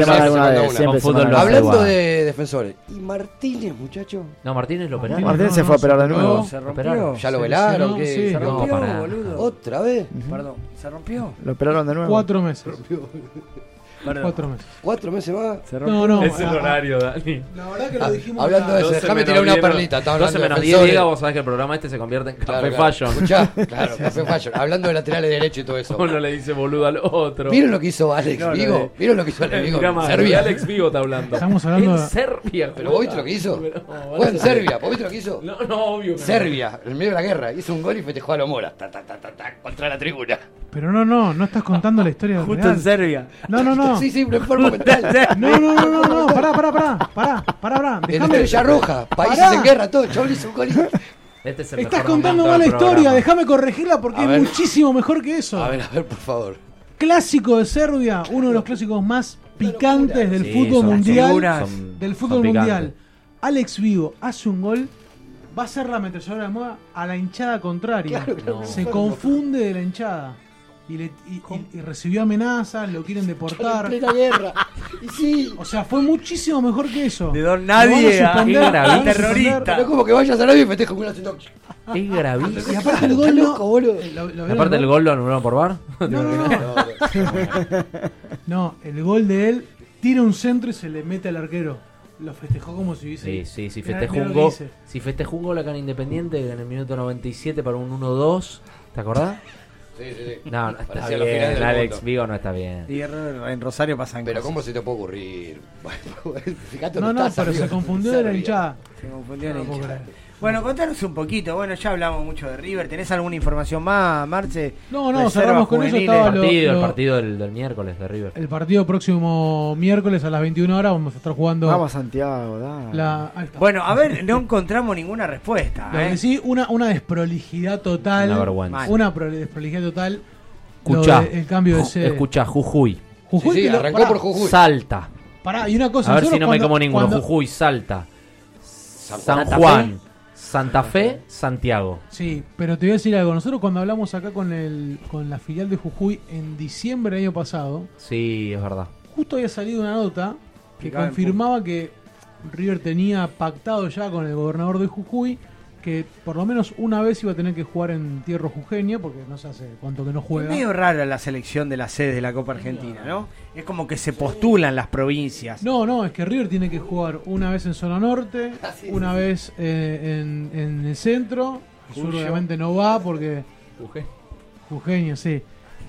se. Hablando de defensores. ¿Y Martínez, muchacho? No, Martínez lo operaron. Martínez Martín se fue a operar de nuevo. No, Se rompió. ¿Ya lo velaron? Se rompió, boludo. ¿Otra vez? Perdón, ¿se rompió? Lo operaron de nuevo. Cuatro meses. Perdón. Cuatro meses. ¿Cuatro meses más? No, no. Es el ah, horario, Dani. La verdad que lo Ah, dijimos. hablando la- de eso, déjame tirar una perlita. Estaba 12 hablando de menos 10 defensores. diga, vos sabés que el programa este se convierte en Café. Fashion. Escuchá, claro, Café Fashion. Hablando de laterales derecho y todo eso. Uno le dice boludo al otro. ¿Vieron lo que hizo Alex Vigo? ¿Vieron lo que hizo Alex Vigo? Serbia. Alex Vigo está hablando. Estamos hablando En Serbia. ¿Pero vos viste lo que hizo? Juega en Serbia. ¿Vos viste lo que hizo? No, no, obvio. Serbia, en medio de la guerra. Hizo un gol y festejó a lo Mora. Ta, ta, ta, ta, ta, contra la tribuna. Pero no, no, no estás contando la historia Justo real. en Serbia. No, no, no. Sí, sí, forma mental. No, no, no, no, no, pará, pará, pará, pará, pará, pará. En Déjame. Estrella Roja, países Pará. en guerra, todo. Chabón hizo un gol y... Este es el Estás mejor contando momento mal la del historia, déjame corregirla porque A es ver. muchísimo mejor que eso. A ver, a ver, por favor. Clásico de Serbia, uno de los clásicos más picantes del Sí, fútbol son mundial. Son- del fútbol mundial. Alex Vigo hace un gol, va a ser la ametralladora de moda a la hinchada contraria. Claro, claro, Se no. confunde de la hinchada. Y, le- y- y- y recibió amenazas, lo quieren deportar. En plena guerra. Y sí. O sea, fue muchísimo mejor que eso. De don nadie a suspender, qué lo van a gravísimo. suspender. No es como que vayas a Arabia y festejas con una. Es gravísimo. Y aparte el gol no. loco, boludo. lo- Aparte el gol lo anularon por bar. No, no, no. No, el gol de él tira un centro y se le mete al arquero. Lo festejó como si hubiese. Sí, sí, si festejó un gol, si festejó un gol acá en Independiente en el minuto 97 para un 1-2, ¿te acordás? Sí, sí, sí. No, no está Parecía la bien, del Alex mundo. Vigo no está bien. Y en Rosario pasan Pero cosas. ¿cómo se te puede ocurrir? Fíjate No, no, estás, pero se confundió de la hinchada. Se confundió No lo puedo hinchada. Bueno, contanos un poquito. Bueno, ya hablamos mucho de River. ¿Tenés alguna información más, Marce? No, no, Reservas cerramos con eso, juveniles. estaba lo- partido, lo- el partido del, del miércoles de River. El partido próximo miércoles a las 21 horas vamos a estar jugando. Vamos, Santiago, dale. La, ahí está. Bueno, a ver, no encontramos ninguna respuesta. Lo ¿eh? que sí, una, una desprolijidad total. Una vergüenza. Una pro- desprolijidad total. Escuchá. Lo de- el cambio de sede. Escucha, Jujuy. Jujuy Sí, sí, que lo- arrancó pará, por Jujuy. Salta. Pará, y una cosa. A ver si no me como ninguno. cuando- Jujuy, Salta. San Juan, Santa Fe, Santiago. Sí, pero te voy a decir algo. Nosotros cuando hablamos acá con el con la filial de Jujuy en diciembre del año pasado, Sí, es verdad. justo había salido una nota que Picaba confirmaba que River tenía pactado ya con el gobernador de Jujuy que por lo menos una vez iba a tener que jugar en tierra jujeña porque no se hace cuánto que no Es juega. medio rara la selección de las sedes de la Copa Argentina, ¿no? Es como que se postulan las provincias. No, no, es que River tiene que jugar una vez en zona norte, Ah, una vez eh, en, en el centro, el sur Cuyo. obviamente no va porque Jujeño, sí.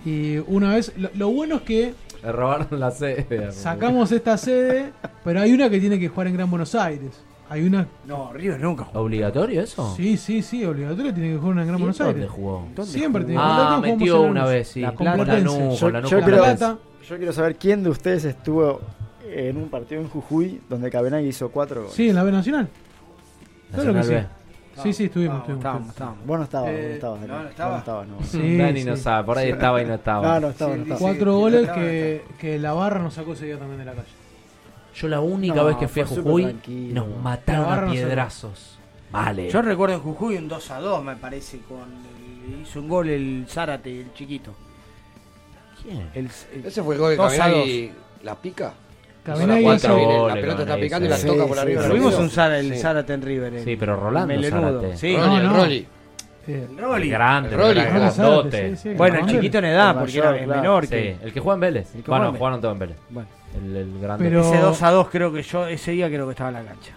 Y una vez, lo, lo bueno es que Le robaron la sede. sacamos esta sede, pero hay una que tiene que jugar en Gran Buenos Aires. Hay una, No, River nunca jugó. ¿Obligatorio eso? sí, sí, sí, obligatorio tiene que jugar una en Gran ¿Y Buenos dónde Aires. jugó? ¿Dónde Siempre jugó? tiene Ah, nosotros jugamos metió una vez, sí. La Con Lanús, Complutense. Yo, con Lanús yo con quiero, Plata. yo quiero saber quién de ustedes estuvo en un partido en Jujuy donde Cabenagui hizo cuatro goles. Sí, en la B Nacional. Claro que Nacional sí. Sí, sí, estuvimos, estuvimos. Estábamos, estábamos. Vos no estabas, Eh, no estabas. no, Dani. no Vos estaba. no estabas, no. Sí, Dani no sí. sabe, por ahí estaba y no estaba. No, no estaba, Sí, no sí, estaba. Cuatro Sí, goles estaba, que, que la barra nos sacó ese día también de la calle. Yo la única No, vez que fui a Jujuy nos mataron a no se- piedrazos. Vale. Yo recuerdo en Jujuy un 2 a 2, me parece, con el- hizo un gol el Zárate, el chiquito. ¿Quién? El, el- Ese fue el gol de Dos a Cabenagui. ¿La pica? Hizo la hizo- goles, La pelota está picando y la sí. toca Sí, por sí, arriba. sí. del Tuvimos un Zárate, el Sí. Zárate en River. el- Sí, pero Rolando. Zárate. Sí, Rolly, No, el no. Rolly. El Rolly. Grande, El Rolly. era Rolly Zárate, grandote. sí, sí, Bueno, el chiquito en edad, El porque mayor, era claro. menor Sí, que... el que juega en Vélez. El Bueno, jugaron todos en Vélez. Bueno. El, el grande. Pero- Ese 2 a 2 creo que yo, ese día creo que estaba en la cancha.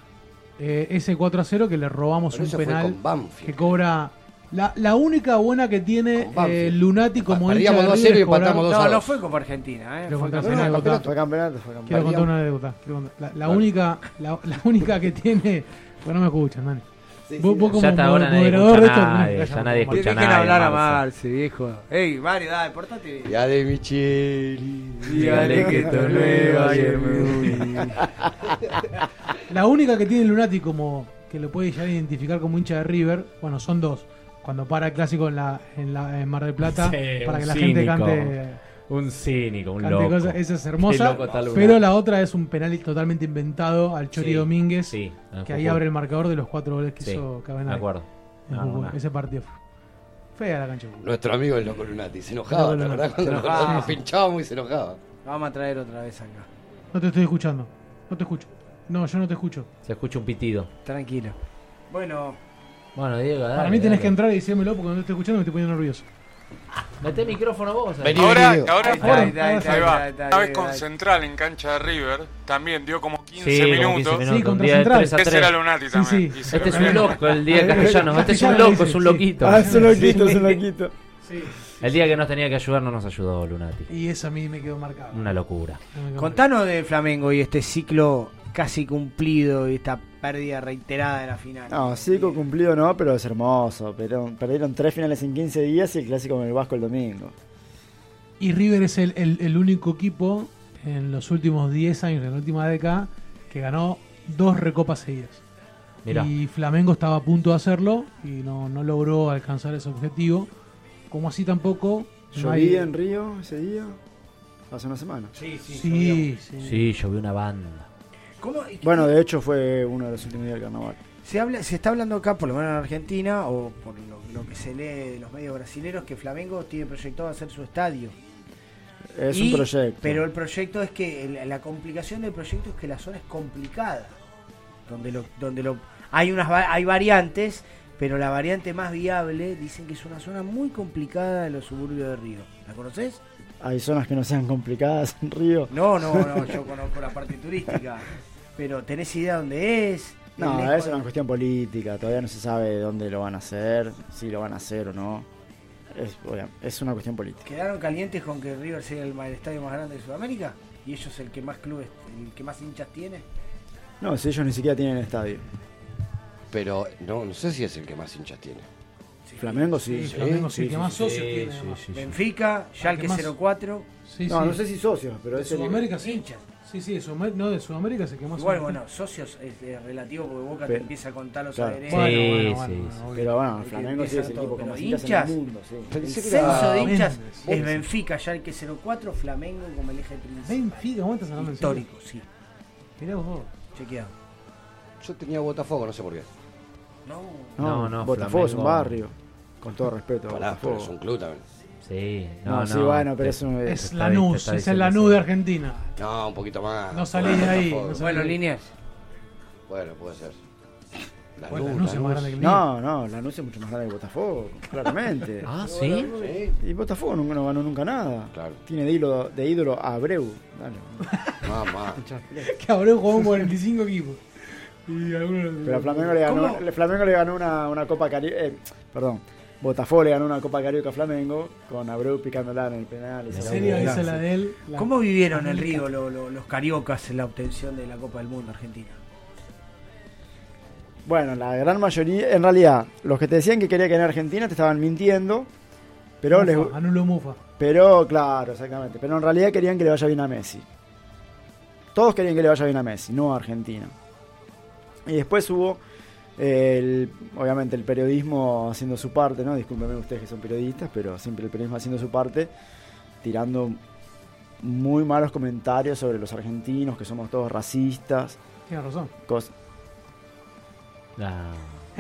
eh, ese 4 a 0 que le robamos Pero un fue penal con Banfield. que cobra. La, la única buena que tiene Con Banfield. eh, Lunati como hincha Perdíamos de 2 a River 0 y es cobrar- empatamos 2 No, a no 2. fue Copa Argentina, ¿eh? Fue campeonato, fue campeonato. Quiero contar una anécdota. quiero contar- La, la única, la, la única que tiene. Bueno, no me escuchan, Dani. Vos, vos como Ya hasta ahora nadie de escucha esto, nadie, ya callar nadie escucha. Dejen hablar a Marce. Viejo. Ey, Mario, dale, portate. Ya de Micheli. Dígale que torneo ayer me La única que tiene Lunati como que lo puede ya identificar como hincha de River, bueno, son dos. Cuando para el clásico en, la, en, la, en Mar del Plata, Sí, para que la gente cínico. cante, Un cínico, un cante loco. cosas, esa es hermosa. Pero la otra es un penal totalmente inventado al Chori Sí, Domínguez, sí, que ahí abre el marcador de los cuatro goles que Sí, hizo Cabenagui. me acuerdo. No, no. Ese partido fue fea la cancha. de. Nuestro amigo el loco Lunati. Se enojaba, El ¿te loco acordás? Lunati. Cuando Se nos pinchábamos y se enojaba. Vamos a traer otra vez acá. No te estoy escuchando. No te escucho. No, yo no te escucho. Se escucha un pitido. Tranquilo. Bueno, Bueno, Diego, dale, Para mí tenés dale. que entrar y decírmelo porque no te estoy escuchando me estoy poniendo nervioso. Mete micrófono vos. Vení, Ahora, vení, ahora Ahí está, ahí está, ahí está, ahí va. Una vez con. Central en cancha de River, también dio como 15 Sí, como minutos. 15 minutos. Sí, contra de Central. 3 a Ese 3. era Lunati Sí, también. sí. Este lo es un loco, el día castellano. Este es un loco, es un sí. loquito. Ah, es un loquito, es un loquito. El día que nos tenía que ayudar no nos ayudó Lunati. Y eso a mí me quedó marcado. Una locura. Contanos de Flamengo y este ciclo casi cumplido y esta pérdida reiterada de la final. No, ciclo cumplido no, pero es hermoso. Perdieron, perdieron tres finales en 15 días y el clásico con el Vasco el domingo. Y River es el, el- el único equipo en los últimos 10 años, en la última década, que ganó dos recopas seguidas. Mirá. Y Flamengo estaba a punto de hacerlo y no, no logró alcanzar ese objetivo. Como así tampoco. no Llovía hay- en Río ese día, hace una semana. Sí, sí. Sí, sí. Sí, llovió una banda. ¿Cómo? Bueno, de hecho fue uno de los últimos días del carnaval. Se, habla, se está hablando acá, por lo menos en Argentina, o por lo, lo que se lee de los medios brasileños, que Flamengo tiene proyectado hacer su estadio. Es Y- un proyecto. Pero el proyecto es que, la complicación del proyecto es que la zona es complicada. Donde lo, donde lo, hay unas hay variantes, pero la variante más viable dicen que es una zona muy complicada de los suburbios de Río. ¿La conoces? Hay zonas que no sean complicadas en Río. No, no, no, yo conozco la parte turística. Pero ¿tenés idea dónde es? No, ¿Es una cuestión política. Todavía no se sabe dónde lo van a hacer, si lo van a hacer o no. Es, es una cuestión política. ¿Quedaron calientes con que River sea el, el estadio más grande de Sudamérica? ¿Y ellos el que más clubes, el que más hinchas tiene? No, si ellos ni siquiera tienen estadio. pero no, no sé si es el que más hinchas tiene. Flamengo sí. Sí, Flamengo sí, que más socios tiene, sí, además. sí, sí. Benfica, Schalke que más- 04. Sí, No, sí. no sé si socios, pero de es el- Sudamérica sí. Sí, sí, de Sudamérica, no, de Sudamérica es el que más Igual, bueno, socios es, es relativo porque Boca te empieza a contar los claro. adherentes. Bueno, Sí, bueno, sí, bueno, sí. obvio. Pero bueno, El que Flamengo sí es el todo, equipo con más hinchas en hinchas, el mundo. Sí. El que censo de hinchas es Benfica, Schalke 04, Flamengo como el eje principal. Benfica, ¿cómo estás hablando? Histórico, sí. Mirá vos. Chequeado. Yo tenía Botafogo, no sé por qué. No. No, No, no, Botafogo es un barrio. Con todo respeto. Pará, pero Botafogo. es un club también. Sí, No, no, no. sí, bueno, pero te- es un- Es la está es el Lanús de Argentina. No, un poquito más. No salís de ahí, no Bueno, líneas. Bueno, puede ser. La Bueno, luz, Lanús la es más luz. grande que el No, no, Lanús es mucho más grande que Botafogo, claramente. Ah, ¿sí? Sí, Y Botafogo nunca no ganó nunca nada. Claro. Tiene de ídolo, de ídolo a Abreu. Dale. mamá. Que Abreu jugó en 45 equipos. Y algunos Pero a Flamengo le ganó, Flamengo le ganó una, una Copa Carioca. perdón, Botafogo le ganó una Copa Carioca a Flamengo con Abreu picándola en el penal. y En se- serio, esa es la de él. la- ¿Cómo vivieron el América. Río lo- lo- los cariocas en la obtención de la Copa del Mundo Argentina? Bueno, la gran mayoría, en realidad, los que te decían que quería que gane Argentina te estaban mintiendo. Pero, Mufa, les, Anulo Mufa. pero, claro, exactamente. Pero en realidad querían que le vaya bien a Messi. Todos querían que le vaya bien a Messi, no a Argentina. Y después hubo, el- obviamente, el periodismo haciendo su parte, ¿no? Discúlpenme ustedes que son periodistas, pero siempre el periodismo haciendo su parte, tirando muy malos comentarios sobre los argentinos, que somos todos racistas. Tienes razón. Cos- Nah.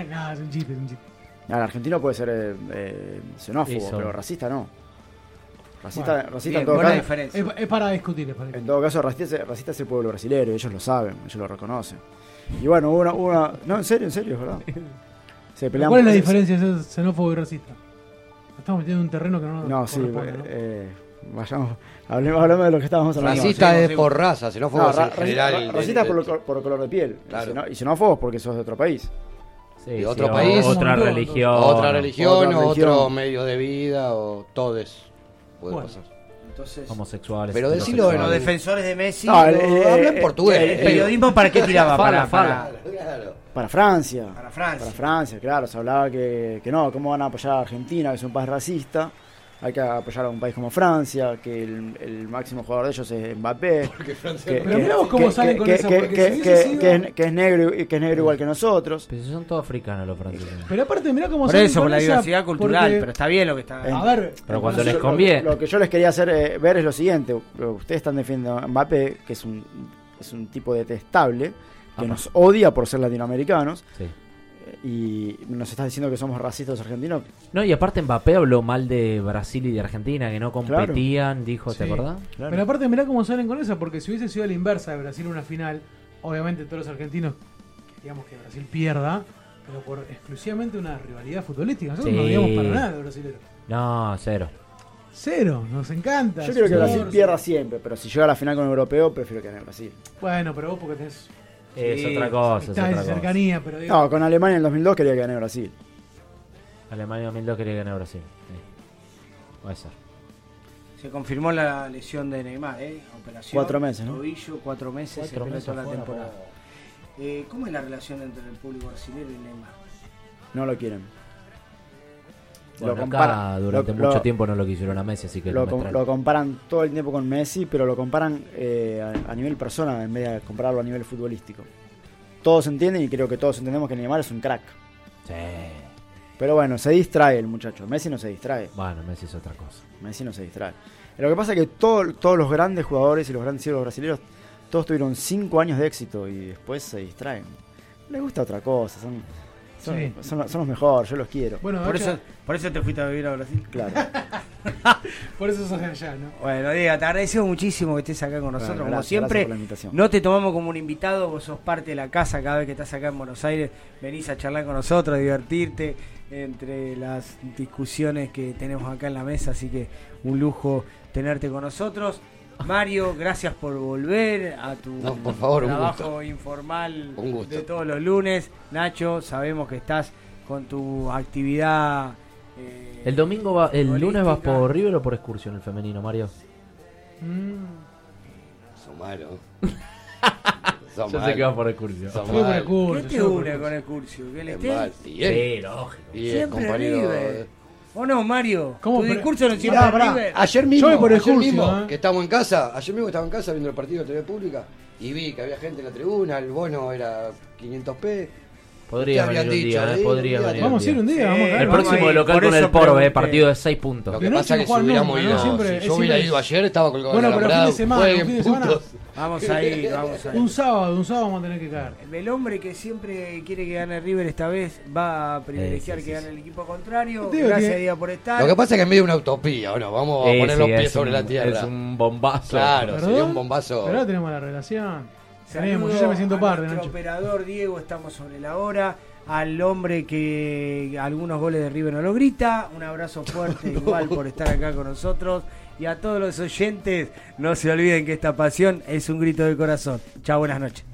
Nada, es un chiste, es un chiste. El argentino puede ser eh, eh, xenófobo, Eso. pero racista no. Racista, Bueno, racista bien, en todo caso. diferencia. Es, es para discutir, es para En todo caso, racista, es- racista es el pueblo brasileño, ellos lo saben, ellos lo reconocen. Y bueno, hubo una, hubo una- No, en serio, en serio, es verdad. Se pelean ¿Cuál es la por- diferencia de ser xenófobo y racista? Estamos metiendo en un terreno que no nos No, sí, corresponde, ¿no? eh, vayamos, hablemos, hablemos de lo que estábamos hablando. Racista es por raza, xenófobo No, es ra- en general. ra- racista de- por, de- lo- por color de piel. Claro. Y xenó- Y xenófobos porque sos de otro país. Sí, otro o- país. Otra religión. Otra religión Otra o religión. otro medio de vida o todes. Puede Bueno. pasar. Entonces, Homosexuales. Pero decilo los defensores de Messi, No, el- lo- eh, hablan eh, portugués. el- ¿el periodismo para qué tiraba? Para, para- Claro. Para Francia. Para Francia. Para Francia, claro. Se hablaba que, que no, ¿cómo van a apoyar a Argentina, que es un país racista? Hay que apoyar a un país como Francia, que el, el máximo jugador de ellos es Mbappé. Porque Francia que, Pero mirá vos cómo salen con que- esa, es, negro y que es negro igual que nosotros. Pero son todos africanos los franceses. Pero aparte, mirá cómo Por salen eso, con por la esa, diversidad cultural, porque- pero está bien lo que está. A ver, Pero cuando les conviene. Lo, lo que yo les quería hacer eh, ver es lo siguiente. Ustedes están defendiendo a Mbappé, que es un, es un tipo detestable, que nos odia por ser latinoamericanos. Sí. Y nos estás diciendo que somos racistas los argentinos. No, y aparte Mbappé habló mal de Brasil y de Argentina, que no competían, dijo, ¿te Sí. acordás? Claro. Pero aparte, mirá cómo salen con esa, porque si hubiese sido a la inversa de Brasil en una final, obviamente todos los argentinos, digamos que Brasil pierda, pero por exclusivamente una rivalidad futbolística. Nosotros Sí. no digamos para nada de brasileros. No, cero. Cero, nos encanta. Yo quiero que Brasil pierda siempre, pero si llega a la final con un europeo, prefiero que gane Brasil. Bueno, pero vos porque tenés Es Sí, otra cosa, es otra cosa. cercanía, pero digo, No, con Alemania en el 2002 quería que gane Brasil. Alemania 2002 quería ganar Brasil. Sí. Puede ser. Se confirmó la lesión de Neymar, ¿eh? Operación. Cuatro meses, ¿no? Tobillo, cuatro meses, Cuatro se meses toda la temporada. Eh, ¿Cómo es la relación entre el público brasileño y Neymar? No lo quieren. Bueno, Lo acá compara- durante lo- mucho lo- tiempo no lo quisieron a Messi, así que Lo, com- lo comparan todo el tiempo con Messi, pero lo comparan eh, a, a nivel persona en vez de compararlo a nivel futbolístico. Todos entienden y creo que todos entendemos que Neymar es un crack. Sí. Pero bueno, se distrae el muchacho. Messi no se distrae. Bueno, Messi es otra cosa. Messi no se distrae. Lo que pasa es que todo- todos los grandes jugadores y los grandes ídolos brasileños, todos tuvieron 5 años de éxito y después se distraen. Les gusta otra cosa, son, son, Sí. son- son los mejores, yo los quiero. bueno, Por eso, por eso te fuiste a vivir a Brasil. Claro. por eso sos de allá, ¿no? Bueno, Diego, te agradecemos muchísimo que estés acá con nosotros. Bueno, como gracias, siempre, gracias por la invitación. no te tomamos como un invitado, vos sos parte de la casa cada vez que estás acá en Buenos Aires. Venís a charlar con nosotros, a divertirte entre las discusiones que tenemos acá en la mesa. Así que un lujo tenerte con nosotros. Mario, gracias por volver a tu No, por favor, un trabajo gusto. informal Un gusto. de todos los lunes. Nacho, sabemos que estás con tu actividad. eh, El domingo va, el lunes vas por River o por excursión el femenino, Mario. Mm, Son malos. Son Yo sé que va por Excursio. Son Fui por mal. Excursio, ¿Qué te une con Excursio? ¿Que él- Sí, lógico. Y el Siempre compañero. River. ¿O no, Mario? ¿Cómo? Tu discurso no pará. River. Ayer mismo, Yo ayer mismo ¿eh? que estamos en casa, ayer mismo estaba en casa viendo el partido de TV Pública y vi que había gente en la tribuna, el bono era 500p. Podría Ustedes venir un día, dicho, eh, ¿eh? podría Un día venir Vamos a ir un día, vamos a. El próximo ir, local por con el Porbe, pregunté. partido de 6 puntos. Lo Que pasa es que si hubiéramos ido, si yo hubiera ido ayer, estaba colgado Bueno, en pero la fin de semana, Vamos a ir, vamos a ir. Un sábado, un sábado vamos a tener que caer. El hombre que siempre quiere que gane River esta vez va a privilegiar Eh, sí, que sí, gane el equipo contrario. Digo Gracias que- Diego por estar. Lo que pasa es que en medio de una utopía, ¿o no? Vamos a Eh, poner sí, los pies es sobre un- la tierra. Es un bombazo. Claro, ¿Perdón? sería un bombazo. Pero ahora tenemos la relación. Tenemos, yo Saludo ya me siento parte, nuestro Nacho. operador Diego, estamos sobre la hora. Al hombre que algunos goles de River no lo grita. Un abrazo fuerte igual por estar acá con nosotros. Y a todos los oyentes, no se olviden que esta pasión es un grito del corazón. Chao, buenas noches.